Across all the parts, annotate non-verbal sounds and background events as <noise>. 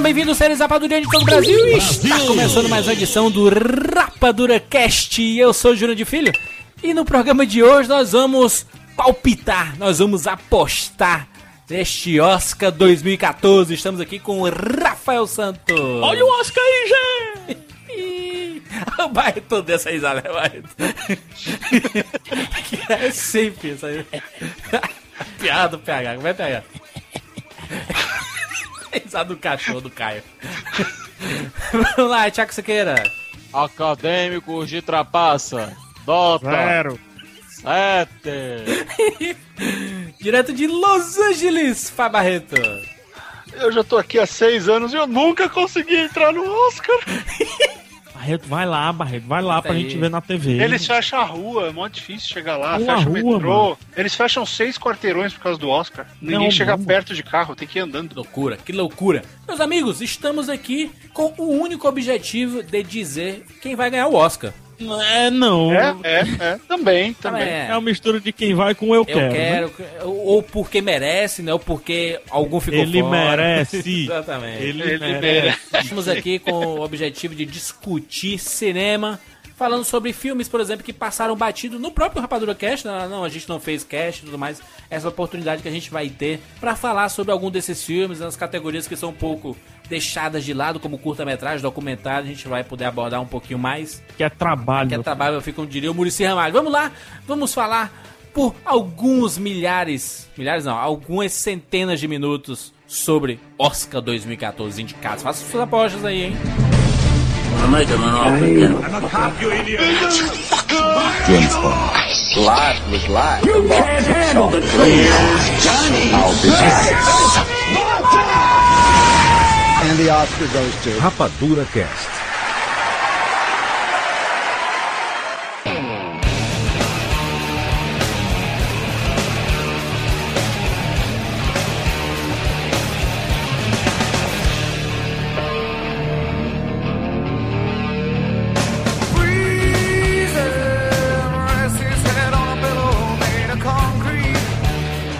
Sejam bem-vindos, seres Rapadura de todo o Brasil. Está começando mais uma edição do Rapadura Cast. Eu sou o Júnior de Filho e no programa de hoje nós vamos palpitar, nós vamos apostar neste Oscar 2014. Estamos aqui com o Rafael Santos. Olha o Oscar aí, gente! o Barreto dessa risada, Barreto? <laughs> é sempre isso aí. <laughs> Piada do PH, como é PH? <laughs> Risada do cachorro do Caio. <laughs> Vamos lá, Tiago Sequeira. Acadêmicos de trapaça. Dota. Zero. Sete. <laughs> Direto de Los Angeles, Fábio Barreto. Eu já tô aqui há seis anos e eu nunca consegui entrar no Oscar. Barreto, vai lá, Barreto, vai lá pra aí. gente ver na TV. Eles fecham a rua, é muito difícil chegar lá, fecha o rua, metrô. mano. Eles fecham seis quarteirões por causa do Oscar. Ninguém Não, chega não. perto de carro, tem que ir Que andando. loucura, que loucura. Meus amigos, estamos aqui com o único objetivo de dizer quem vai ganhar o Oscar. É, não. É, é, é. Também, também. É uma mistura de quem vai com eu, Eu quero. quero, né? ou porque merece, né? Ou porque algum ficou Ele fora. merece. <laughs> Exatamente. Ele, Ele merece. Estamos aqui com o objetivo de discutir cinema, falando sobre filmes, por exemplo, que passaram batido no próprio Rapadura Cast. Não, não, a gente não fez cast e tudo mais. Essa oportunidade que a gente vai ter pra falar sobre algum desses filmes, nas categorias que são um pouco deixadas de lado, como curta-metragem, documentário. A gente vai poder abordar um pouquinho mais. Que é trabalho. Que é trabalho, eu fico, como diria o Murici Ramalho. Vamos lá, vamos falar por alguns milhares, milhares não, algumas centenas de minutos sobre Oscar 2014 indicados. Faça suas apostas aí, hein? Rapadura Cast.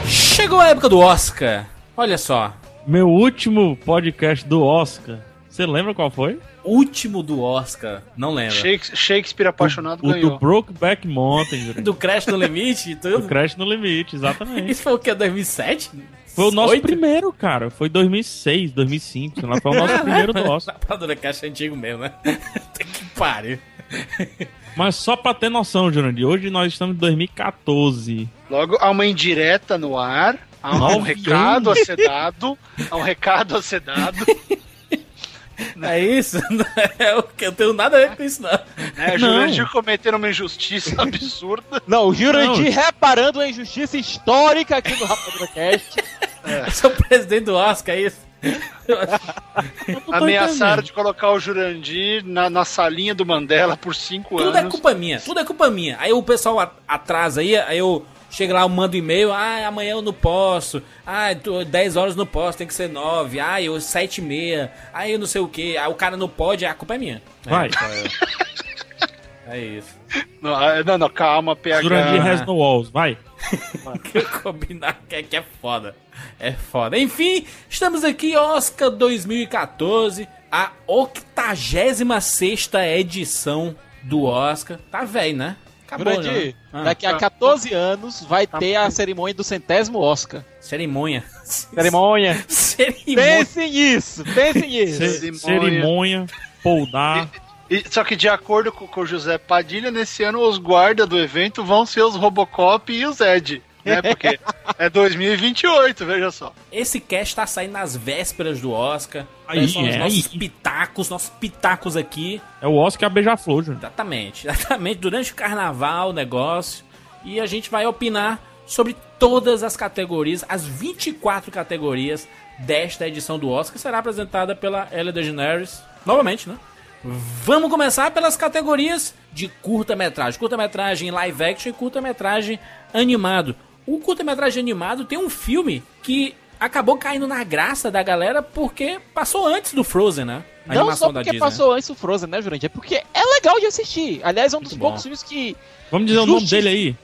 Chegou a época do Oscar. Olha só, Meu último podcast do Oscar. Você lembra qual foi? último do Oscar, não lembro. Shakespeare, Shakespeare apaixonado O ganhou. do Brokeback Mountain. Do Crash no Limite e Do tudo. Crash no Limite, exatamente. Isso foi o que? 2007? Foi o nosso Oito? primeiro, cara. Foi 2006, 2005, sei lá. Foi o nosso <laughs> primeiro do Oscar. Rapadura Cast é antigo mesmo, né? <laughs> Tem que pariu. Mas só pra ter noção, de hoje nós estamos em 2014. Logo, há uma indireta no ar. Há um recado a anos. ser dado. Há um recado a ser dado. <laughs> É isso? <laughs> É o que eu tenho nada a ver com isso, não. Né? Jurandir cometeram uma injustiça <laughs> absurda. Não, o Jurandir Não. reparando a injustiça histórica aqui no Rapadura Cast. Eu sou o presidente do Oscar, é isso? Ameaçaram de colocar o Jurandir na, na salinha do Mandela por cinco Tudo é anos. culpa minha, tudo é culpa minha. Aí o pessoal a- atrasa aí, aí eu chego lá, eu mando e-mail, ah, amanhã eu não posso, ah, tô- 10 horas não posso, tem que ser 9, ah, eu 7 e meia, aí eu não sei o que, aí o cara não pode, a culpa é minha. Vai. É, é isso. Não, ah, não, não, calma, PH. Jurandir has no walls, vai. <laughs> que combinar que é, que é foda. É foda. Enfim, estamos aqui, Oscar 2014, a 86 edição do Oscar. Tá velho, né? Acabou, Jurandir, né? Ah, daqui a 14 anos vai ter a cerimônia do centésimo Oscar. cerimônia. Cerimônia. <laughs> cerimônia. Pense nisso, pense nisso. Ce- Cerimônia. cerimônia, poldar. E- só que de acordo com, com o José Padilha, nesse ano os guardas do evento vão ser os Robocop e os Ed. Né? Porque é 2028, veja só. Esse cast tá saindo nas vésperas do Oscar. Aí, São os é nossos aí. pitacos, nossos pitacos aqui. É o Oscar beija-flor, Júnior. Exatamente, <laughs> exatamente. Durante o carnaval, o negócio. E a gente vai opinar sobre todas as categorias, as 24 categorias desta edição do Oscar, será apresentada pela Ellen DeGeneres. Novamente, né? Vamos começar pelas categorias de curta-metragem. Curta-metragem live action e curta-metragem animado. O curta-metragem animado tem um filme que acabou caindo na graça da galera porque passou antes do Frozen, né? A Não só porque passou antes o Frozen, né, Jurandir? É porque é legal de assistir. Aliás, é um dos Muito poucos bom. filmes que Vamos dizer o nome Justi- dele aí?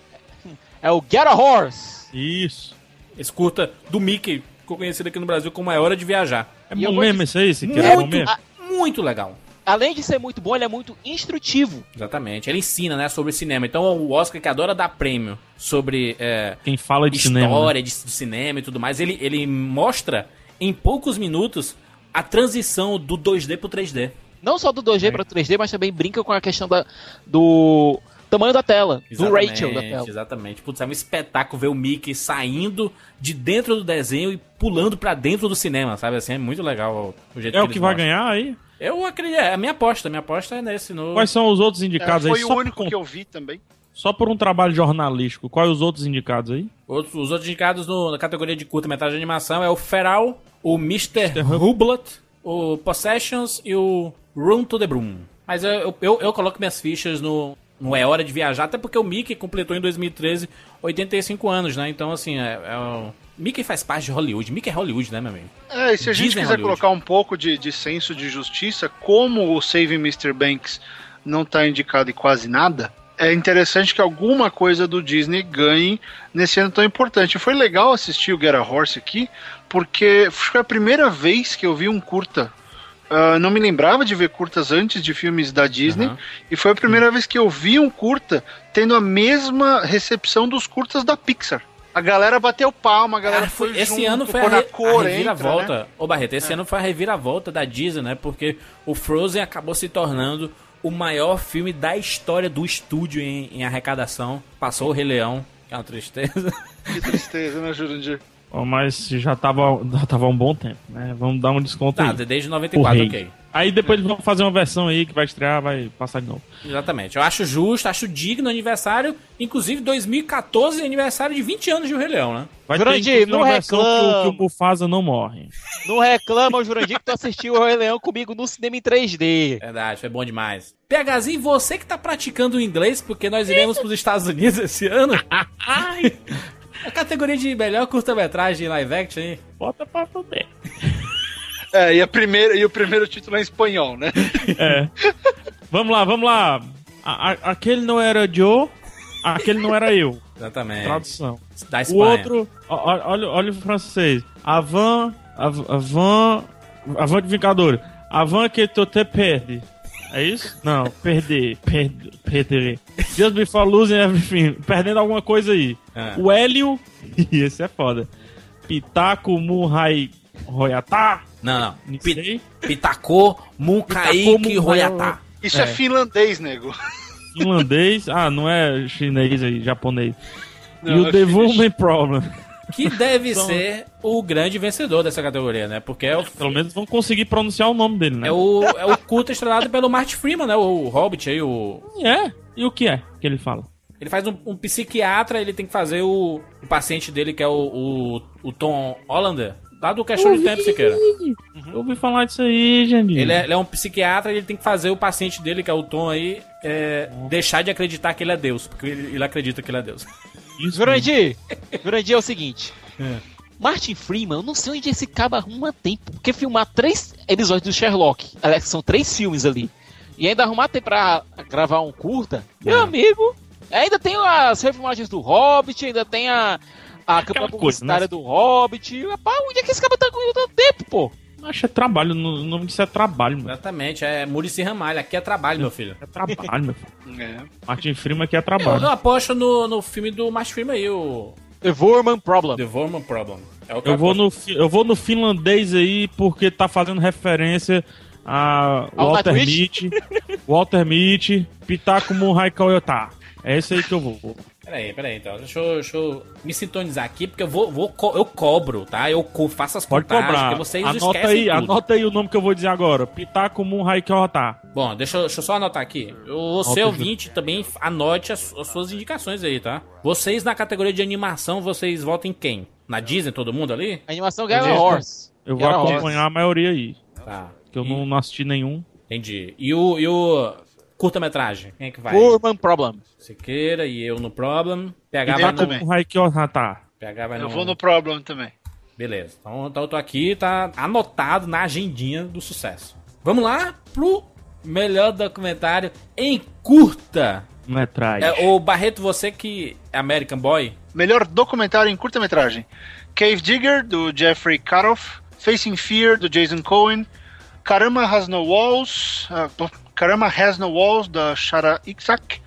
<laughs> é o Get a Horse. Isso. Esse curta do Mickey, ficou conhecido aqui no Brasil como É Hora de Viajar. É eu bom mesmo esse aí, esse que é bom Muito, mesmo? muito legal. Além de ser muito bom, ele é muito instrutivo. Exatamente. Ele ensina, né, sobre cinema. Então o Oscar que adora dar prêmio sobre é, Quem fala de cinema. né? história de, de cinema e tudo mais, ele, ele mostra em poucos minutos a transição do 2D pro 3D. Não só do 2D É. para 3D, mas também brinca com a questão da, do tamanho da tela, do Rachel da tela. Exatamente. Putz, é um espetáculo ver o Mickey saindo de dentro do desenho e pulando pra dentro do cinema, sabe? Assim, é muito legal o jeito É o eles que vai mostram. ganhar aí? Eu acredito, é a minha aposta, a minha aposta é nesse no Quais são os outros É, indicados foi aí? o Só por, único con- que eu vi também. só por um trabalho jornalístico. Quais os outros indicados aí? Outros, os outros indicados no- na categoria de curta-metragem de animação é o Feral, o Mr. Mr. Hub- Hublet, o Possessions e o Room to the Broom. Mas eu, eu, eu, eu coloco minhas fichas no, no É Hora de Viajar, até porque o Mickey completou em 2013 85 anos, né? Então, assim, é, é o... Mickey faz parte de Hollywood. Mickey é Hollywood, né, meu amigo? É, e se a gente Disney quiser Hollywood. colocar um pouco de, de senso de justiça, como o Saving Mr. Banks não tá indicado em quase nada, é interessante que alguma coisa do Disney ganhe nesse ano tão importante. Foi legal assistir o Get a Horse aqui, porque foi a primeira vez que eu vi um curta. Ah, não me lembrava de ver curtas antes de filmes da Disney, Aham. e foi a primeira vez que eu vi um curta tendo a mesma recepção dos curtas da Pixar. A galera bateu palma, a galera Ah, foi- foi esse junto, ano foi a, re, cor a entra, reviravolta. né? Ô Barreto, esse ano foi a reviravolta da Disney, né? Porque o Frozen acabou se tornando o maior filme da história do estúdio em, em arrecadação. Passou o Rei Leão, que é uma tristeza. <laughs> Que tristeza, né, Jurandir? Ó, Mas já tava, já tava há um bom tempo, né? Vamos dar um desconto Tá, aí. desde O 94, rei. ok. Aí depois eles vão fazer uma versão aí que vai estrear, vai passar de novo. Exatamente. Eu acho justo, acho digno aniversário. Inclusive 2014 aniversário de 20 anos de O Rei Leão, né? Vai Jurandir, ter não versão que o, que reclama. o Mufasa não morre. Não reclama, Jurandir, que tu assistiu o Rei Leão comigo no cinema em 3D. Verdade, foi bom demais. PHzinho, você que tá praticando o inglês, porque nós iremos pros Estados Unidos esse ano. <laughs> A categoria de melhor curta-metragem live action, hein? Bota pra fuder. É, e, a primeira, e o primeiro título é em espanhol, né? É. vamos lá, vamos lá. A- a- aquele não era Joe, aquele não era eu. Exatamente. Tradução. Da O Espanha. outro, ó, ó, olha, olha o francês. Avan, av- avan, avan de Vingador. Avan que tu te perde. É isso? Não, perder, perder, perder. Just before losing everything. Perdendo alguma coisa aí. É. O Hélio, <laughs> esse é foda. Pitaco Munhai Royatá. Não, não. Não Pi- sei. Pitacô, Munkaiki, Pitacô, Royatá. Isso é, finlandês, nego. Finlandês. Ah, não é chinês aí, japonês. Não, e o é The chinês. Woman Problem. Que deve São- ser o grande vencedor dessa categoria, né? Porque é o, Pelo menos vão conseguir pronunciar o nome dele, né? é o, é o culto estrelado pelo Martin Freeman, né? O Hobbit aí, o... É? E o que é que ele fala? Ele faz um, um psiquiatra, ele tem que fazer o, o paciente dele, que é o, o, o Tom Hollander, lá do Questão de Tempo, Siqueira. Eu ouvi falar disso aí, Jandir. Ele é, ele é um psiquiatra e ele tem que fazer o paciente dele, que é o Tom aí, é, deixar de acreditar que ele é Deus, porque ele, ele acredita que ele é Deus. Isso, Jurandir, Jurandir é o seguinte. É. Martin Freeman, eu não sei onde esse cabo arruma tempo. Porque filmar três episódios do Sherlock, aliás, são três filmes ali, e ainda arrumar tempo pra gravar um curta, meu É. amigo, ainda tem as refilmagens do Hobbit, ainda tem a, a campanha coisa, publicitária né? do Hobbit. Rapaz, onde é que esse cara tá com tanto tempo, pô? Acho que é trabalho, o nome disso é trabalho, mano. Exatamente, é Murici Ramalho, aqui é trabalho, meu filho. É trabalho, meu filho. <laughs> É. Martin Freeman aqui é Eu, trabalho. eu aposto no, no filme do Martin Freeman aí, o The Vorman Problem. The Vorman Problem. É o que Eu vou, no, eu vou no finlandês aí porque tá fazendo referência a Walter? Mitty, Walter Mitty, Pitaco Munhai Koyota. É esse aí que eu vou. Peraí, peraí, então. Deixa eu, deixa eu me sintonizar aqui, porque eu vou, vou co- eu cobro, tá? Eu co- faço as Pode contagens, cobrar. porque vocês Anota esquecem aí, tudo. anota aí o nome que eu vou dizer agora. Pitaco Munhai Koyota. Bom, deixa eu, deixa eu só anotar aqui. O você Anota, ouvinte também anote as, as suas indicações aí, tá? Vocês na categoria de animação, vocês votam em quem? Na Disney, todo mundo ali? A animação Gala Gente, Horse. Eu vou Horse. acompanhar a maioria aí. Tá. Que eu E- não, não assisti nenhum. Entendi. E o, e o curta-metragem? Quem é que vai? Woman Problem. Siqueira e eu no Problem. PH vai no... também. O Raikyo Hata. PH vai Eu no... vou no Problem também. Beleza. Então, então eu tô aqui, tá anotado na agendinha do sucesso. Vamos lá pro melhor documentário em curta. Metragem. É, o Barreto, você que é American Boy, Melhor documentário em curta-metragem: Cave Digger, do Jeffrey Karoff, Facing Fear, do Jason Cohen, Karama Has No Walls, ah, Karama Has No Walls, da Shara Iksak,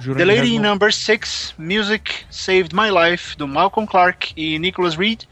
Juro The Lady já- Number 6, Music Saved My Life, do Malcolm Clark e Nicholas Reed,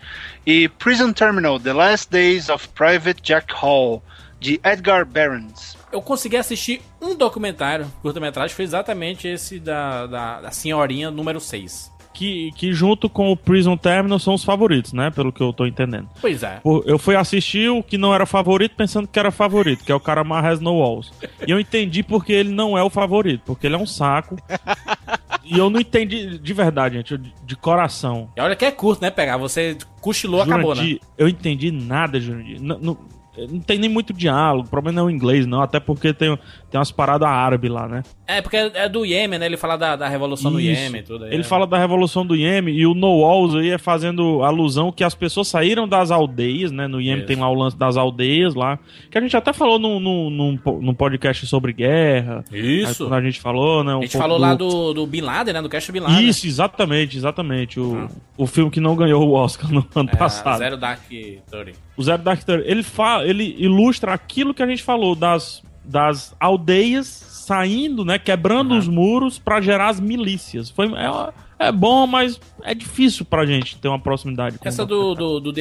e Prison Terminal, The Last Days of Private Jack Hall, de Edgar Behrens. eu consegui assistir um documentário, curta-metragem, foi exatamente esse da, da, da senhorinha número 6. Que, que junto com o Prison Terminal são os favoritos, né? Pelo que eu tô entendendo. Pois é. Eu fui assistir o que não era favorito pensando que era favorito, que é o Karama Has No Walls. E eu entendi porque ele não é o favorito, porque ele é um saco. <laughs> E eu não entendi de verdade, gente, de, de coração. E olha que é curto, né, pegar? Você cochilou, acabou, né? Jurandir, eu entendi nada, Jurandir. Não, não, não tem nem muito diálogo, o problema não é o inglês, não, até porque tem, tem umas paradas árabes lá, né? É, porque é é do Iêmen, né? Ele fala da, da revolução do Isso. Iêmen e tudo. aí, Ele é. fala da revolução do Iêmen e o No Walls aí é fazendo alusão que as pessoas saíram das aldeias, né? No Iêmen Isso. tem lá o lance das aldeias lá, que a gente até falou num, num, num, po- num podcast sobre guerra. Aí Isso. quando a gente falou, né? um A gente falou lá do, do Bin Laden, né? Do Cash Bin Laden. Isso, exatamente, exatamente. O, o filme que não ganhou o Oscar no ano É, passado. Zero Dark Thirty. O Zero Dark Thirty, ele, fala, ele ilustra aquilo que a gente falou das, das aldeias saindo, né, quebrando os muros pra gerar as milícias. Foi, é, é bom, mas é difícil pra gente ter uma proximidade com Essa do, do, do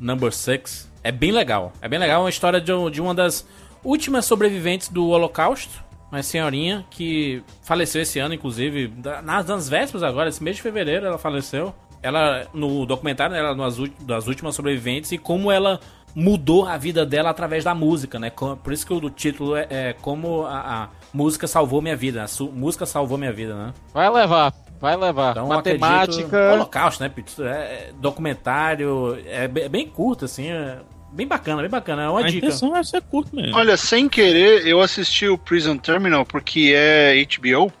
Number 6 é bem legal. É bem legal, é uma história de, de uma das últimas sobreviventes do Holocausto. Uma senhorinha que faleceu esse ano, inclusive, nas, nas vésperas agora, esse mês de fevereiro ela faleceu. Ela, no documentário, ela é uma das últimas sobreviventes e como ela mudou a vida dela através da música, né? Por isso que o título é, é Como a, a música salvou minha vida. A su- música salvou minha vida, né? Vai levar, vai levar. Então, Matemática. Holocausto, né, Pito? É, é documentário, é bem, é bem curto, assim, é bem bacana, bem bacana. É uma A dica. intenção é ser curto mesmo. Olha, sem querer, eu assisti o Prison Terminal porque é HBO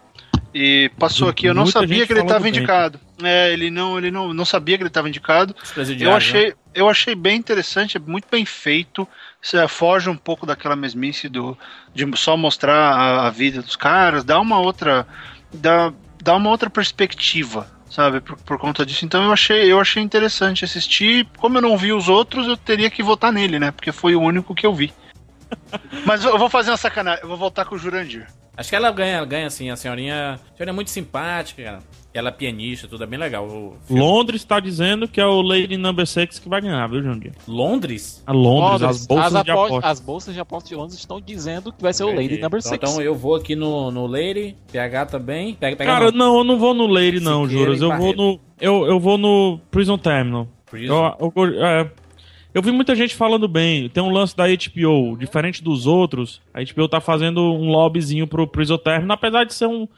e passou aqui. Eu não Muita sabia que ele estava indicado. É, ele não, ele não, não sabia que ele estava indicado. Eu presidiários, né? achei, eu achei bem interessante, é muito bem feito. Você foge um pouco daquela mesmice do de só mostrar a, a vida dos caras, dá uma outra, dá, dá uma outra perspectiva, sabe? Por, por conta disso. Então eu achei, eu achei interessante assistir. Como eu não vi os outros, eu teria que votar nele, né? Porque foi o único que eu vi. <laughs> Mas eu vou fazer uma sacanagem, eu vou voltar com o Jurandir. Acho que ela ganha, ganha assim, a senhorinha, a senhorinha é muito simpática, cara. Ela é pianista, tudo é bem legal. Londres está dizendo que é o Lady Number 6 que vai ganhar, viu, Jandir? Londres? A Londres, Londres, as bolsas de apo- aposta. as bolsas de aposta de Londres estão dizendo que vai ser o Lady Então, Number 6. Então eu vou aqui no, no Lady, PH também. Pega, pega Cara, não. não, eu não vou no Lady, não, juras. Eu vou no. Eu, eu vou no Prison Terminal. Prison. Eu, eu, é, eu vi muita gente falando bem. Tem um lance da HBO, diferente dos outros. A HBO tá fazendo um lobbyzinho pro Prison Terminal, apesar de ser um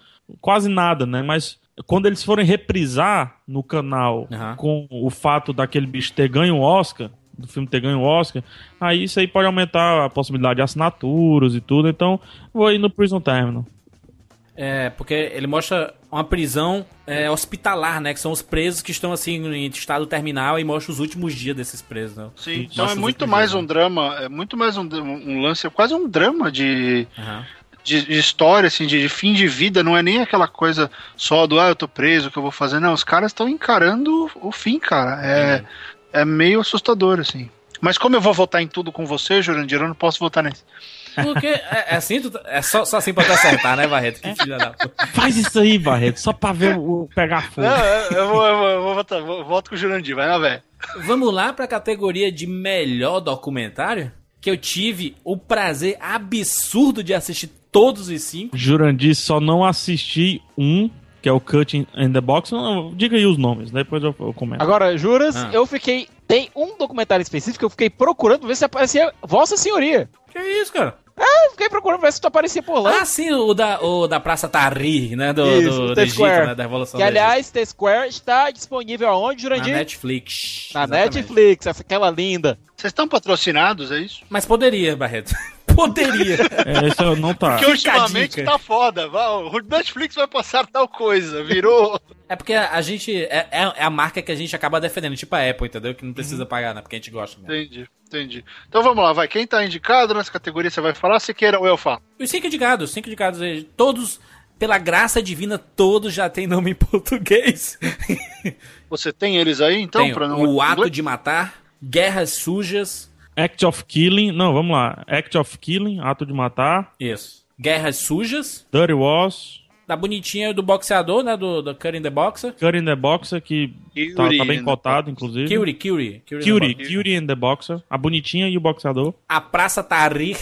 quase nada, né? Mas quando eles forem reprisar no canal Aham. com o fato daquele bicho ter ganho o Oscar, do filme ter ganho o Oscar, aí isso aí pode aumentar a possibilidade de assinaturas e tudo. Então, vou ir no Prison Terminal. É, porque ele mostra uma prisão é, hospitalar, né? Que são os presos que estão assim em estado terminal e mostra os últimos dias desses presos, né? Sim, então é muito mais dias, um drama, é muito mais um, um lance, é quase um drama de, Aham. De, de história, assim, de, de fim de vida, não é nem aquela coisa só do, ah, eu tô preso, o que eu vou fazer? Não, os caras estão encarando o fim, cara. É, é meio assustador, assim. Mas como eu vou votar em tudo com você, Jurandir, eu não posso votar nesse. Porque é, é assim, tu- é só, só assim pra te acertar, né, Barreto? Que filha da puta. Faz isso aí, Barreto, só pra ver o o pegar fogo. Não, eu, eu vou, eu vou, eu vou votar, vou, voto com o Jurandir, vai lá, velho. Vamos lá pra categoria de melhor documentário? Que eu tive o prazer absurdo de assistir todos os cinco. Jurandir só não assisti um, que é o Cutting in the Box. Não, diga aí os nomes, depois eu, eu comento. Agora, juras, Ah. eu fiquei. Tem um documentário específico que eu fiquei procurando pra ver se aparecia Vossa Senhoria. Que isso, cara? Eu fiquei procurando pra ver se tu aparecia por lá. Ah, sim, o da, o da Praça Tahrir, né? Do, Isso, do, do Egito, Square. né? Da Revolução que, aliás, The Square está disponível aonde, Na Jurandir? Netflix. Na Exatamente. Netflix, essa- aquela linda. Vocês estão patrocinados, é isso? Mas poderia, Barreto. <laughs> Poderia. É, esse não tá. Porque ultimamente tá foda. O Netflix vai passar tal coisa. Virou. É porque a gente. É, é é a marca que a gente acaba defendendo, tipo a Apple, entendeu? Que não precisa Uhum. pagar, né? Porque a gente gosta. Né? Entendi, entendi. Então vamos lá, vai. Quem tá indicado nessa categoria você vai falar? Se queira ou eu falo. Os cinco indicados, cinco indicados, eh, todos, pela graça divina, todos já têm nome em <laughs> português. Você tem eles aí, então? Tem pra não... o Ato de Matar, Guerras Sujas, Act of Killing. Não, vamos lá. Act of Killing, ato de matar. isso. Guerras Sujas, Dirty Wars. da bonitinha do boxeador, né? Do, do in the Boxer. In the Boxer, que tá, Curie tá bem cotado, inclusive. Curie, Curie. Curie, in the Curie, and the Boxer. A bonitinha e o boxeador, A Praça Tahrir,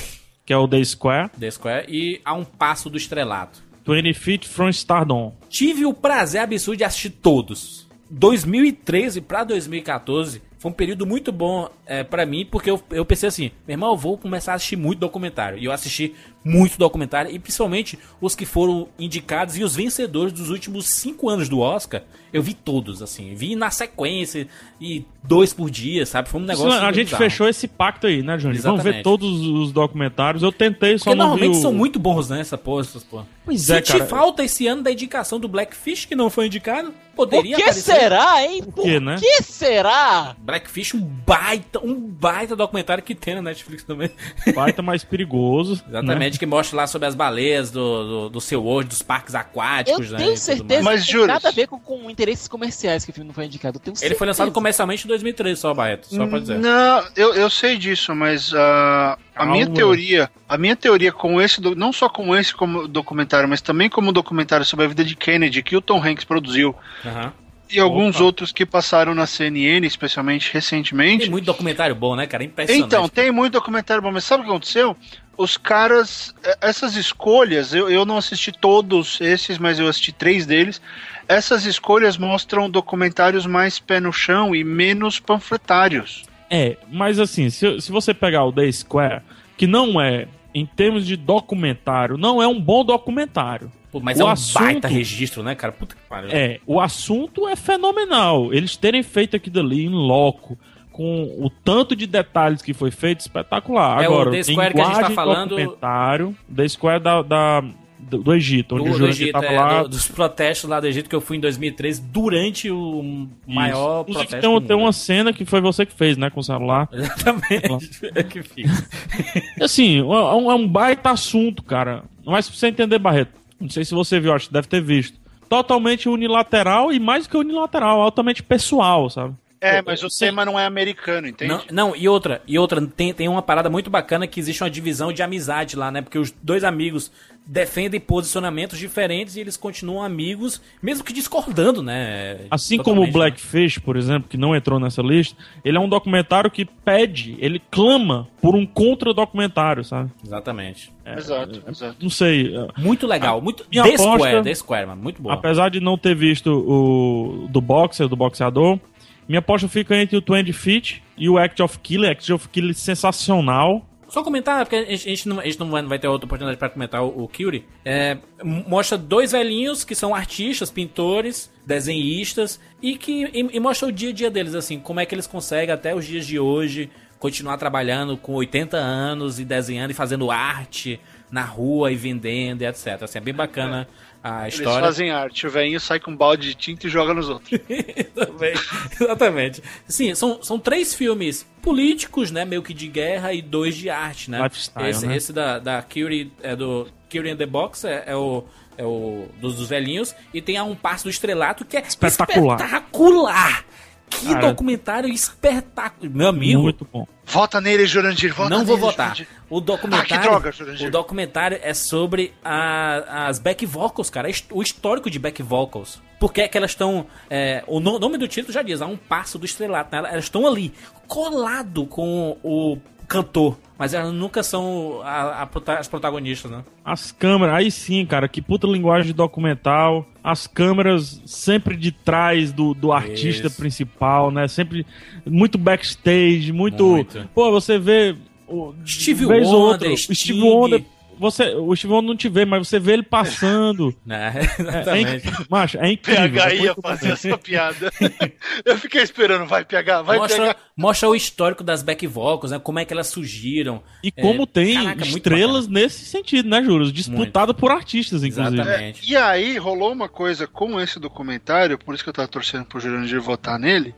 que é o The Square. The Square, e A Um Passo do Estrelato. 20 Feet from Stardom. Tive o prazer absurdo de assistir todos. 2013 pra 2014 foi um período muito bom é, para mim, porque eu, eu pensei assim, meu irmão, eu vou começar a assistir muito documentário. E eu assisti muito documentário, e principalmente os que foram indicados e os vencedores dos últimos cinco anos do Oscar. Eu vi todos, assim, vi na sequência, e dois por dia, sabe? Foi um negócio. a gente bizarro. fechou esse pacto aí, né, Johnny? Vamos ver Exatamente. todos os documentários. Eu tentei, só Porque não vi normalmente o- são muito bons, né? Essa porra, essas porra. Pois é, Senti cara. falta esse ano da indicação do Blackfish, que não foi indicado. Poderia que aparecer. será, hein? Por quê, né? que será? Blackfish, um baita, um baita documentário que tem na Netflix também. Baita mais perigoso. <laughs> né? Que mostra lá sobre as baleias do, do, do seu hoje, dos parques Eu aquáticos, né? e tenho certeza mais. Mas que tem nada a ver com, com interesses comerciais que o filme não foi indicado. Eu tenho Ele foi lançado comercialmente em 2013 só, Barreto, só pra dizer. Não, eu, eu sei disso, mas ah, a Calma. minha teoria, a minha teoria com esse, não só com esse como documentário, mas também como documentário sobre a vida de Kennedy que o Tom Hanks produziu Aham. E alguns Opa. outros que passaram na CNN, especialmente recentemente. Tem muito documentário bom, né, cara? Impressionante. Então, tem muito documentário bom, mas sabe o que aconteceu? Os caras, eh, essas escolhas, eu, eu não assisti todos esses, mas eu assisti três deles. Essas escolhas mostram documentários mais pé no chão e menos panfletários. É, mas assim, se, se você pegar o The Square, que não é, em termos de documentário, não é um bom documentário. Pô, mas o é um assunto- baita registro, né, cara? Puta que pariu. É, o assunto é fenomenal. Eles terem feito aquilo ali em loco, com o tanto de detalhes que foi feito, espetacular. É, o Agora, The Square que a gente tá falando- documentário, The Square da, da- do, do Egito, onde Do, o Jurandir Egito, tava é, lá. do- dos protestos lá do Egito que eu fui em 2013, durante o maior Isso. Inclusive, protesto. tem, tem uma cena que foi você que fez, né, com o celular. Exatamente. <laughs> É que fiz. Assim, é um, é um baita assunto, cara. Mas pra você entender, Barreto, não sei se você viu, acho que deve ter visto. Totalmente unilateral e mais que unilateral, altamente pessoal, sabe? É, mas o Sim. tema não é americano, entende? Não, não, e outra, e outra, tem, tem uma parada muito bacana que existe uma divisão de amizade lá, né? Porque os dois amigos defendem posicionamentos diferentes e eles continuam amigos, mesmo que discordando, né? Assim como o Blackfish, por exemplo, que não entrou nessa lista, ele é um documentário que pede, ele clama por um contra-documentário, sabe? né? Exatamente. Exato, exato. Não sei. é, Muito legal, muito. minha The aposta- Square, The Square, mano, muito bom. Apesar de não ter visto o do boxer, do boxeador, minha aposta fica entre o 20 Feet e o Act of Killer. Act of Killer sensacional. Só comentar, porque a gente, não, a gente não vai, ter outra oportunidade pra comentar o, o Curie. É, mostra dois velhinhos que são artistas, pintores, desenhistas, e que e, e mostra o dia a dia deles, assim, como é que eles conseguem até os dias de hoje continuar trabalhando com 80 anos e desenhando e fazendo arte na rua e vendendo e etc. Assim, é bem bacana a Eles história. fazem arte, o velhinho sai com um balde de tinta e joga nos outros. <laughs> Também, exatamente. Sim, são, são três filmes políticos, né? Meio que de guerra e dois de arte, né? Lifestyle, esse, né? esse da, da Curie, é do Curie and the Box, é, é o, é o dos, dos velhinhos. E tem a Um Passo do Estrelato, que é Espetacular. espetacular. Que Cara, documentário espetacular. Meu amigo, Muito bom. Vota nele, Jurandir, vota não nele, vou votar. Jurandir. O documentário, Ah, que droga, Jurandir. o documentário é sobre a- as back vocals, cara, o histórico de back vocals. Porque é que elas estão, é, o no- nome do título já diz, há um passo do estrelato, né? Elas estão ali, colado com o cantor, mas elas nunca são a- a as protagonistas, né? As câmeras, aí sim, cara, que puta linguagem documental. As câmeras sempre de trás do, do artista Isso. principal, né? Sempre muito backstage, muito. Muito. Pô, você vê. o- Steve Wonder, Steve. Wonder. Você, o Wonder não te vê, mas você vê ele passando. <laughs> É, é, Exatamente. inc- macho, é incrível. PH é ia fazer essa piada. <laughs> Eu fiquei esperando, vai PH, vai mostra, PH. mostra o histórico das back vocals, né? Como é que elas surgiram. E como É, tem caraca, estrelas nesse sentido, né, Juros? Disputada por artistas, inclusive. Exatamente. E aí rolou uma coisa com esse documentário, por isso que eu tava torcendo pro Jurandir votar nele.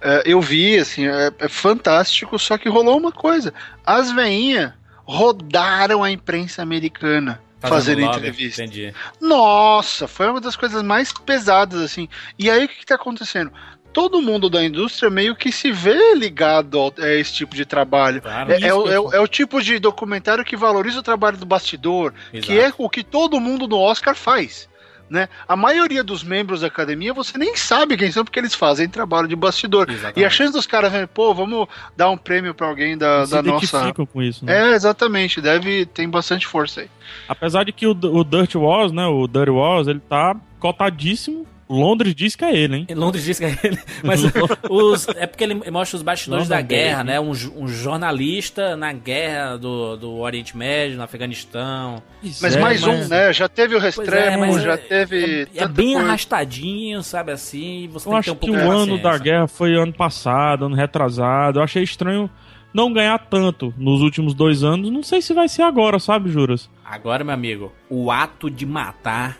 É, eu vi, assim, é, é fantástico, só que rolou uma coisa. As veinhas rodaram a imprensa americana fazendo lobby, entrevista. Entendi. Nossa, foi uma das coisas mais pesadas, assim. E aí o que, que tá acontecendo? Todo mundo da indústria meio que se vê ligado ao- a esse tipo de trabalho. Claro. É, é o, que é o- é o tipo de documentário que valoriza o trabalho do bastidor, que Exato. é o que todo mundo no Oscar faz. Né? A maioria dos membros da academia você nem sabe quem são porque eles fazem trabalho de bastidor. Exatamente. E a chance dos caras verem, pô, vamos dar um prêmio pra alguém da, Se da nossa. identificam com isso, né? É, exatamente, deve tem bastante força aí. Apesar de que o, o Dirt Wars, né, o Dirty Wars, ele tá cotadíssimo. Londres diz que é ele, hein? <laughs> Londres diz que é ele. Mas <laughs> os, é porque ele mostra os bastidores London da guerra, né? Um, um jornalista na guerra do, do Oriente Médio, no Afeganistão. Mas É, mais mas- um, né? Já teve o Restrepo, mas já é- teve. É, é bem coisa. arrastadinho, sabe assim? Você Eu tem que acho ter um que o ano da guerra foi ano passado, ano retrasado. Eu achei estranho não ganhar tanto nos últimos dois anos. Não sei se vai ser agora, sabe, Juras? Agora, meu amigo, o ato de matar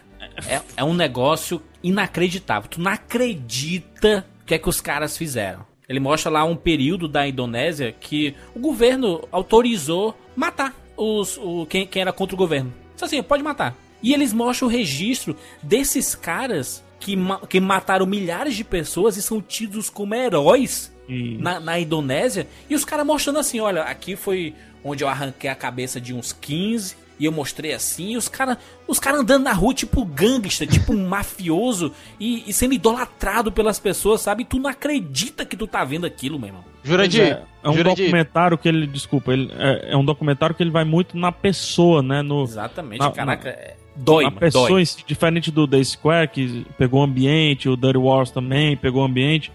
é, é um negócio inacreditável. Tu não acredita o que é que os caras fizeram. Ele mostra lá um período da Indonésia que o governo autorizou matar os, o, quem, quem era contra o governo. Disse assim, pode matar. E eles mostram o registro desses caras que, que mataram milhares de pessoas e são tidos como heróis na, na Indonésia. E os caras mostrando assim: olha, aqui foi onde eu arranquei a cabeça de uns 15. E eu mostrei assim, e os caras os cara andando na rua, tipo gangster, tipo um <laughs> mafioso, e, e sendo idolatrado pelas pessoas, sabe? E tu não acredita que tu tá vendo aquilo, meu irmão. Jurandir, é, é um Jurandir, documentário que ele, desculpa, ele, é, é um documentário que ele vai muito na pessoa, né? No, Exatamente, Na- caraca. é- Dói, a mano, pessoa dói. diferente do The Square, que pegou o ambiente, o Dirty Wars também pegou o ambiente.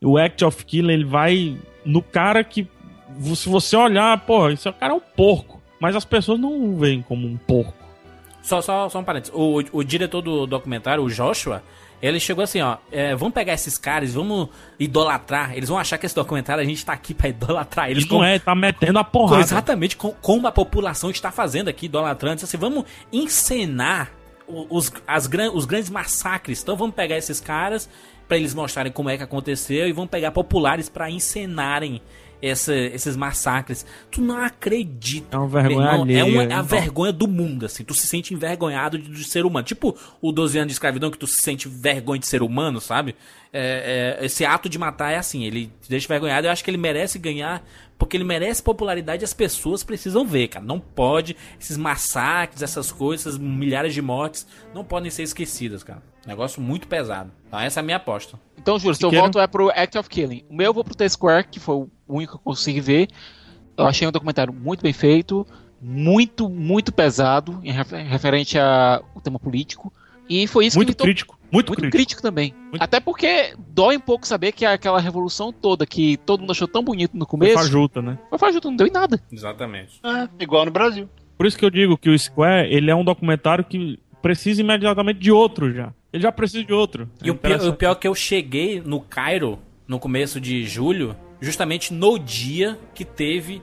O Act of Killer, ele vai no cara que, se você olhar, pô, esse cara é um porco. Mas as pessoas não o veem como um porco. Só, só, só um parênteses. O, o diretor do documentário, o Joshua, ele chegou assim, ó. é, vamos pegar esses caras, vamos idolatrar. Eles vão achar que esse documentário a gente tá aqui pra idolatrar eles. Ele não é, tá metendo a porrada. Exatamente, com- como a população está fazendo aqui, idolatrando. Então, Assim, vamos encenar os, as, os grandes massacres. Então vamos pegar esses caras para eles mostrarem como é que aconteceu e vamos pegar populares para encenarem essa- esses massacres. Tu não acredita. É uma vergonha irmão, alheia, É, uma, é a então. vergonha do mundo, assim. Tu se sente envergonhado de, de ser humano. Tipo o 12 anos de escravidão que tu se sente vergonha de ser humano, sabe? É, é, esse ato de matar é assim, ele te deixa envergonhado. Eu acho que ele merece ganhar, porque ele merece popularidade e as pessoas precisam ver, cara. Não pode, esses massacres, essas coisas, essas milhares de mortes, não podem ser esquecidas, cara. Negócio muito pesado. Então essa é a minha aposta. Então, Júlio, seu Siqueira? voto é pro Act of Killing. O meu eu vou pro T-Square, que foi o único que eu consegui ver. Eu achei um documentário muito bem feito, muito, muito pesado, em refer- referente ao tema político. E foi isso Muito que me to- crítico. Muito, Muito crítico. crítico também. Muito- Até porque dói um pouco saber que aquela revolução toda que todo mundo achou tão bonito no Foi começo, fajuta, né? foi fajuto, não deu em nada. Exatamente. É, igual no Brasil. Por isso que eu digo que o Square, ele é um documentário que precisa imediatamente de outro já. Ele já precisa de outro. E o pior, o pior é que eu cheguei no Cairo, no começo de julho, justamente no dia que teve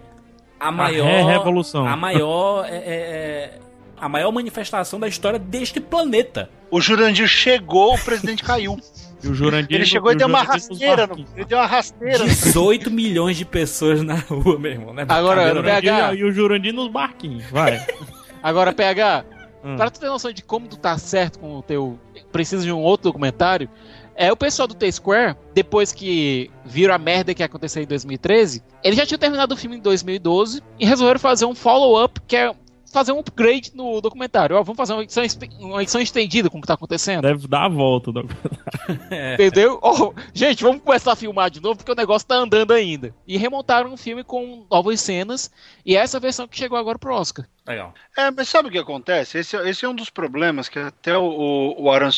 a maior. ré-revolução. A maior. é, é, é, a maior manifestação da história deste planeta. O Jurandir chegou, o presidente caiu. E o Jurandir, Ele chegou e deu uma rasteira. No, ele deu uma rasteira. no- 18 milhões de pessoas na rua, meu irmão. Não é Agora, não. PH. E o Jurandir nos barquinhos. Vai. Agora, PH, Hum. Pra tu ter noção de como tu tá certo com o teu. Precisa de um outro documentário. É o pessoal do T-Square, depois que viram a merda que ia acontecer em 2013, eles já tinham terminado o filme em 2012 e resolveram fazer um follow-up, que é fazer um upgrade no documentário. Ó, vamos fazer uma edição, uma edição estendida com o que tá acontecendo. Deve dar a volta. o doc- <laughs> Entendeu? Ó, gente, vamos começar a filmar de novo porque o negócio tá andando ainda. E remontaram um filme com novas cenas. E é essa versão que chegou agora pro Oscar. Legal. É, mas sabe o que acontece? Esse, é- esse é um dos problemas que até o, o, o Aaron,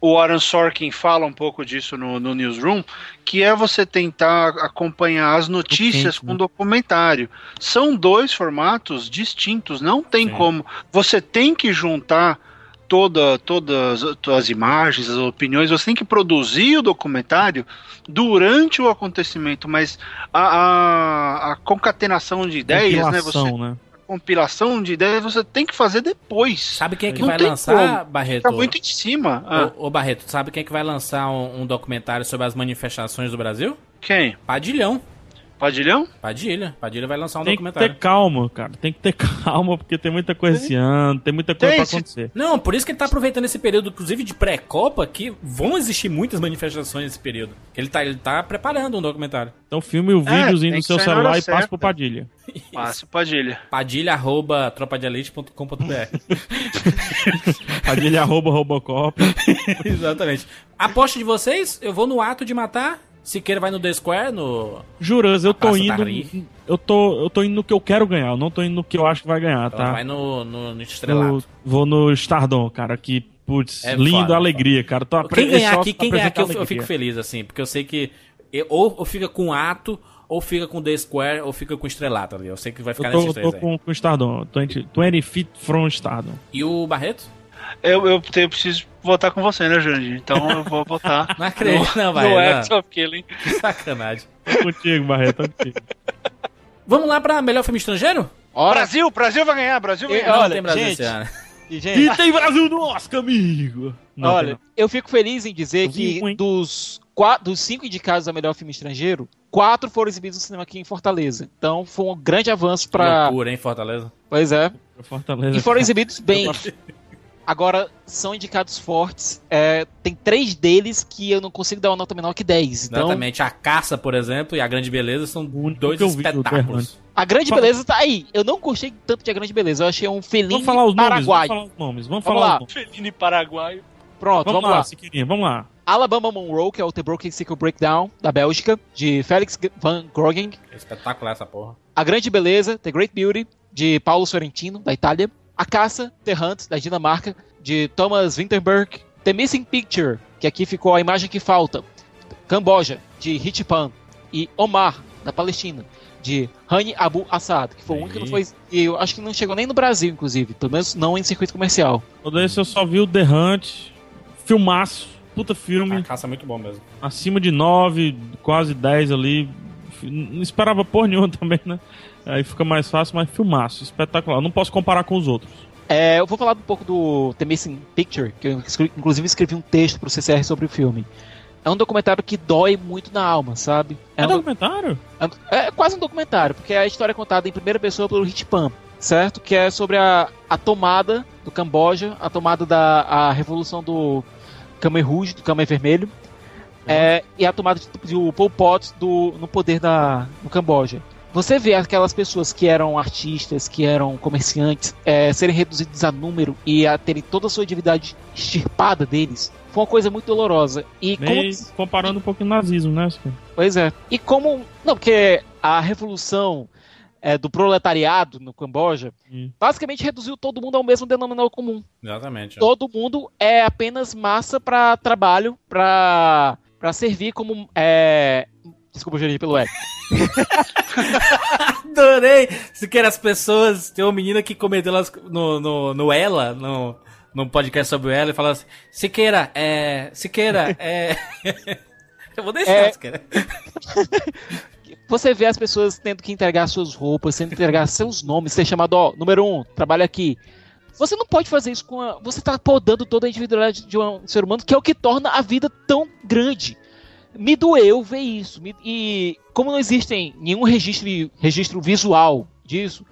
o Aaron Sorkin fala um pouco disso no, no Newsroom, que é você tentar acompanhar as notícias com né? documentário. São dois formatos distintos, não tem Sim. como. Você tem que juntar toda, todas as imagens, as opiniões, você tem que produzir o documentário durante o acontecimento, mas a, a, a concatenação de ideias, né? Você, né? Compilação de ideias, você tem que fazer depois. Sabe quem é que Não vai lançar, como. Barreto? Fica muito em cima. Ah, Ô, ô, Barreto, sabe quem é que vai lançar um, um documentário sobre as manifestações do Brasil? quem? Padilhão. Padilhão? Padilha. Padilha vai lançar um Tem que documentário. ter calma, cara. Tem que ter <laughs> calma, porque tem muita coisa esse ano, tem muita coisa Tem, pra acontecer. Não, por isso que ele tá aproveitando esse período, inclusive de pré-copa, que vão existir muitas manifestações nesse período. Ele tá, ele tá preparando um documentário. Então filme o videozinho tem no que seu celular e passa certa. pro Padilha. Passa o Padilha. Padilha arroba tropadeelite.com.br <laughs> <laughs> Padilha arroba Robocop. Exatamente. Aposta de vocês, eu vou no ato de matar. Siqueira vai no The Square, no. Juras, eu tô indo. Eu tô, eu tô indo no que eu quero ganhar, eu não tô indo no que eu acho que vai ganhar, tá? Vai no, no, no estrelado. vou no Stardom, cara, que, putz, É lindo, foda, alegria, cara. Tô Quem ganhar aqui, quem ganhar aqui, eu, eu fico feliz, assim, porque eu sei que. eu- ou, fica com ato, ou fica com The Square, ou fica com estrelato ali. Eu sei que vai ficar Eu tô, nesses eu tô aí. com, com o Stardom, 20, 20 feet from Stardom. E o Barreto? Eu, eu, te- eu preciso votar com você, né, Jandir? Então eu vou votar. <laughs> Não acredito, não, no vai. não. Act of Killing. Que sacanagem. <laughs> Tô contigo, Barreto, tô contigo. Vamos lá pra melhor filme estrangeiro? Ora, Brasil, Brasil vai ganhar, Brasil vai ganhar. Não olha, tem Brasil gente, esse ano. e, gente, E tem Brasil no Oscar, amigo! Não, olha, tem eu fico feliz em dizer Eu que dos, quatro, dos cinco indicados a melhor filme estrangeiro, quatro foram exibidos no cinema aqui em Fortaleza. Então foi um grande avanço pra. Loucura, hein, Fortaleza? Pois é. não. Fortaleza. E foram exibidos <laughs> bem. Agora, são indicados fortes. É, tem três deles que eu não consigo dar uma nota menor que 10. Então, Exatamente. A Caça, por exemplo, e A Grande Beleza são dois que eu vi do espetáculos. a grande Fala- beleza tá aí. Eu não gostei tanto de A Grande Beleza. Eu achei um falar os nomes, paraguaio. vamos falar os nomes, vamos, Vamos falar lá. os nomes. Felini Paraguaio. Pronto, Vamos, vamos, lá, lá. Vamos lá. Alabama Monroe, que é o The Broken Circle Breakdown, da Bélgica, de Felix Van Grogen. Espetacular essa porra. A Grande Beleza, The Great Beauty, de Paulo Sorrentino, da Itália. A Caça, The Hunt, da Dinamarca, de Thomas Winterberg. The Missing Picture, que aqui ficou a imagem que falta. Camboja, de Hitchpan. E Omar, da Palestina, de Hani Abu Assad, que foi o único que não foi. E eu acho que não chegou nem no Brasil, inclusive. Pelo menos não em circuito comercial. Todo esse eu só vi o The Hunt, filmaço, puta A filme, Caça é muito bom mesmo. acima de 9, quase 10 ali. Não esperava porra nenhuma <laughs> também, né? Aí fica mais fácil, mas filmaço, espetacular. Não posso comparar com os outros. É, eu vou falar um pouco do The Missing Picture, que eu inclusive escrevi um texto pro CCR sobre o filme. É um documentário que dói muito na alma, sabe? É, um do- documentário? é- é quase um documentário, porque a história é contada em primeira pessoa pelo Hitpan, certo? Que é sobre a, a tomada do Camboja, a tomada da a revolução do Khmer Rouge, do Khmer Vermelho, é, e a tomada de, do Pol Pot do, no poder da, no Camboja. Você vê aquelas pessoas que eram artistas, que eram comerciantes, é, serem reduzidos a número e a terem toda a sua atividade extirpada deles, foi uma coisa muito dolorosa. E como comparando um pouquinho o nazismo, né? Pois é. E como. Não, porque a revolução é, do proletariado no Camboja Hum. basicamente reduziu todo mundo ao mesmo denominador comum. Exatamente. Todo mundo é apenas massa para trabalho, para para servir como. É... Desculpa, Júlio, pelo E. <laughs> Adorei! Se quer as pessoas. Tem uma menina que comentou no, no, no Ela, no, no podcast sobre Ela, e falou assim: Siqueira, é. Siqueira, <laughs> é. <laughs> Eu vou deixar, É. Siqueira. Você vê as pessoas tendo que entregar suas roupas, tendo que entregar seus nomes, ser chamado, ó, número um, trabalha aqui. Você não pode fazer isso com a. Você tá podando toda a individualidade de um ser humano, que é o que torna a vida tão grande. Me doeu ver isso. me- E como não existem nenhum registro, registro visual disso,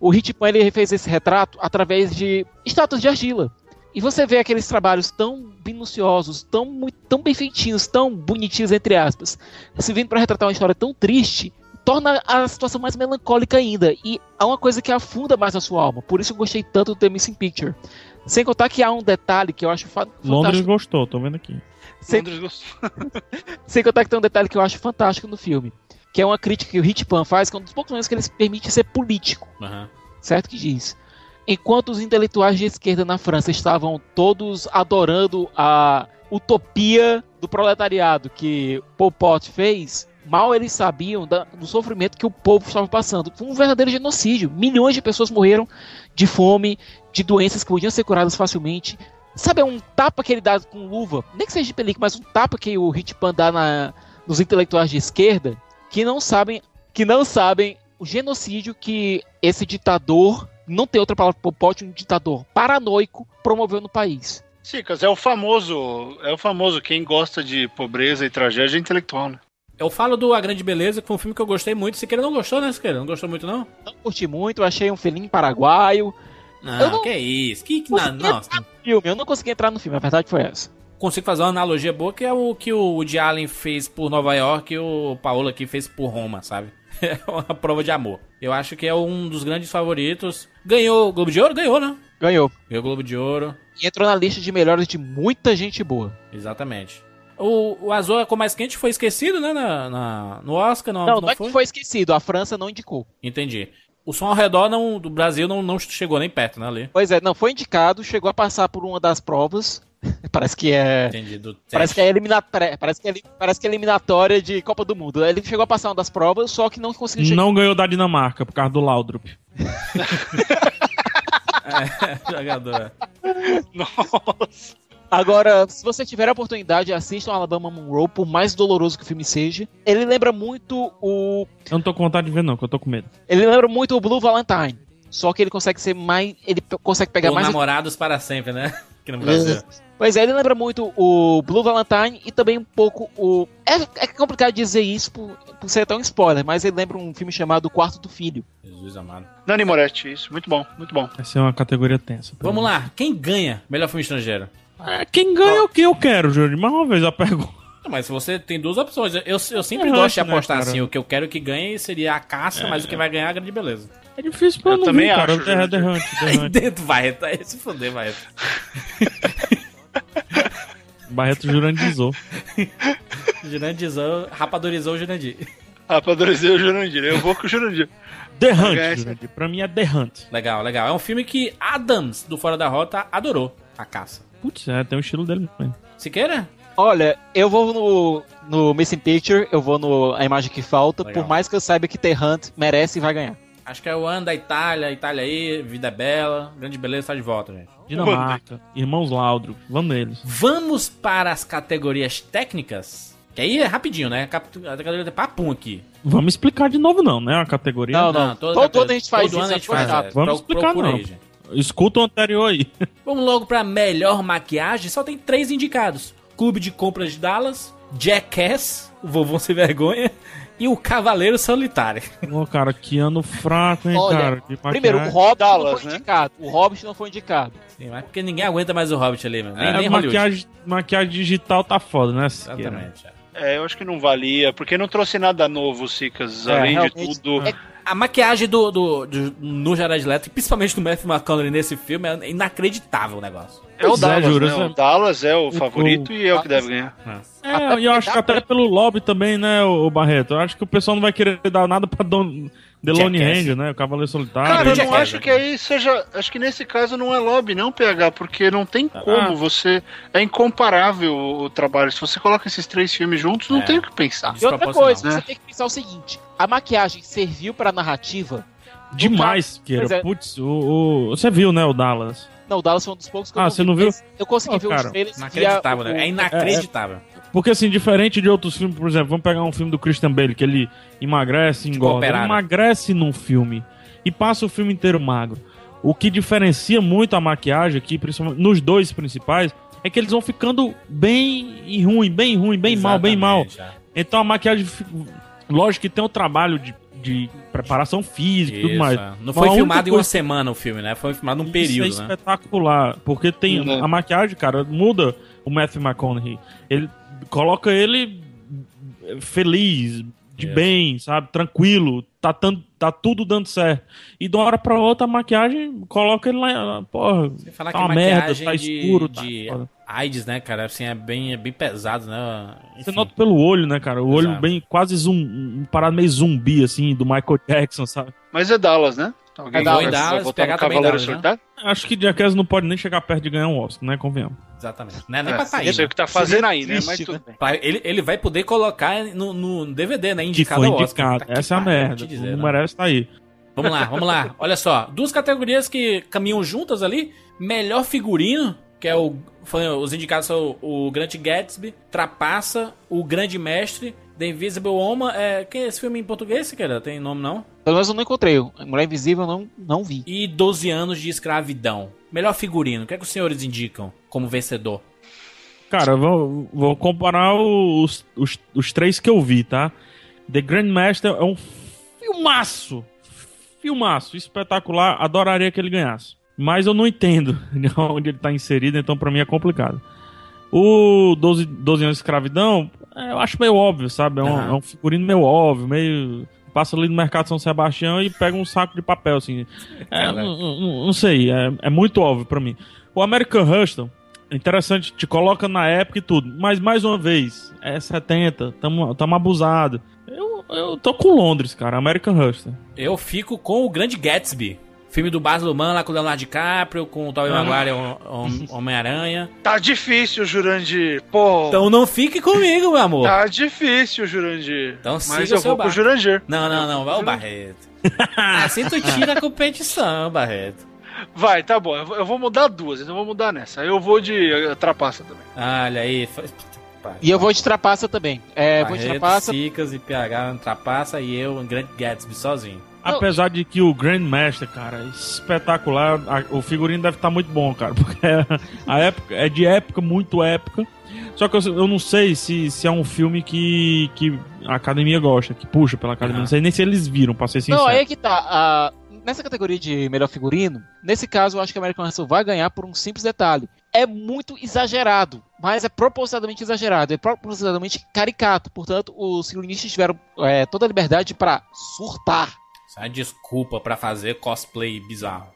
o Hitman ele fez esse retrato através de estátuas de argila. E você vê aqueles trabalhos tão minuciosos, tão, tão bem feitinhos, tão bonitinhos, entre aspas, se vindo para retratar uma história tão triste, torna a situação mais melancólica ainda. E há uma coisa que afunda mais a sua alma. Por isso eu gostei tanto do The Missing Picture. Sem contar que há um detalhe que eu acho fa Londres fantástico. gostou, tô vendo aqui. Sem, <laughs> sem contar que tem um detalhe que eu acho fantástico no filme. Que é uma crítica que o Hitman faz, que é um dos poucos momentos que ele se permite ser político. Aham. certo que diz. Enquanto os intelectuais de esquerda na França estavam todos adorando a utopia do proletariado que Pol Pot fez, mal eles sabiam da- do sofrimento que o povo estava passando. Foi um verdadeiro genocídio. Milhões de pessoas morreram de fome, de doenças que podiam ser curadas facilmente. Sabe, é um tapa que ele dá com luva, nem que seja de pelica, mas um tapa que o Hitman dá na, nos intelectuais de esquerda que não sabem, que não sabem o genocídio que esse ditador, não tem outra palavra Pol Pot, um ditador paranoico promoveu no país. Cicas, é o famoso. É o famoso quem gosta de pobreza e tragédia intelectual, né? Eu falo do A Grande Beleza, que foi um filme que eu gostei muito. Siqueira não gostou, né, Siqueira? Não gostou muito, não? Não curti muito, achei um filhinho paraguaio. Não, Eu não- que isso. Que, que não, nossa. Filme, eu não consegui entrar no filme, a verdade foi essa. Consigo fazer uma analogia boa, que é o que o Woody Allen fez por Nova York e o Paulo aqui fez por Roma, sabe? <laughs> É uma prova de amor. Eu acho que é um dos grandes favoritos. Ganhou o Globo de Ouro? Ganhou, né? Ganhou. Ganhou o Globo de Ouro. E entrou na lista de melhores de muita gente boa. Exatamente. O, o Azul é com mais quente foi esquecido, né? Na, na- no Oscar, não, Não, não, não é foi? que foi esquecido, a França não indicou. Entendi. O som ao redor não, do Brasil não, não chegou nem perto, né, ali? Pois é, não foi indicado, chegou a passar por uma das provas. <laughs> parece que é. Entendi. Do Parece que é, elimina... pare- parece, que é... parece que é eliminatória de Copa do Mundo. Ele chegou a passar uma das provas, só que não conseguiu chegar. Não ganhou da Dinamarca por causa do Laudrup. <laughs> <laughs> jogador. Nossa. Agora, se você tiver a oportunidade, assistam Alabama Monroe, por mais doloroso que o filme seja. Ele lembra muito o. Eu não tô com vontade de ver, não, que eu tô com medo. Ele lembra muito o Blue Valentine. Só que ele consegue ser mais. Ele consegue pegar Ou mais. namorados para sempre, né? <laughs> Aqui no Brasil. Pois é, ele lembra muito o Blue Valentine e também um pouco o. É, é complicado dizer isso por, por ser tão spoiler, mas ele lembra um filme chamado O Quarto do Filho. Jesus amado. Nani Moretti, isso. Muito bom, muito bom. Essa é uma categoria tensa. Vamos mim. lá. Quem ganha melhor filme estrangeiro? É, quem ganha é o que eu quero, Júlio. Mais uma vez a pergunta. Mas você tem duas opções. Eu, eu sempre É, gosto de né, apostar cara? assim. O que eu quero que ganhe seria a caça, mas o que vai ganhar é a grande beleza. É difícil pra Eu eu não também vir, cara. acho, É Júlio. The Hunt, The Hunt. dentro vai, tá aí se fuder, vai. Barreto <laughs> jurandizou. <laughs> Girandizou, rapadorizou o Jurandir. Rapadorizei o Jurandir. Eu vou com o Jurandir. The Hunt, Jurandir. Pra mim é The Hunt. Legal, legal. É um filme que Adams, do Fora da Rota, adorou. A caça. Putz, é, tem o estilo dele também. Siqueira? Olha, eu vou no, no Missing Picture, eu vou no A Imagem que Falta, Legal. por mais que eu saiba que The Hunt merece e vai ganhar. Acho que é o ano da Itália, Itália aí, vida é bela, grande beleza, tá de volta, gente. Dinamarca, Irmãos Laudrup. Vamos neles. Vamos para as categorias técnicas. Que aí é rapidinho, né? A categoria tem papum aqui. Vamos explicar de novo, não, né? A categoria. Não, não. Todo ano a gente faz todo isso, ano a gente é faz. chato. é. Vamos Pro- explicar, não. aí, gente. Escuta o anterior aí. <laughs> Vamos logo pra melhor maquiagem. Só tem três indicados: Clube de Compras de Dallas, Jackass, o Vovô Sem Vergonha e o Cavaleiro Solitário. Ô, cara, que ano fraco, hein, Olha, cara? De Primeiro, o. Hobbit não Dallas, foi né? indicado. O Hobbit não foi indicado. Sim, mas porque ninguém aguenta mais o Hobbit ali, mano. Nem, É, nem maquiagem, maquiagem digital tá foda, né? Exatamente. é. É, eu acho que não valia, porque não trouxe nada novo, Cicas. É, além de tudo. É, a maquiagem do, do, do- no Jared Leto, principalmente do Matthew McConaughey nesse filme, é inacreditável o negócio. É o é, Dallas, Júlio, né? você- O Dallas é o favorito o- e é o que deve ganhar. É, Até e eu acho que até pelo lobby também, né, o Barreto? Eu acho que o pessoal não vai querer dar nada pra Don... Delone Jackass. Ranger, né? O Cavaleiro Solitário. Cara, eu não acho que aí seja. Acho que nesse caso não é lobby, não, PH, porque não tem como você. É incomparável o trabalho. Se você coloca esses três filmes juntos, não É. tem o que pensar. E outra coisa, né? você tem que pensar o seguinte: a maquiagem serviu pra narrativa. Demais, Siqueira. Pois é. Putz, o, o- você viu, né, o Dallas? Não, o Dallas foi um dos poucos que eu Ah, não você vi, não viu? Eu consegui Oh, ver cara, os trailers. Inacreditável, né? É inacreditável. Porque, assim, diferente de outros filmes, por exemplo, vamos pegar um filme do Christian Bale, que ele emagrece, engorda. Ele emagrece num filme e passa o filme inteiro magro. O que diferencia muito a maquiagem aqui, principalmente nos dois principais, é que eles vão ficando bem ruim, bem ruim, bem mal, bem mal. Exatamente, é. Então a maquiagem, lógico que tem o trabalho de, de preparação física e tudo Isso, mais. é. Não foi filmado em uma coisa- semana o filme, né? Foi filmado num Isso período, é né? espetacular, porque tem Né? a maquiagem, cara, muda o Matthew McConaughey. Ele coloca ele feliz, de Isso. bem, sabe, tranquilo, tá, tan- tá tudo dando certo. E de uma hora pra outra a maquiagem coloca ele lá, porra, Sem falar tá que a uma merda, maquiagem tá de, escuro, tá de foda. AIDS, né, cara? Assim, é bem, é bem pesado, né? Você Enfim. nota pelo olho, né, cara? O olho Exato. bem quase zum, um parado meio zumbi assim do Michael Jackson, sabe? Mas é Dallas, né? Alguém É da vai- hora. vai Dallas, votar pegar também Dallas, né? Solitário? Acho que Jackass não pode nem chegar perto de ganhar um Oscar, né? Convenhamos. Exatamente. Não é nem É, pra cair. não sei né? o que tá fazendo aí, né? Mas tudo né? bem. Ele, ele vai poder colocar no, no DVD, né? Que Indicado foi ao Oscar. indicado. Tá que Essa é a merda. dizer, não né? merece estar aí. Vamos lá, vamos lá. <laughs> Olha só, duas categorias que caminham juntas ali. Melhor figurino, que é o. Foi, os indicados são o, o Grande Gatsby, Trapaça, o Grande Mestre, The Invisible Woman. É, quem é esse filme em português, cara? Tem nome não? Pelo menos eu não encontrei. Mulher Invisível eu não, não vi. E 12 anos de escravidão. Melhor figurino, o que é que os senhores indicam como vencedor? Cara, eu vou, vou comparar os, os, os três que eu vi, tá? The Grandmaster é um filmaço. Filmaço, espetacular. Adoraria que ele ganhasse. Mas eu não entendo <laughs> onde ele tá inserido, então pra mim é complicado. O 12, 12 anos de escravidão, é, eu acho meio óbvio, sabe? É um, é um figurino meio óbvio, meio. Passa ali no mercado São Sebastião e pega um saco de papel, assim. É, não, não- não sei, é, é muito óbvio pra mim. O American Hustle, interessante, te coloca na época e tudo. Mas mais uma vez, é 70, tamo, tamo abusado. Eu, eu tô com Londres, cara, American Hustle. Eu fico com o Grande Gatsby. Filme do Baz Luhrmann lá com o Leonardo DiCaprio, com o Tobey Ah. Maguire, o- o Homem-Aranha. Tá difícil, Jurandir. Pô, Então não fique comigo, meu amor. tá difícil, Jurandir. Então Mas siga eu o seu vou pro barco. Jurandir. Não, não, não, vai o Barreto. assim tu tira a competição, Barreto. Vai, tá bom. Eu vou- eu vou mudar duas, então eu vou mudar nessa. Eu vou de eh, trapaça também. Olha aí. E eu vou de trapaça também. É, vou de Barreto, trapaça. Cicas e PH trapaça e eu, um grande Gatsby sozinho. Apesar de que o Grandmaster, cara, é espetacular. a- o figurino deve estar muito bom, cara, <laughs> porque a época é de época, muito época. Só que eu, eu não sei se, se é um filme que, que a academia gosta, que puxa pela academia. Aham. Não sei nem se eles viram, pra ser sincero. Não, aí é que tá. ah, nessa categoria de melhor figurino, nesse caso eu acho que American Hustle vai ganhar por um simples detalhe. É muito exagerado, mas é propositalmente exagerado, é propositalmente caricato. Portanto, os figurinistas tiveram é, toda a liberdade para surtar. Isso é uma desculpa pra fazer cosplay bizarro.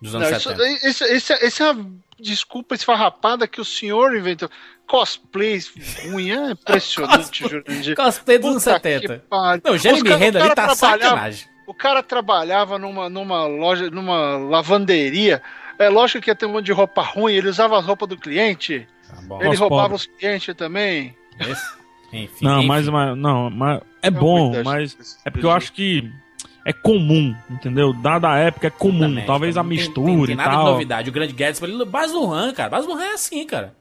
Dos anos Não, isso, 70. isso, isso, essa é a desculpa esfarrapada que o senhor inventou. Cosplay ruim é impressionante, <laughs> Jurandir. Cosplay dos anos Puta que 70. pariu. Não, o Jeremy Renner ali tá trabalhava- sacanagem. O cara trabalhava numa, numa loja, numa lavanderia. É lógico que ia ter um monte de roupa ruim, ele usava as roupas do cliente. Tá. Ele Nossa, roubava pobre. os clientes também. Esse- Enfim, <laughs> Não, enfim. mas, mas- não, mas é É bom, mas é porque eu acho que é comum, entendeu? Dada a época é comum, Exatamente, talvez a não tem- mistura tem, tem e nada tal. de novidade. O grande Gatsby, ele- Baz Luhrmann, cara. Baz Luhrmann é assim, cara.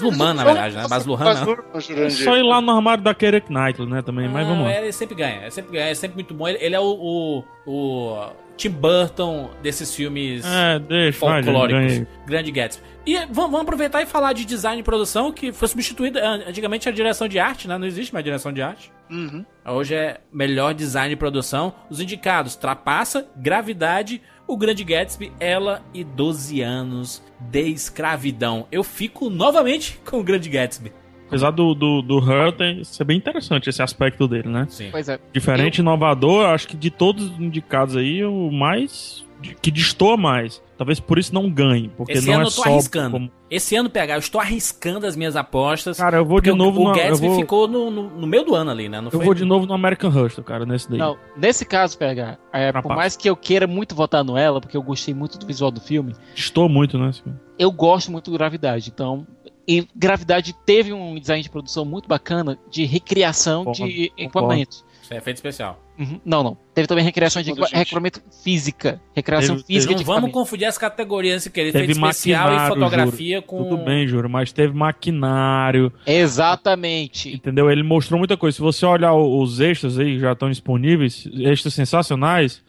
Luhrmann, na verdade, né? Baz Luhrmann não. É só ir lá no armário da Keira Knightley, né, também, mas vamos lá. Ele sempre ganha, ele sempre ganha, é sempre muito bom. Ele, ele é o, o, o Tim Burton desses filmes É, deixa, folclóricos. Grande Gatsby. E vamos, vamos aproveitar e falar de design e produção, que foi substituída. an- Antigamente a direção de arte, né? Não existe mais direção de arte. Uhum. Hoje é melhor design e produção. Os indicados: Trapaça, Gravidade, O Grande Gatsby, Ela e 12 anos de escravidão. Eu fico novamente com o Grande Gatsby. Apesar do, do, do Her ter- ser bem interessante esse aspecto dele, né? Sim. Pois é. Diferente, inovador, acho que de todos os indicados aí, o mais. Que destoa mais. Talvez por isso não ganhe, porque Esse não ano é eu tô só. arriscando. como- Esse ano, PH, eu estou arriscando as minhas apostas. Cara, eu vou de novo o, o no. Eu Gatsby vou, ficou no, no, no meio do ano ali, né? Não eu foi? vou de novo no American Hustle, cara, nesse daí. Não, nesse caso, PH, é, por mais que eu queira muito votar no ela, porque eu gostei muito do visual do filme, Destoa muito, né? eu gosto muito do Gravidade. Então, e Gravidade teve um design de produção muito bacana de recriação Concordo, de concordo. equipamentos. Isso é efeito especial. Uhum. Não, não. Teve também recriação de Segundo a equipa- gente. recrutamento física. Recreação Teve- física Não de vamos equipamento. confundir as categorias se querer Teve efeito especial e fotografia com. Tudo bem, Juro, mas teve maquinário, Exatamente. entendeu? Ele mostrou muita coisa. Se você olhar os extras aí que já estão disponíveis, extras sensacionais,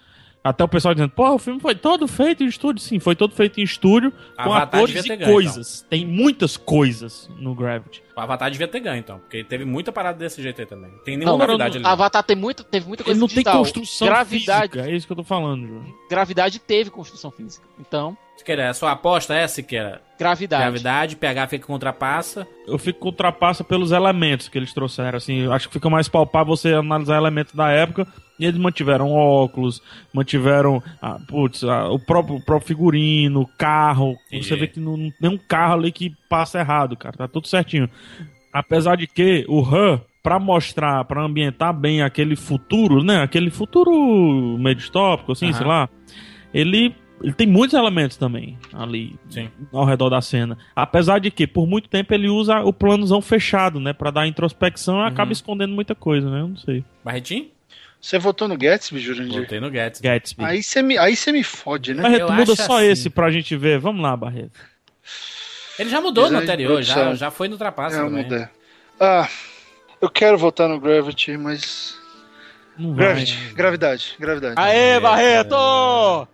até o pessoal dizendo, pô, o filme foi todo feito em estúdio. Sim, foi todo feito em estúdio, com Avatar atores e ganho, coisas. Tem muitas coisas no Gravity. O Avatar devia ter ganho, então. Porque teve muita parada desse jeito aí também. Tem Não, nenhuma cara, novidade ali. Avatar tem muito, teve muita coisa Ele não tem digital. construção Gravidade, física, é isso que eu tô falando, Juro. Gravidade teve construção física. Então, Siqueira, a sua aposta é, Siqueira? gravidade. Gravidade, PH fica com ultrapassa. Eu fico com ultrapassa pelos elementos que eles trouxeram, assim, eu acho que fica mais palpável você analisar elementos da época, e eles mantiveram óculos, mantiveram, ah, putz, ah, o, próprio, o próprio figurino, o carro, Entendi. você vê que não, não tem um carro ali que passa errado, cara, tá tudo certinho. Apesar de que o Han, pra mostrar, pra ambientar bem aquele futuro, né? Aquele futuro meio distópico, assim, Aham. sei lá. Ele, ele tem muitos elementos também ali Sim. ao redor da cena. Apesar de que, por muito tempo, ele usa o planozão fechado, né? Pra dar introspecção e acaba escondendo muita coisa, né? Eu não sei. Barretinho? Você votou no Gatsby, Jurandir? Voltei no Gatsby. Gatsby. Aí você me, aí você me fode, né? Barreto, eu muda só assim. esse pra gente ver. Vamos lá, Barreto. Ele já mudou no Design de anterior, já, já foi no Trapaça É, eu também. mudei. Ah, eu quero votar no Gravity, mas. Não vai. Gravity, gravidade, gravidade. Aê, Barreto!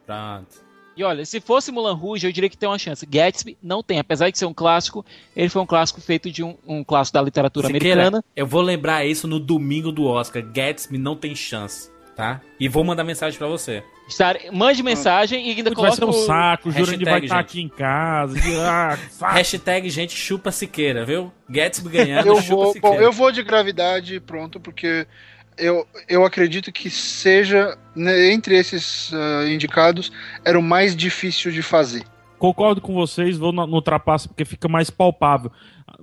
Pronto. E olha, se fosse Mulan Rouge, eu diria que tem uma chance. Gatsby não tem, apesar de ser um clássico, ele foi um clássico feito de um, um clássico da literatura Siqueira, americana. eu vou lembrar isso no domingo do Oscar. Gatsby não tem chance, tá? E vou mandar mensagem pra você. Estar, mande mensagem e ainda Vai coloca ser um o- saco, o Jurandir Hashtag, vai estar gente. aqui em casa. e- Ah. <laughs> Hashtag gente chupa Siqueira, viu? Gatsby ganhando, Eu chupa vou, Siqueira. bom, eu vou de gravidade, pronto, porque eu, eu acredito que seja, né, entre esses ah, indicados, era o mais difícil de fazer. Concordo com vocês, vou no, no Trapaça porque fica mais palpável.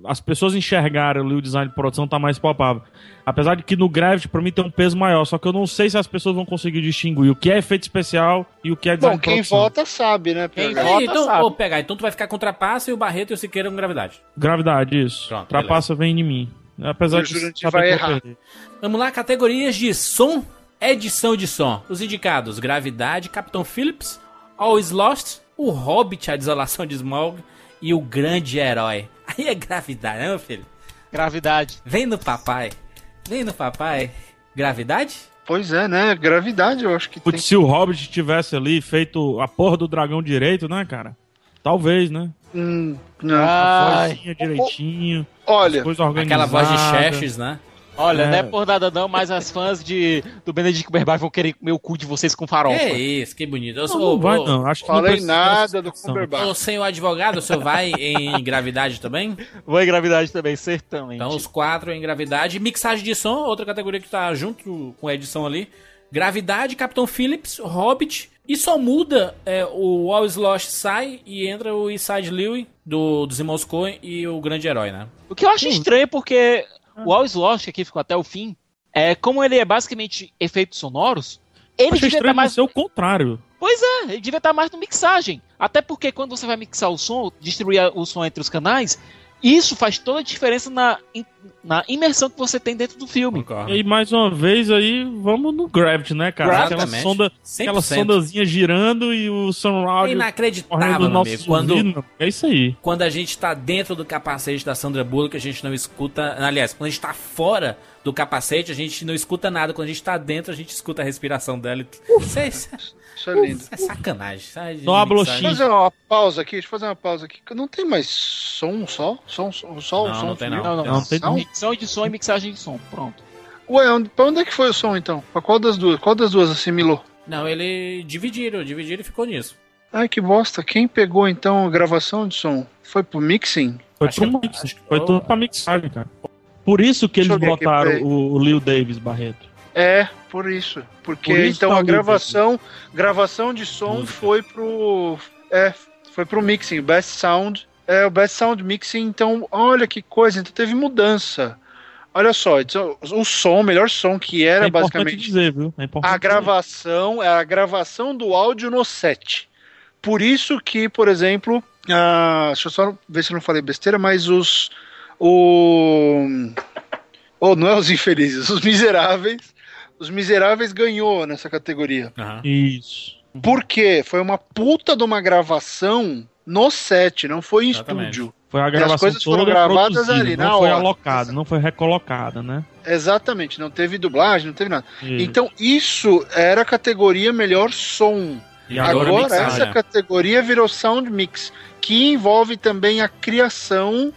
As pessoas enxergaram ali o design de produção tá mais palpável. Apesar de que no Gravity pra mim tem um peso maior, só que eu não sei se as pessoas vão conseguir distinguir o que é efeito especial e o que é design Bom, de quem produção. vota sabe, né? Quem vota- então, sabe. vou pegar. Então tu vai ficar com o Trapaça e o Barreto e o Siqueira com gravidade. Gravidade, isso. Pronto, Trapaça vem em mim. Apesar o de vai que vou errar. Vamos lá, categorias de som, edição de som. Os indicados: Gravidade, Capitão Phillips, All is Lost, O Hobbit, A Desolação de Smaug e O Grande Herói. Aí é gravidade, né, meu filho? Gravidade. Vem no papai. Vem no papai. Gravidade? Pois é, né? Gravidade, eu acho que tem. Putz, se o Hobbit tivesse ali feito a porra do dragão direito, né, cara? Talvez, né? Hum, não. A vozinha direitinho, Olha. Aquela voz de Xerxes, né? Olha, É. não é por nada não, mas as fãs de, do Benedict Cumberbatch vão querer comer o cu de vocês com farofa. Que isso, que bonito. Eu Não, sou, não vai, ô, não. Acho que não falei precisa nada do. Cumberbatch. senhor advogado, o senhor vai em gravidade também? <laughs> Vou em gravidade também, certamente. Então os quatro em gravidade. Mixagem de som, outra categoria que tá junto com a edição ali. Gravidade, Capitão Phillips, Hobbit. E só muda é, o All is Lost sai e entra o Inside Lewis do, dos irmãos Coen e o Grande Herói, né? O que eu acho estranho porque o All is Lost, que aqui ficou até o fim, é, como ele é basicamente efeitos sonoros, ele Acho devia estar mais. ser o contrário. Pois é, ele devia estar mais no mixagem. Até porque quando você vai mixar o som, distribuir o som entre os canais, isso faz toda a diferença na, na imersão que você tem dentro do filme. Concordo. E mais uma vez aí, vamos no Gravity, né, cara? Aquela, Exatamente. sonda, 100%. aquela sondazinha girando e o correndo Inacreditável, nossos amigo. Quando. É isso aí. quando a gente tá dentro do capacete da Sandra Bullock, a gente não escuta. Aliás, quando a gente tá fora do capacete, a gente não escuta nada. Quando a gente tá dentro, a gente escuta a respiração dela. Isso é, isso Isso é lindo. é sacanagem. Não. X. Deixa eu fazer uma pausa aqui, deixa eu fazer uma pausa aqui. Não tem mais som só? Som, som, só Não, som não tem sumiu? Não, não, Não, tem Não? Edição de som e mixagem de som. Pronto. Ué, onde, pra onde é que foi o som então? Pra qual das duas? Qual das duas assimilou? Não, ele dividiram, dividiram e ficou nisso. Ai, que bosta. Quem pegou então a gravação de som? Foi pro mixing? Foi, Acho pro que- mix, acho que foi foi- tudo pra mixagem, cara. Por isso que Deixa eles aqui, botaram peraí. o, o Lil Davis Barreto. É, por isso. Porque Por isso então tá a gravação, gravação de som Música. foi pro. É, foi pro mixing, o Best Sound. É, o Best Sound Mixing, então, olha que coisa, então teve mudança. Olha só, então, o som, o melhor som que era é basicamente dizer, viu? É a gravação, é a gravação do áudio no set. Por isso que, por exemplo, ah, deixa eu só ver se eu não falei besteira, mas os. O. Ou não é os infelizes, os miseráveis. Os miseráveis ganhou nessa categoria. Dizer. Isso. Por quê? Foi uma puta de uma gravação no set, não foi em Exatamente. estúdio. Foi a as gravação coisas foram gravadas ali, não na foi hora. alocada, não foi recolocada, né? Exatamente, não teve dublagem, não teve nada. Isso. Então, isso era a categoria melhor som. E Agora, mixagem, essa categoria virou Sound Mix, que envolve também a criação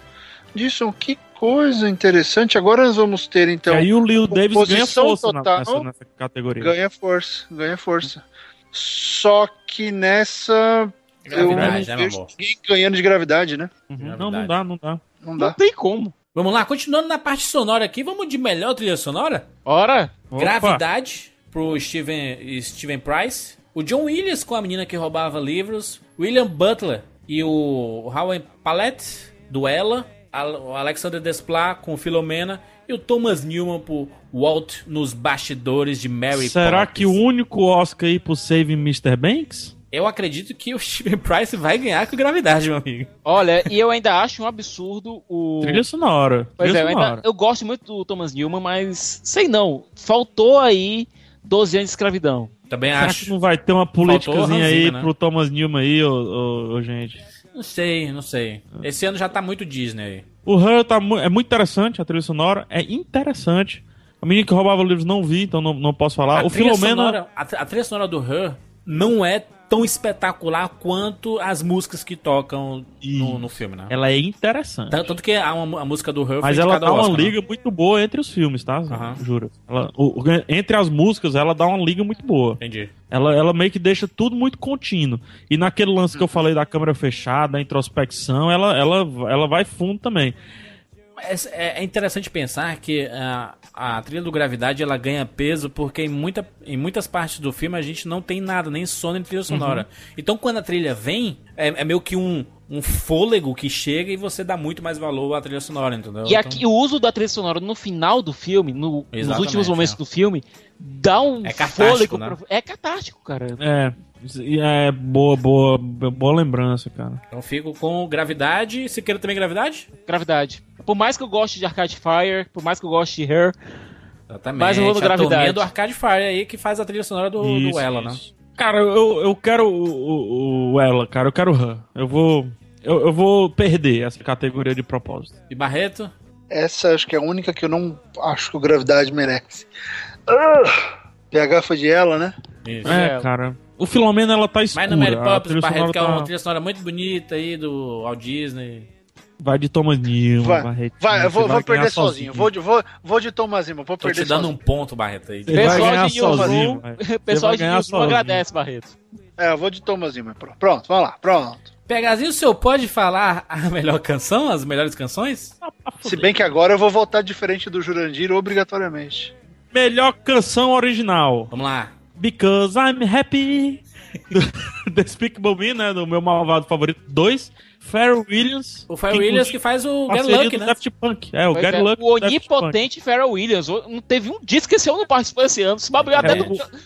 som. Que coisa interessante. Agora nós vamos ter, então, e aí o Lil Davis ganha força total. nessa, nessa categoria. ganha força, ganha força. Só que nessa eu não Gravidade, né, vejo ninguém ganhando de gravidade, né? Uhum. Gravidade. Não, não dá, não dá. Não Não dá. tem como. Vamos lá, continuando na parte sonora aqui, vamos de melhor trilha sonora? Ora, Opa. Gravidade, pro Steven, Steven Price. O John Williams com a menina que roubava livros. William Butler e o Howard Palette, do Ella. O Alexander Desplat com Filomena e o Thomas Newman por Walt nos bastidores de Mary Será Poppins. que o único Oscar aí pro Saving Mr. Banks? Eu acredito que o <laughs> Steven Price vai ganhar com gravidade, meu amigo. Olha, e eu ainda acho um absurdo o. Trilha sonora. Pois trilha é, eu, sonora. ainda, eu gosto muito do Thomas Newman, mas sei não. Faltou aí 12 anos de escravidão. Também Será acho. que não vai ter uma políticazinha aí né? pro Thomas Newman aí, ô, ô- ô, gente? Não sei, não sei. Esse ano já tá muito Disney aí. O Her tá mu- é muito interessante, a trilha sonora é interessante. A menina que roubava livros não vi, então não, não posso falar. A o trilha Filomena. sonora- a, a trilha sonora do Her não é tão espetacular quanto as músicas que tocam no, no filme, né? Ela é interessante. Tanto, que a, uma- a música do Her Mas ela dá ao uma Oscar, né? liga muito boa entre os filmes, tá? Juro. Ela- o- entre as músicas, ela dá uma liga muito boa. Entendi. Ela, ela meio que deixa tudo muito contínuo. E naquele lance Uhum. que eu falei da câmera fechada, da introspecção, ela, ela, ela vai fundo também. É, é interessante pensar que a, a trilha do Gravidade ela ganha peso porque em, muita, em muitas partes do filme a gente não tem nada, nem som nem trilha sonora. Uhum. Então quando a trilha vem, é, é meio que um, um fôlego que chega e você dá muito mais valor à trilha sonora, entendeu? E Então- aqui o uso da trilha sonora no final do filme, no- nos últimos momentos é. do filme, dá um É fôlego. né? pro- É catártico, cara. É, é boa, boa, boa lembrança, cara. Então fico com Gravidade. Se queira também Gravidade? Gravidade. Por mais que eu goste de Arcade Fire, por mais que eu goste de Her, Exatamente. Mas eu vou no Gravidade. do Arcade Fire aí que faz a trilha sonora do, do Isso, Ela, né? isso. Cara, eu, eu quero o, o, o ela, cara. Eu quero o Han. Eu vou. Eu, eu vou perder essa categoria de propósito. E Barreto? Essa acho que é a única que eu não acho que o Gravidade merece. Ah, PH foi de ela, né? Isso. É, ela. cara. O Filomena, ela tá escura. Mas no Mary Poppins, Barreto, que é uma tá- trilha sonora muito bonita aí do Walt Disney. Vai de Thomas Vai, Barretinho, vai, eu vou, vou perder sozinho. Vou de, vou, vou de Tomazima, vou Tô perder te dando sozinho. um ponto, Barreto, aí. Pessoal ganhar de sozinho. <laughs> Você pessoal vai de sozinho. agradece, Barreto. É, eu vou de Tomazima. Pronto, Pronto, vamos lá, pronto. Pegazinho, o senhor pode falar a <laughs> melhor canção, as melhores canções? Se bem que agora eu vou votar diferente do Jurandir obrigatoriamente. Melhor canção original. Vamos lá. Because I'm Happy. Do <laughs> Despicable Me, né? Do meu malvado favorito. Dois. Pharrell Williams. O Pharrell Williams que faz o Get parceria Lucky, do né? Daft Punk. É, o Pois Get é, Lucky. o do onipotente Pharrell Williams. Não teve um disco que esse homem não participou esse ano. Se É, até do,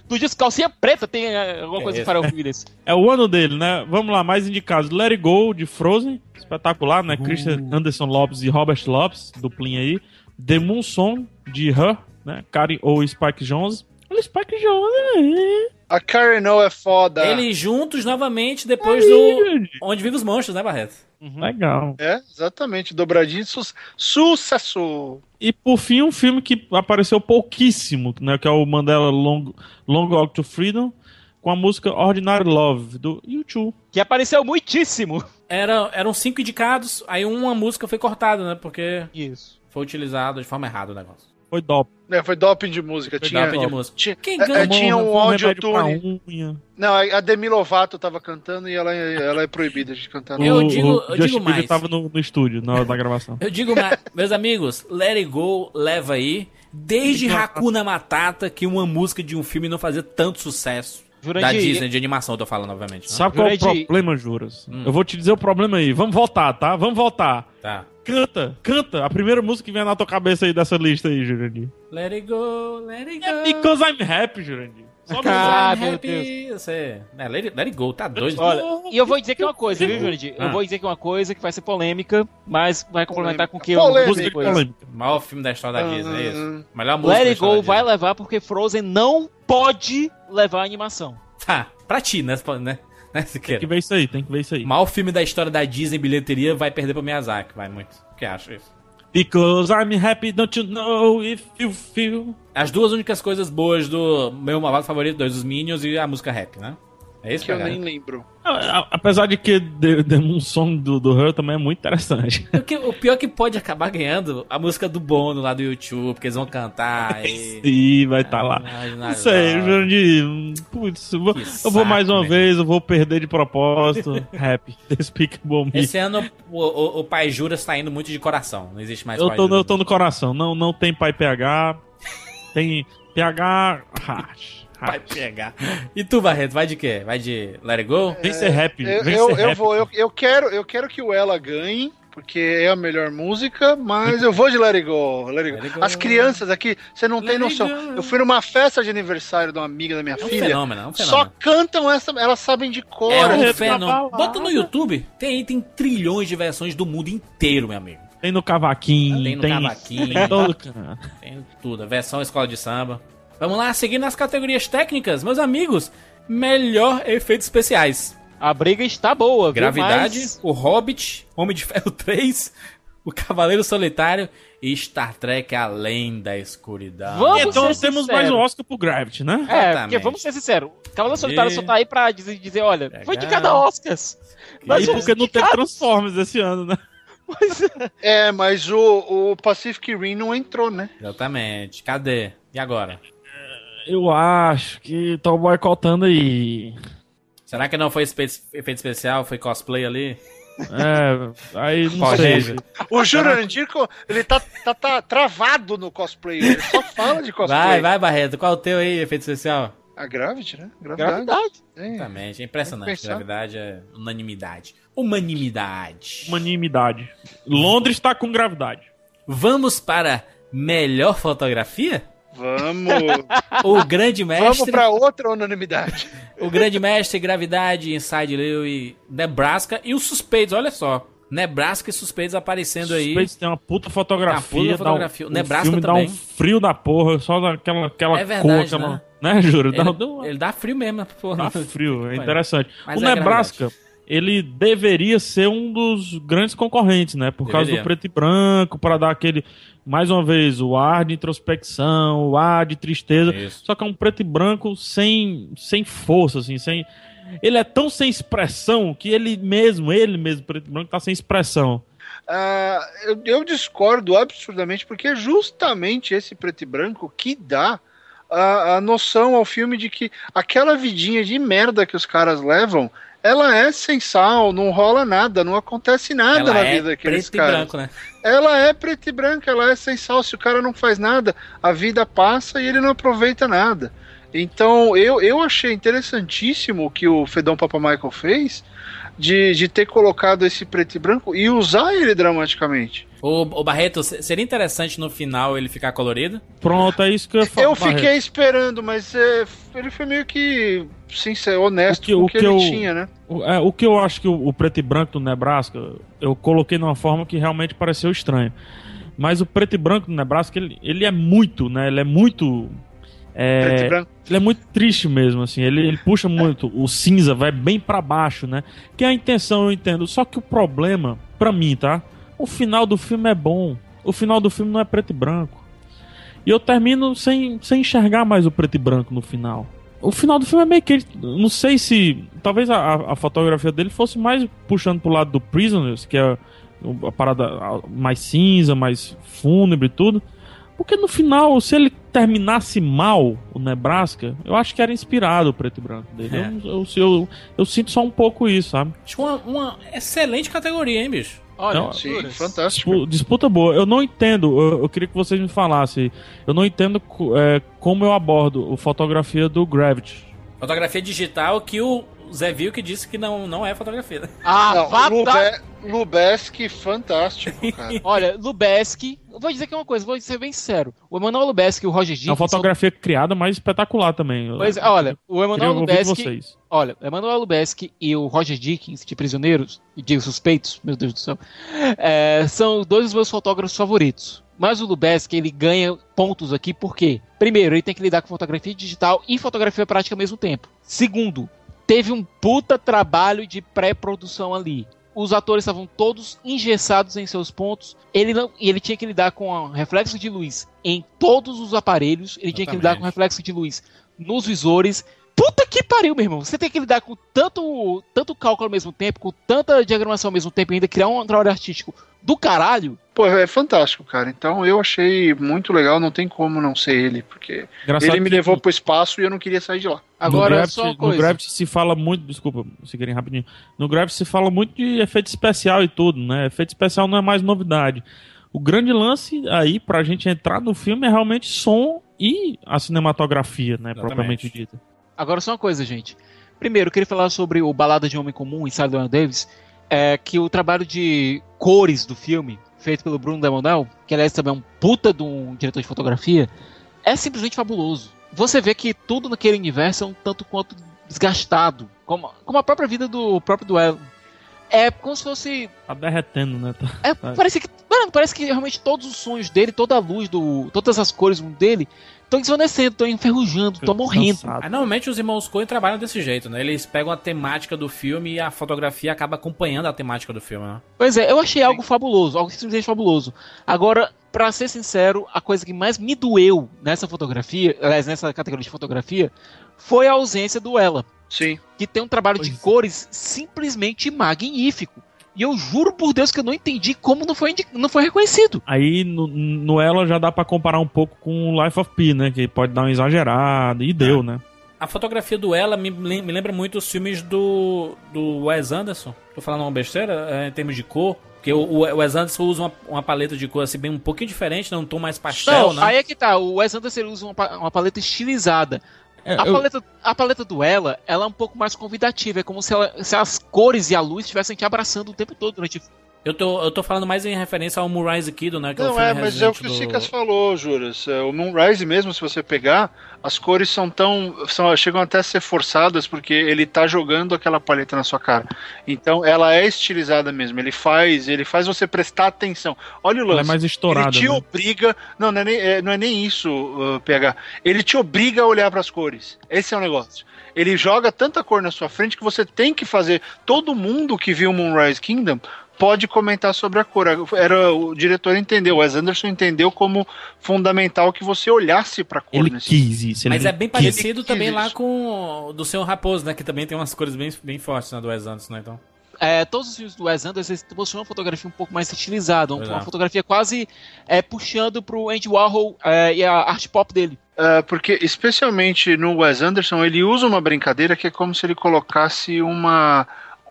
do disco Calcinha Preta tem eh, alguma É coisa de isso. Pharrell Williams. <laughs> É o ano dele, né? Vamos lá, mais indicados. Let It Go, de Frozen. Espetacular, né? Christian Anderson Lopes e Robert Lopes, duplinha aí. The Moon Song, de Her, né? Karen ou Spike Jones. Olha, Spike Jones? A Karen O é foda. Eles juntos novamente depois Aí, do gente. Onde Vive os Monstros, né, Barreto? Legal. É, exatamente. Dobradinho de su sucesso. E por fim, um filme que apareceu pouquíssimo, né? Que é o Mandela Long, Long Walk to Freedom, com a música Ordinary Love, do YouTube. Que apareceu muitíssimo. Era, eram cinco indicados, aí uma música foi cortada, né? Porque Isso. foi utilizado de forma errada o negócio. Foi dop. É, foi doping de música. Foi tinha, doping de música. Tinha, Quem é, ganha? é, tinha um unha. Não, a Demi Lovato tava cantando e ela, ela é proibida de cantar. Eu O- digo- o eu Justin digo mais. tava no, no estúdio na da gravação. Eu digo, ma- meus amigos, Let It Go leva aí. Desde Hakuna Matata, que uma música de um filme não fazia tanto sucesso. Jurandir, da Disney, de animação, eu tô falando, obviamente. né? Sabe qual é o Jurandir. problema, Juras? Hum. Eu vou te dizer o problema aí. Vamos voltar, tá? Vamos voltar. Tá. Canta, canta. A primeira música que vem na tua cabeça aí dessa lista aí, Jurandir. Let it go, let it go. É Because I'm Happy, Jurandir. Só Ah, meu happy. Você... É, let, it, let it go, tá doido. Olha, e eu vou dizer que é uma coisa, viu, Jurandir? Ah. Eu vou dizer que é uma coisa que vai ser polêmica, mas vai complementar com o que eu Polêmica. vou música dizer de depois. polêmica. O maior filme da história da Disney, é isso? Melhor música Let It Go vai levar porque Frozen não pode levar a animação. Tá, pra ti, né? né? <laughs> né Tem que ver isso aí, tem que ver isso aí. O maior filme da história da Disney bilheteria vai perder pro Miyazaki, vai muito. O que acha isso? Because I'm happy, don't you know if you feel. As duas únicas coisas boas do meu malvado favorito, dois, os Minions e a música rap, né? É isso, Que eu PH? nem lembro. Apesar de que The, The Moon Song do, do Her também é muito interessante. O, que- o pior é que pode acabar ganhando a música do Bono lá do YouTube, porque eles vão cantar <laughs> e... E vai estar lá. Ai, Não sei, Jurandir. hum, Putz, eu vou, Que eu vou mais saco, uma né? vez, eu vou perder de propósito. <laughs> Happy. Despicable Me. Esse ano o, o, o Pai Juras tá indo muito de coração. Não existe mais Eu Pai tô, Juras. eu tô no coração. Não, não tem pai PH. Tem PH. Hash. Vai pegar. E tu, Barreto, vai de quê? Vai de Let It Go? Vem ser rap. Eu, vem eu, ser eu rap. vou, eu, eu quero, eu quero que o Ela ganhe, porque é a melhor música, mas eu vou de Let It Go. Let It go. Let It Go. As crianças aqui, você não tem Let It noção. Go. Eu fui numa festa de aniversário de uma amiga da minha É um filha. fenômeno, é um Só fenômeno. cantam essa, elas sabem de cor. É um fenômeno. Bota no YouTube, tem, tem trilhões de versões do mundo inteiro, meu amigo. Tem no cavaquinho, Tem no tem, cavaquinho. tem. Tem tudo, a versão escola de samba. Vamos lá, seguindo as categorias técnicas, meus amigos. Melhor efeitos especiais. A briga está boa, viu? Gravidade, Mas o Hobbit, Homem de Ferro <laughs> 3, o Cavaleiro Solitário e Star Trek Além da Escuridão. Vamos Então ser temos sinceros. mais um Oscar pro Gravity, né? É, Exatamente. porque vamos ser sinceros. Cavaleiro Solitário E- só tá aí pra dizer, dizer olha, foi de Legal. cada Oscars. Mas E porque não teve indicados- Transformers esse ano, né? É. <laughs> É, mas o, o Pacific Rim não entrou, né? Exatamente. Cadê? E agora? Eu acho que estão boicotando aí. Será que não foi espe- efeito especial? Foi cosplay ali? É, aí não Pode sei. ser. O Jurandir, ele tá, tá, tá travado no cosplay. Ele só fala de cosplay. Vai, vai, Barreto. Qual o teu aí, efeito especial? A Gravity, né? Gravidade. Gravidade. É. Exatamente, é impressionante. Gravidade é unanimidade. Humanimidade. Unanimidade. Londres tá com gravidade. Vamos para melhor fotografia? Vamos, <laughs> O grande vamos mestre. pra outra unanimidade. O grande mestre, Gravidade, Inside Leo e Nebraska. E os suspeitos, olha só. Nebraska e suspeitos aparecendo aí. Space tem uma puta fotografia. Uma puta fotografia. Um, Nebraska o filme também. dá um frio da porra, só daquela aquela É verdade, cor, aquela, né? né, Júlio? Dá, Ele, dá ele dá frio mesmo, porra. dá frio, é interessante. mas o é Nebraska, ele deveria ser um dos grandes concorrentes, né? Por causa Deveria. do preto e branco, para dar aquele, mais uma vez, o ar de introspecção, o ar de tristeza. Isso. Só que é um preto e branco sem, sem força, assim, sem. Ele é tão sem expressão que ele mesmo, ele mesmo, preto e branco, tá sem expressão. Ah, eu, eu discordo absurdamente, porque é justamente esse preto e branco que dá a, a noção ao filme de que aquela vidinha de merda que os caras levam, ela é sem sal, não rola nada, não acontece nada Ela na é vida daqueles preto e branco, né? Ela é preto e branco, ela é sem sal. Se o cara não faz nada, a vida passa e ele não aproveita nada. Então eu, eu achei interessantíssimo o que o Fedão Papa Michael fez de, de ter colocado esse preto e branco e usar ele dramaticamente. O, o Barreto, se- seria interessante no final ele ficar colorido? Pronto, é isso que eu falar. Eu fiquei esperando, mas é, ele foi meio que sincero, honesto O que- com o o que, que ele eu- tinha, né? O, é, o que eu acho que o, o preto e branco do Nebraska, eu coloquei de uma forma que realmente pareceu estranho. Mas o preto e branco do Nebraska, ele, ele é muito, né? Ele é muito. É, ele é muito triste mesmo, assim. Ele, ele puxa muito. O cinza vai bem pra baixo, né? Que é a intenção, eu entendo. Só que o problema, pra mim, tá? O final do filme é bom. O final do filme não é preto e branco. E eu termino sem, sem enxergar mais o preto e branco no final. O final do filme é meio que. ele- Não sei se. Talvez a, a fotografia dele fosse mais puxando pro lado do Prisoners, que é a parada mais cinza, mais fúnebre e tudo. Porque no final, se ele terminasse mal o Nebraska, eu acho que era inspirado o preto e branco dele. É. Eu, eu, eu, eu sinto só um pouco isso, sabe? Acho uma, uma excelente categoria, hein, bicho? Olha, Não, Sim, fantástico. Dispu- Disputa boa. Eu não entendo, eu, eu queria que vocês me falassem. Eu não entendo é, como eu abordo a fotografia do Gravity. Fotografia digital que o Zé viu que disse que não, não é fotografia. Ah, Não, Lube, Lubeski, fantástico, <laughs> cara. Olha, Lubeski, eu vou dizer aqui uma coisa, vou ser bem sincero. O Emanuel Lubeski e o Roger É uma Dickens. fotografia criada, mas espetacular também. Pois, é, olha, o Emanuel vocês. Olha, o Emanuel Lubeski e o Roger Dickens, de Prisioneiros, e de Suspeitos, meu Deus do céu, é, são dois dos meus fotógrafos favoritos. Mas o Lubeski, ele ganha pontos aqui, por quê? Primeiro, ele tem que lidar com fotografia digital e fotografia prática ao mesmo tempo. Segundo, teve um puta trabalho de pré-produção ali. Os atores estavam todos engessados em seus pontos. Ele não, e ele tinha que lidar com o reflexo de luz em todos os aparelhos. Ele tinha que lidar com o Exatamente. reflexo de luz nos visores. Puta que pariu, meu irmão. Você tem que lidar com tanto, tanto cálculo ao mesmo tempo, com tanta diagramação ao mesmo tempo, e ainda criar um trabalho artístico do caralho. Pô, é fantástico, cara. Então eu achei muito legal, não tem como não ser ele, porque Engraçado ele me que levou pro espaço e eu não queria sair de lá. Agora, no Gravity, só uma no coisa. Gravity se fala muito. Desculpa, seguirem rapidinho. No Gravity se fala muito de efeito especial e tudo, né? Efeito especial não é mais novidade. O grande lance aí pra gente entrar no filme é realmente som e a cinematografia, né? Exatamente. Propriamente dita. Agora só uma coisa, gente. Primeiro, eu queria falar sobre o Balada de um Homem Comum, Inside Llewyn Davis. é que o trabalho de cores do filme, feito pelo Bruno Demonel, que aliás também é um puta de um diretor de fotografia, é simplesmente fabuloso. Você vê que tudo naquele universo é um tanto quanto desgastado, como, como a própria vida do próprio duelo. É como se fosse. Tá derretendo, né? Tá- É, parece que. Mano, parece que realmente todos os sonhos dele, toda a luz do. Todas as cores dele estão desvanecendo, estão enferrujando, estão morrendo. Ah, normalmente os irmãos Coen trabalham desse jeito, né? Eles pegam a temática do filme e a fotografia acaba acompanhando a temática do filme, né? Pois é, eu achei algo fabuloso, algo simplesmente fabuloso. Agora, pra ser sincero, a coisa que mais me doeu nessa fotografia, aliás, nessa categoria de fotografia, foi a ausência do Ela, Sim. que tem um trabalho de Pois é. cores simplesmente magnífico. E eu juro por Deus que eu não entendi como não foi, não foi reconhecido. Aí no, no ela já dá pra comparar um pouco com o Life of Pi, né? Que pode dar uma exagerada. E deu, né? A fotografia do Ela me, me lembra muito os filmes do, do Wes Anderson. Tô falando uma besteira é, em termos de cor. Porque o, o Wes Anderson usa uma, uma paleta de cor assim bem um pouquinho diferente, né? um tom mais pastel, Não, né? aí é que tá, o Wes Anderson ele usa uma, uma paleta estilizada. É, A eu- paleta, a paleta do Ela, ela é um pouco mais convidativa, é como se, ela- se as cores e a luz estivessem te abraçando o tempo todo durante Eu tô, eu tô falando mais em referência ao Moonrise Kiddo, né? Que é o Não, filme é, mas é o que o do- Sicas falou, Juras. É, O Moonrise mesmo, se você pegar, as cores são tão. São, chegam até a ser forçadas, porque ele tá jogando aquela paleta na sua cara. Então ela é estilizada mesmo. Ele faz, ele faz você prestar atenção. Olha o lance. Ela é mais estourada, Ele te né? obriga. Não, não é nem, é, não é nem isso, uh, PH. Ele te obriga a olhar para as cores. Esse é o negócio. Ele joga tanta cor na sua frente que você tem que fazer. Todo mundo que viu Moonrise Kingdom pode comentar sobre a cor. Era o diretor entendeu, o Wes Anderson entendeu como fundamental que você olhasse para cor Ele nesse. quis isso. Mas ele é bem quis. parecido Ele também lá isso. com o do Senhor Raposo, né? Que também tem umas cores bem, bem fortes, né? Do Wes Anderson, né? Então. É, todos os filmes do Wes Anderson possuem uma fotografia um pouco mais estilizada, uma, é. uma fotografia quase é, puxando pro Andy Warhol é, e a arte pop dele. Uh, porque, especialmente no Wes Anderson, ele usa uma brincadeira que é como se ele colocasse uma.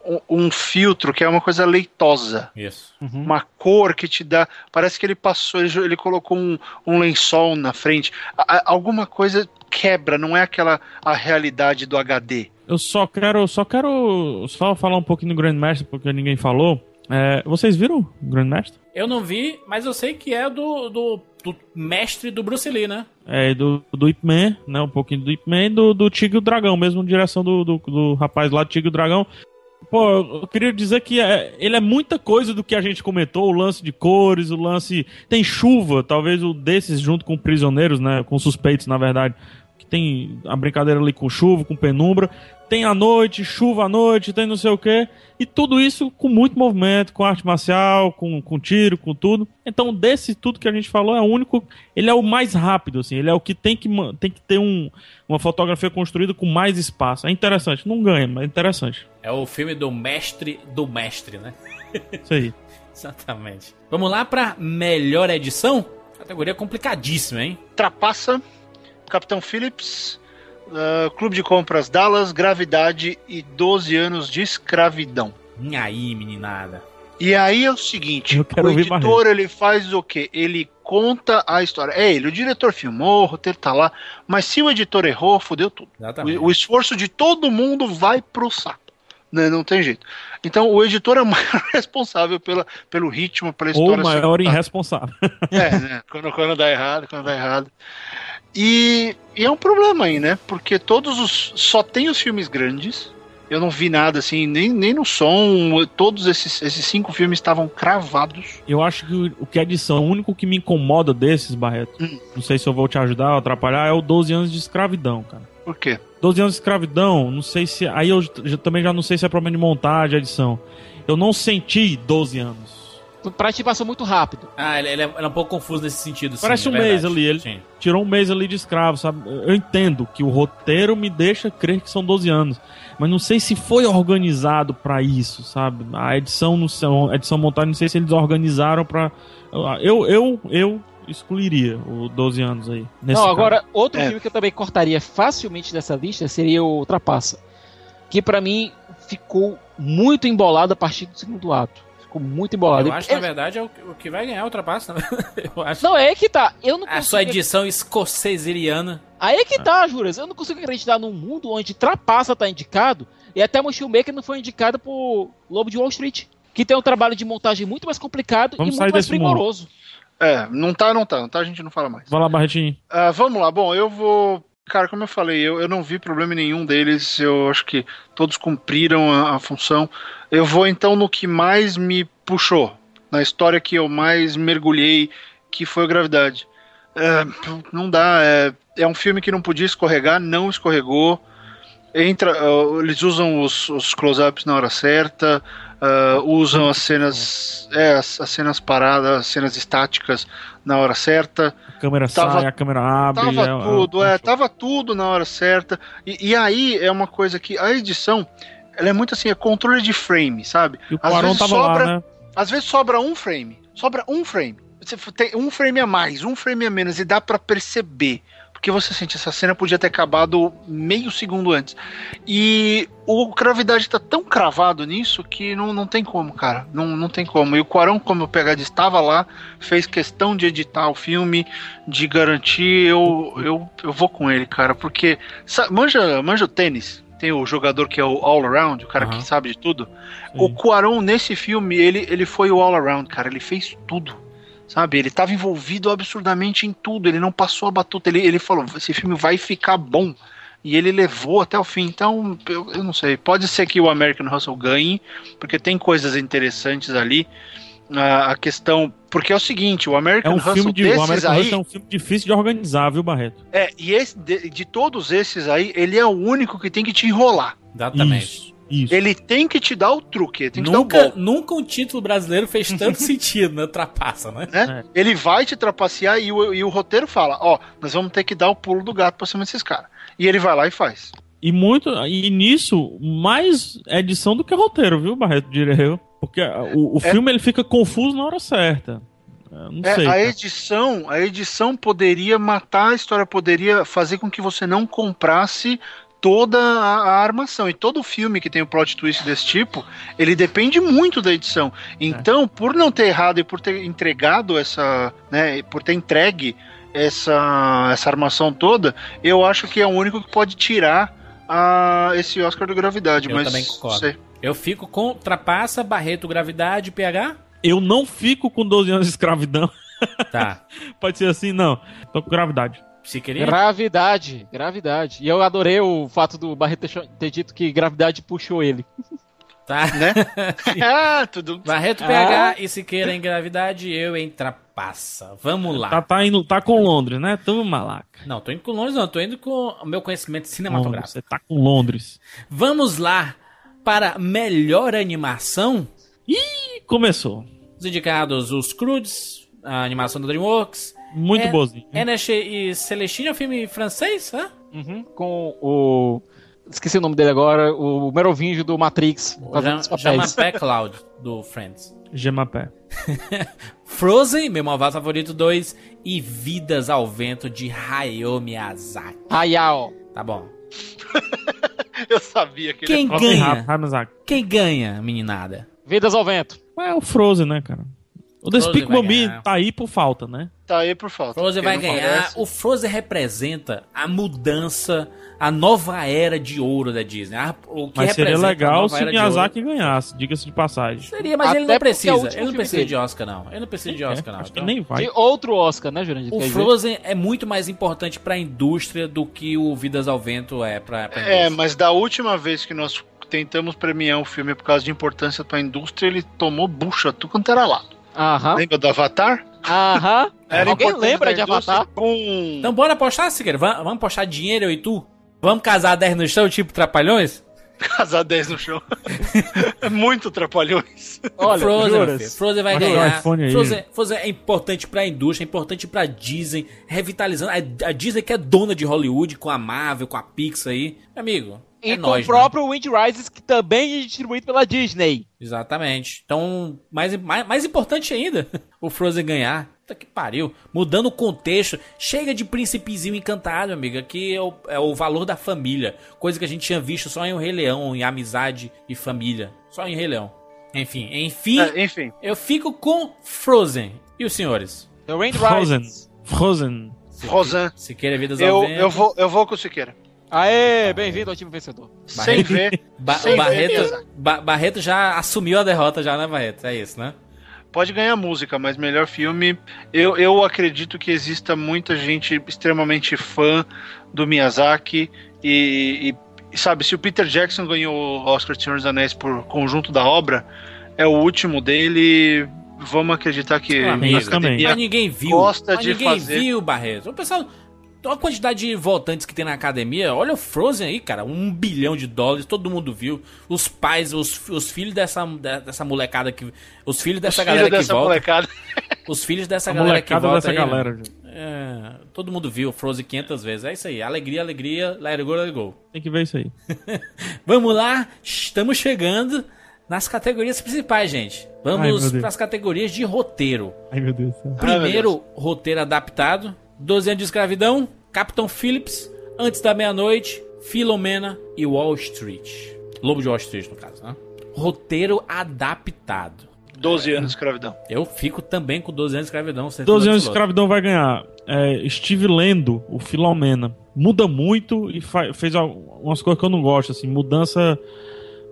Um- Um filtro que é uma coisa leitosa. Isso. uma cor que te dá. Parece que ele passou, ele, ele colocou um, um lençol na frente. A- a- alguma coisa quebra, não é aquela a realidade do HD. Eu só quero, só quero só falar um pouquinho do Grandmaster, porque ninguém falou. É, vocês viram o Grandmaster? Eu não vi, mas eu sei que é do, do, do mestre do Bruce Lee, né? É, do, do Ip Man, né? Um pouquinho do Ip Man e do, do Tigre e o Dragão, mesmo direção do, do, do rapaz lá do Tigre e o Dragão. Pô, eu queria dizer que é, ele é muita coisa do que a gente comentou, o lance de cores, o lance. Tem chuva, talvez o desses junto com prisioneiros, né? Com suspeitos, na verdade. Que tem a brincadeira ali com chuva, com penumbra. Tem a noite, chuva à noite, tem não sei o quê. E tudo isso com muito movimento, com arte marcial, com, com tiro, com tudo. Então, desse tudo que a gente falou, é o único. Ele é o mais rápido, assim. Ele é o que tem que, tem que ter um, uma fotografia construída com mais espaço. É interessante. Não ganha, mas é interessante. É o filme do mestre do mestre, né? Isso aí. <laughs> Exatamente. Vamos lá pra melhor edição? Categoria complicadíssima, hein? Trapaça, Capitão Phillips, uh, Clube de Compras Dallas, Gravidade e 12 anos de escravidão. E aí, meninada. E aí é o seguinte, o editor ele faz o quê? Ele conta a história. É ele, o diretor filmou, o roteiro tá lá, mas se o editor errou, fodeu tudo. O, o esforço de todo mundo vai pro saco. Né? Não tem jeito. Então o editor é o <laughs> maior responsável pela, pelo ritmo, pela Ou história. o maior irresponsável. É, né? Quando, quando dá errado, quando dá errado. E, e é um problema aí, né? Porque todos os. Só tem os filmes grandes. Eu não vi nada assim, nem, nem no som. Todos esses, esses cinco filmes estavam cravados. Eu acho que o, o que é edição, o único que me incomoda desses, Barreto, Hum. não sei se eu vou te ajudar ou atrapalhar, é o 12 anos de escravidão, cara. Por quê? 12 anos de escravidão, não sei se. Aí eu já- também já não sei se é problema de montagem, edição. Eu não senti 12 anos. Pra ti passou muito rápido. Ah, ele, ele é, ele é um pouco confuso nesse sentido. sim, Parece é um mês verdade. ali, ele- Sim. Tirou um mês ali de escravo, sabe? Eu entendo que o roteiro me deixa crer que são 12 anos. Mas não sei se foi organizado pra isso, sabe? A edição, sei, a edição montada, não sei se eles organizaram pra. Eu, eu, eu excluiria o 12 anos aí. Nesse não, caso. agora, outro É. filme que eu também cortaria facilmente dessa lista seria o Trapaça. Que pra mim ficou muito embolado a partir do segundo ato. Ficou muito embolado. Eu acho na verdade, é o, o que vai ganhar o ultrapasso, né? <laughs> Eu acho. Não, é que tá. Eu não A sua edição escoceseriana. Aí é que tá, Juras. Eu não consigo acreditar num mundo onde Trapaça tá indicado e até o Shoemaker não foi indicado por Lobo de Wall Street. Que tem um trabalho de montagem muito mais complicado Vamos e sair muito mais desse mundo. primoroso. É, não tá, não tá, não tá, a gente não fala mais. Vai lá, Barretinho. Ah, vamos lá, bom, eu vou. Cara, como eu falei, eu, eu não vi problema nenhum deles, eu acho que todos cumpriram a, a função. Eu vou então no que mais me puxou, na história que eu mais mergulhei, que foi a Gravidade. É, não dá, é, é um filme que não podia escorregar, não escorregou. Entra, eles usam os, os close-ups na hora certa, ah, usam as cenas, é, as, as cenas paradas, as cenas estáticas na hora certa. A câmera Tava- sai, a câmera abre. Tava é- é- tudo, é é, tava tudo na hora certa. E, e aí é uma coisa que a edição, ela é muito assim, é controle de frame, sabe? E o às vezes sobra- lá, né? Às vezes sobra um frame, sobra um frame. Você tem um frame a mais, um frame a menos e dá pra perceber. Porque você sente essa cena podia ter acabado meio segundo antes. E o Gravidade tá tão cravado nisso que não, não tem como, cara. Não, não tem como. E o Quarão, como o PHD estava lá, fez questão de editar o filme, de garantir. Eu, eu, eu vou com ele, cara. Porque. Manja, manja o tênis. Tem o jogador que é o all around, o cara Aham. que sabe de tudo. Sim. O Quaron, nesse filme, ele, ele foi o all around, cara. Ele fez tudo. Sabe? Ele estava envolvido absurdamente em tudo. Ele não passou a batuta. Ele, ele falou: esse filme vai ficar bom. E ele levou até o fim. Então, eu, eu não sei. Pode ser que o American Hustle ganhe, porque tem coisas interessantes ali. A, a questão. Porque é o seguinte: o É American um Hustle filme de. O desses American aí. Hustle é um filme difícil de organizar, viu, Barreto? É, e esse, de, de todos esses aí, ele é o único que tem que te enrolar. Exatamente. Isso. Isso. Ele tem que te dar o truque, ele tem que te dar o Nunca, golpe. nunca um título brasileiro fez tanto <laughs> sentido na trapaça, né? né? Ele vai te trapacear e o, e o roteiro fala: Ó, nós vamos ter que dar o pulo do gato pra cima desses caras. E ele vai lá e faz. E muito. E nisso, mais edição do que roteiro, viu, Barreto? Diria eu. Porque o, o É. filme ele fica confuso na hora certa. É, sei. a edição, a edição poderia matar a história, poderia fazer com que você não comprasse toda a, a armação. E todo filme que tem um plot twist desse tipo, ele depende muito da edição. Então, por não ter errado e por ter entregado essa, né, por ter entregue essa, essa armação toda, eu acho que é o único que pode tirar a, esse Oscar do Gravidade. Eu mas também concordo. sei. Eu fico com trapaça, Barreto, gravidade, PH. Eu não fico com 12 anos de escravidão. Tá. <laughs> Pode ser assim, não. Tô com gravidade. Se queria. Gravidade, gravidade. E eu adorei o fato do Barreto ter dito que gravidade puxou ele. Tá. Né? <laughs> ah, tudo. Barreto, PH e Siqueira em gravidade, eu em trapaça. Vamos lá. Tá, tá, indo, tá com Londres, né? Tamo malaca. Não, tô indo com Londres, não. Tô indo com o meu conhecimento Londres, cinematográfico. Você tá com Londres. Vamos lá para melhor animação. Ih, começou. Os indicados, os Crudes, a animação da DreamWorks. Muito É- boazinho. E Celestine é um filme francês, né? Uhum. Com o. Esqueci o nome dele agora, o Merovingio do Matrix. Jean Cloud, do Friends. <laughs> Gemapé. <laughs> Frozen, meu malvado favorito 2. E Vidas ao Vento, de Hayao Miyazaki. Hayao. Tá bom. <laughs> Eu sabia que ele Quem bem ganha? Quem ganha, meninada? Vidas ao vento. É o Frozen, né, cara? O Me ganhar. tá aí por falta, né? tá aí por falta. Frozen vai ganhar. conhece- O Frozen representa a mudança, a nova era de ouro da Disney. A- o que Mas seria legal se Miyazaki ganhasse, diga-se de passagem. Seria, mas Até ele não é precisa. último Ele não precisa dele. de Oscar, não. Ele não precisa de Oscar, É, não. acho que Então, nem vai. De outro Oscar, né, Jurandir? O Quer dizer? Frozen é muito mais importante pra indústria do que o Vidas ao Vento é pra, pra É, mas da última vez que nós tentamos premiar um filme por causa de importância pra indústria, ele tomou bucha, tu quanto era lado. Aham. Lembra do Avatar? Aham. <laughs> Era Alguém importante lembra de indústria, Avatar? Bum. Então bora apostar, Siqueira? Vamos, vamos apostar dinheiro eu e tu? Vamos casar 10 no chão, tipo Trapalhões? <laughs> Casar 10 no chão. é <laughs> muito trapalhões. Olha, Frozen. Frozen vai Bota o ganhar. Frozen, Frozen é importante pra indústria, é importante pra Disney, revitalizando. A, a Disney que é dona de Hollywood, com a Marvel, com a Pixar aí. Meu amigo, E é com nóis, o próprio Wind Rises, que também é distribuído pela Disney. né? Exatamente. Então, mais, mais, mais importante ainda, <laughs> o Frozen ganhar. Puta que pariu. Mudando o contexto. Chega de príncipezinho encantado, amiga. Que é o, é o valor da família. Coisa que a gente tinha visto só em O Rei Leão, em Amizade e Família. Só em Rei Leão. Enfim, enfim, É, enfim, eu fico com Frozen. E os senhores? The Wind Frozen. Rises. Frozen. Rosan. Siqueira Vidas ao Eu, Vento. eu, vou, eu vou com o Siqueira. Aê, bem-vindo ao time vencedor. Sem ver. Ba- sem o ver Barreto. Ba- Barreto já assumiu a derrota já, né, Barreto? É isso, né? Pode ganhar música, mas melhor filme. Eu, eu acredito que exista muita gente extremamente fã do Miyazaki. E, e, sabe, se o Peter Jackson ganhou o Oscar de Senhor dos Anéis por conjunto da obra, é o último dele. Vamos acreditar que amigo, academia Mas ninguém viu. gosta mas de ninguém fazer. viu, Barreto. O pessoal. Olha a quantidade de votantes que tem na academia. Olha o Frozen aí, cara. Um bilhão de dólares, todo mundo viu. Os pais, os, os filhos dessa, dessa molecada que. Os filhos dessa Os galera filhos que dessa volta. molecada. <laughs> Os filhos dessa A galera que volta dessa aí, né? galera. gente. É, todo mundo viu Frozen 500 vezes. É isso aí. Alegria, alegria. Let it go, let it go. Tem que ver isso aí. <laughs> Vamos lá, estamos chegando nas categorias principais, gente. Ai, Vamos Deus. para as categorias de roteiro. Ai, meu Deus do céu. meu Primeiro, roteiro adaptado: 12 anos de escravidão, Capitão Phillips, Antes da Meia-Noite, Filomena e Wall Street. Lobo de Wall Street, no caso, né? Roteiro adaptado. 12 anos de escravidão. Eu fico também com 12 anos de escravidão. certeza 12 anos de escravidão vai ganhar. É, Steve lendo o Filomena. Muda muito e fez al- umas coisas que eu não gosto, assim, mudança.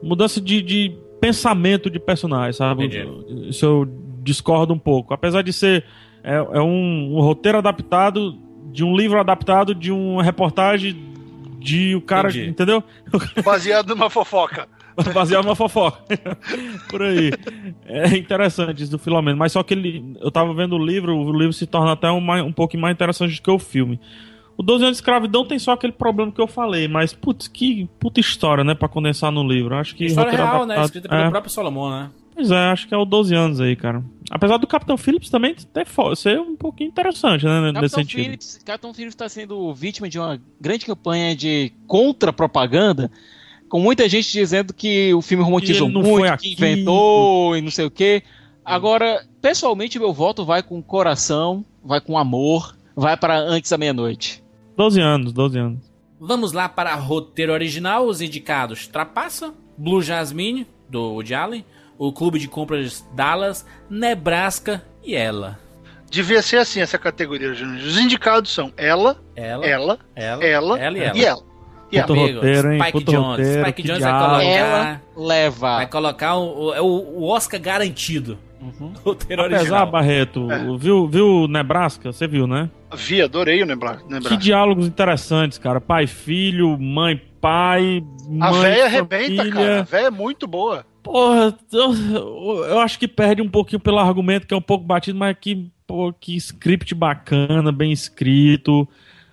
Mudança de, de pensamento de personagem, sabe? Entendi. Isso eu discordo um pouco. Apesar de ser. É, é um, um roteiro adaptado de um livro adaptado de uma reportagem de o cara. Entendi. Entendeu? <laughs> Baseado numa fofoca. Baseado numa fofoca. <laughs> Por aí. É interessante isso do Filomeno. Mas só que ele. Eu tava vendo o livro, o livro se torna até um, mais- um pouco mais interessante do que o filme. O 12 anos de escravidão tem só aquele problema que eu falei, mas putz, que puta história, né, pra condensar no livro. Acho que História real, né? adaptado- Escrita pelo é, próprio Solomon, né? Pois é, acho que é o 12 anos aí, cara. Apesar do Capitão Phillips também ter ser um pouquinho interessante, né, nesse Capitão sentido. Phillips, Capitão Phillips está sendo vítima de uma grande campanha de contra-propaganda, com muita gente dizendo que o filme romantizou muito, foi que inventou e não sei o quê. Agora, pessoalmente, meu voto vai com coração, vai com amor, vai para antes da meia-noite. 12 anos, 12 anos. Vamos lá para roteiro original, os indicados Trapaça, Blue Jasmine, do Woody Allen, o Clube de Compras Dallas, Nebraska e Ela. Devia ser assim essa categoria, Júnior. Os indicados são ela, Ela, ela, ela, ela, ela e e ela. ela. E ela. Amigo, roteiro, hein? Spike Puta Jones. roteiro, Spike Jones vai colocar, Ela leva. vai colocar o, o, o Oscar garantido. Uhum. <laughs> Roteiro Apesar, original. Barreto, É. viu, viu Nebraska? Você viu, né? Vi, adorei o Nebra- Que Nebraska. diálogos interessantes, cara. Pai, filho, mãe, pai. A mãe, véia arrebenta, cara. A véia é muito boa. Porra, eu, eu acho que perde um pouquinho pelo argumento, que é um pouco batido, mas que, pô, que script bacana, bem escrito.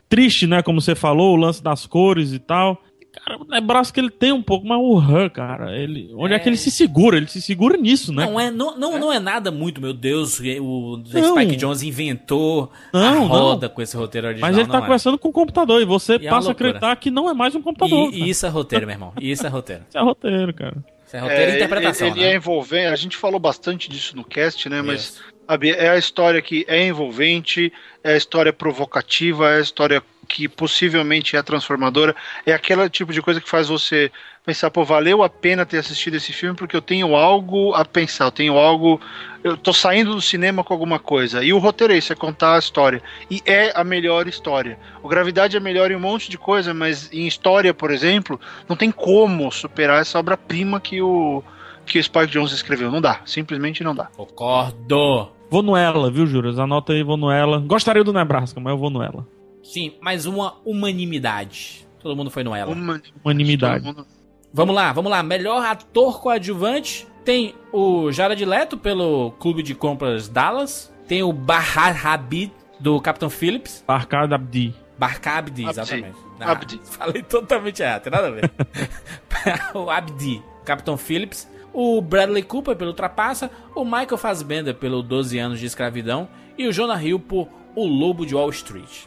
Triste, né? Como você falou, o lance das cores e tal. Cara, o Nebraska ele tem um pouco, mas o Han, cara, ele, onde é. É. que ele se segura? Ele se segura nisso, né? Não é, não, não, não é nada muito, meu Deus. O Não. Spike Jones inventou a Não, roda com esse roteiro original. Mas ele tá não é. conversando com o computador e você E é passa a acreditar que não é mais um computador. E, e isso é roteiro, meu irmão. Isso é roteiro. <laughs> Isso é roteiro, cara. É roteiro e É, interpretação, ele né? é envolvente. A gente falou bastante disso no cast, né? Mas sabe, é a história que é envolvente, é a história provocativa, é a história que possivelmente é transformadora. É aquele tipo de coisa que faz você pensar, pô, valeu a pena ter assistido esse filme porque eu tenho algo a pensar, eu tenho algo. Eu tô saindo do cinema com alguma coisa. E o roteiro é isso, é contar a história. E é a melhor história. O Gravidade é melhor em um monte de coisa, mas em história, por exemplo, não tem como superar essa obra-prima que o, que o Spike Jones escreveu. Não dá, simplesmente não dá. Concordo. Vou no ela, viu, Juras? Anota aí, vou no ela. Gostaria do Nebraska, mas eu vou no ela. Sim, mas uma unanimidade. Todo mundo foi no ela. Uma Unanimidade. Vamos lá, vamos lá. Melhor ator coadjuvante. Tem o Jared Leto pelo Clube de Compras Dallas. Tem o Bahar Habib do Capitão Phillips. Barcad Abdi. Barcabdi, Abdi. exatamente. Abdi. <laughs> Falei totalmente errado, tem nada a ver. <laughs> o Abdi, Capitão Phillips. O Bradley Cooper pelo Trapaça. O Michael Fassbender pelo 12 anos de escravidão. E o Jonah Hill por O Lobo de Wall Street.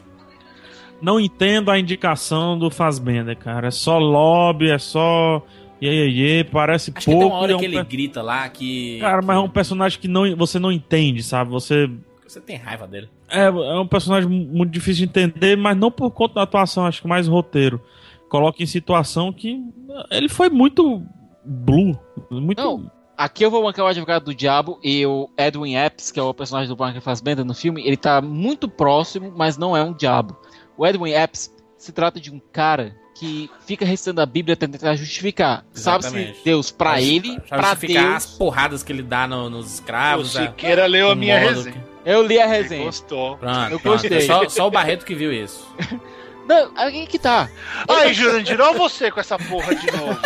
Não entendo a indicação do Fazbender, cara. É só lobby, é só. Iê, iê, parece Acho que tem pouco. uma hora é um que ele grita lá que. Cara, mas é um personagem que não, você não entende, sabe? Você. Você tem raiva dele. É, é um personagem muito difícil de entender, mas não por conta da atuação, acho que mais roteiro. Coloca em situação que. Ele foi muito blue. Muito. Não. aqui eu vou bancar o advogado do diabo e o Edwin Epps, que é o personagem do Mark Fassbender no filme, ele tá muito próximo, mas não é um diabo. O Edwin Epps se trata de um cara que fica recitando a Bíblia tentando tentar justificar. Sabe-se. Deus pra Pra- ele, pra pra justificar as Deus. porradas que ele dá no- nos O escravos. a- Siqueira leu a o minha resenha. que- Eu li a Ele resenha. Gostou. Pronto, Eu pronto. gostei. Só, só o Barreto que viu isso. <laughs> Não, aí que tá. Ai, Jurandir, olha você com essa porra de novo.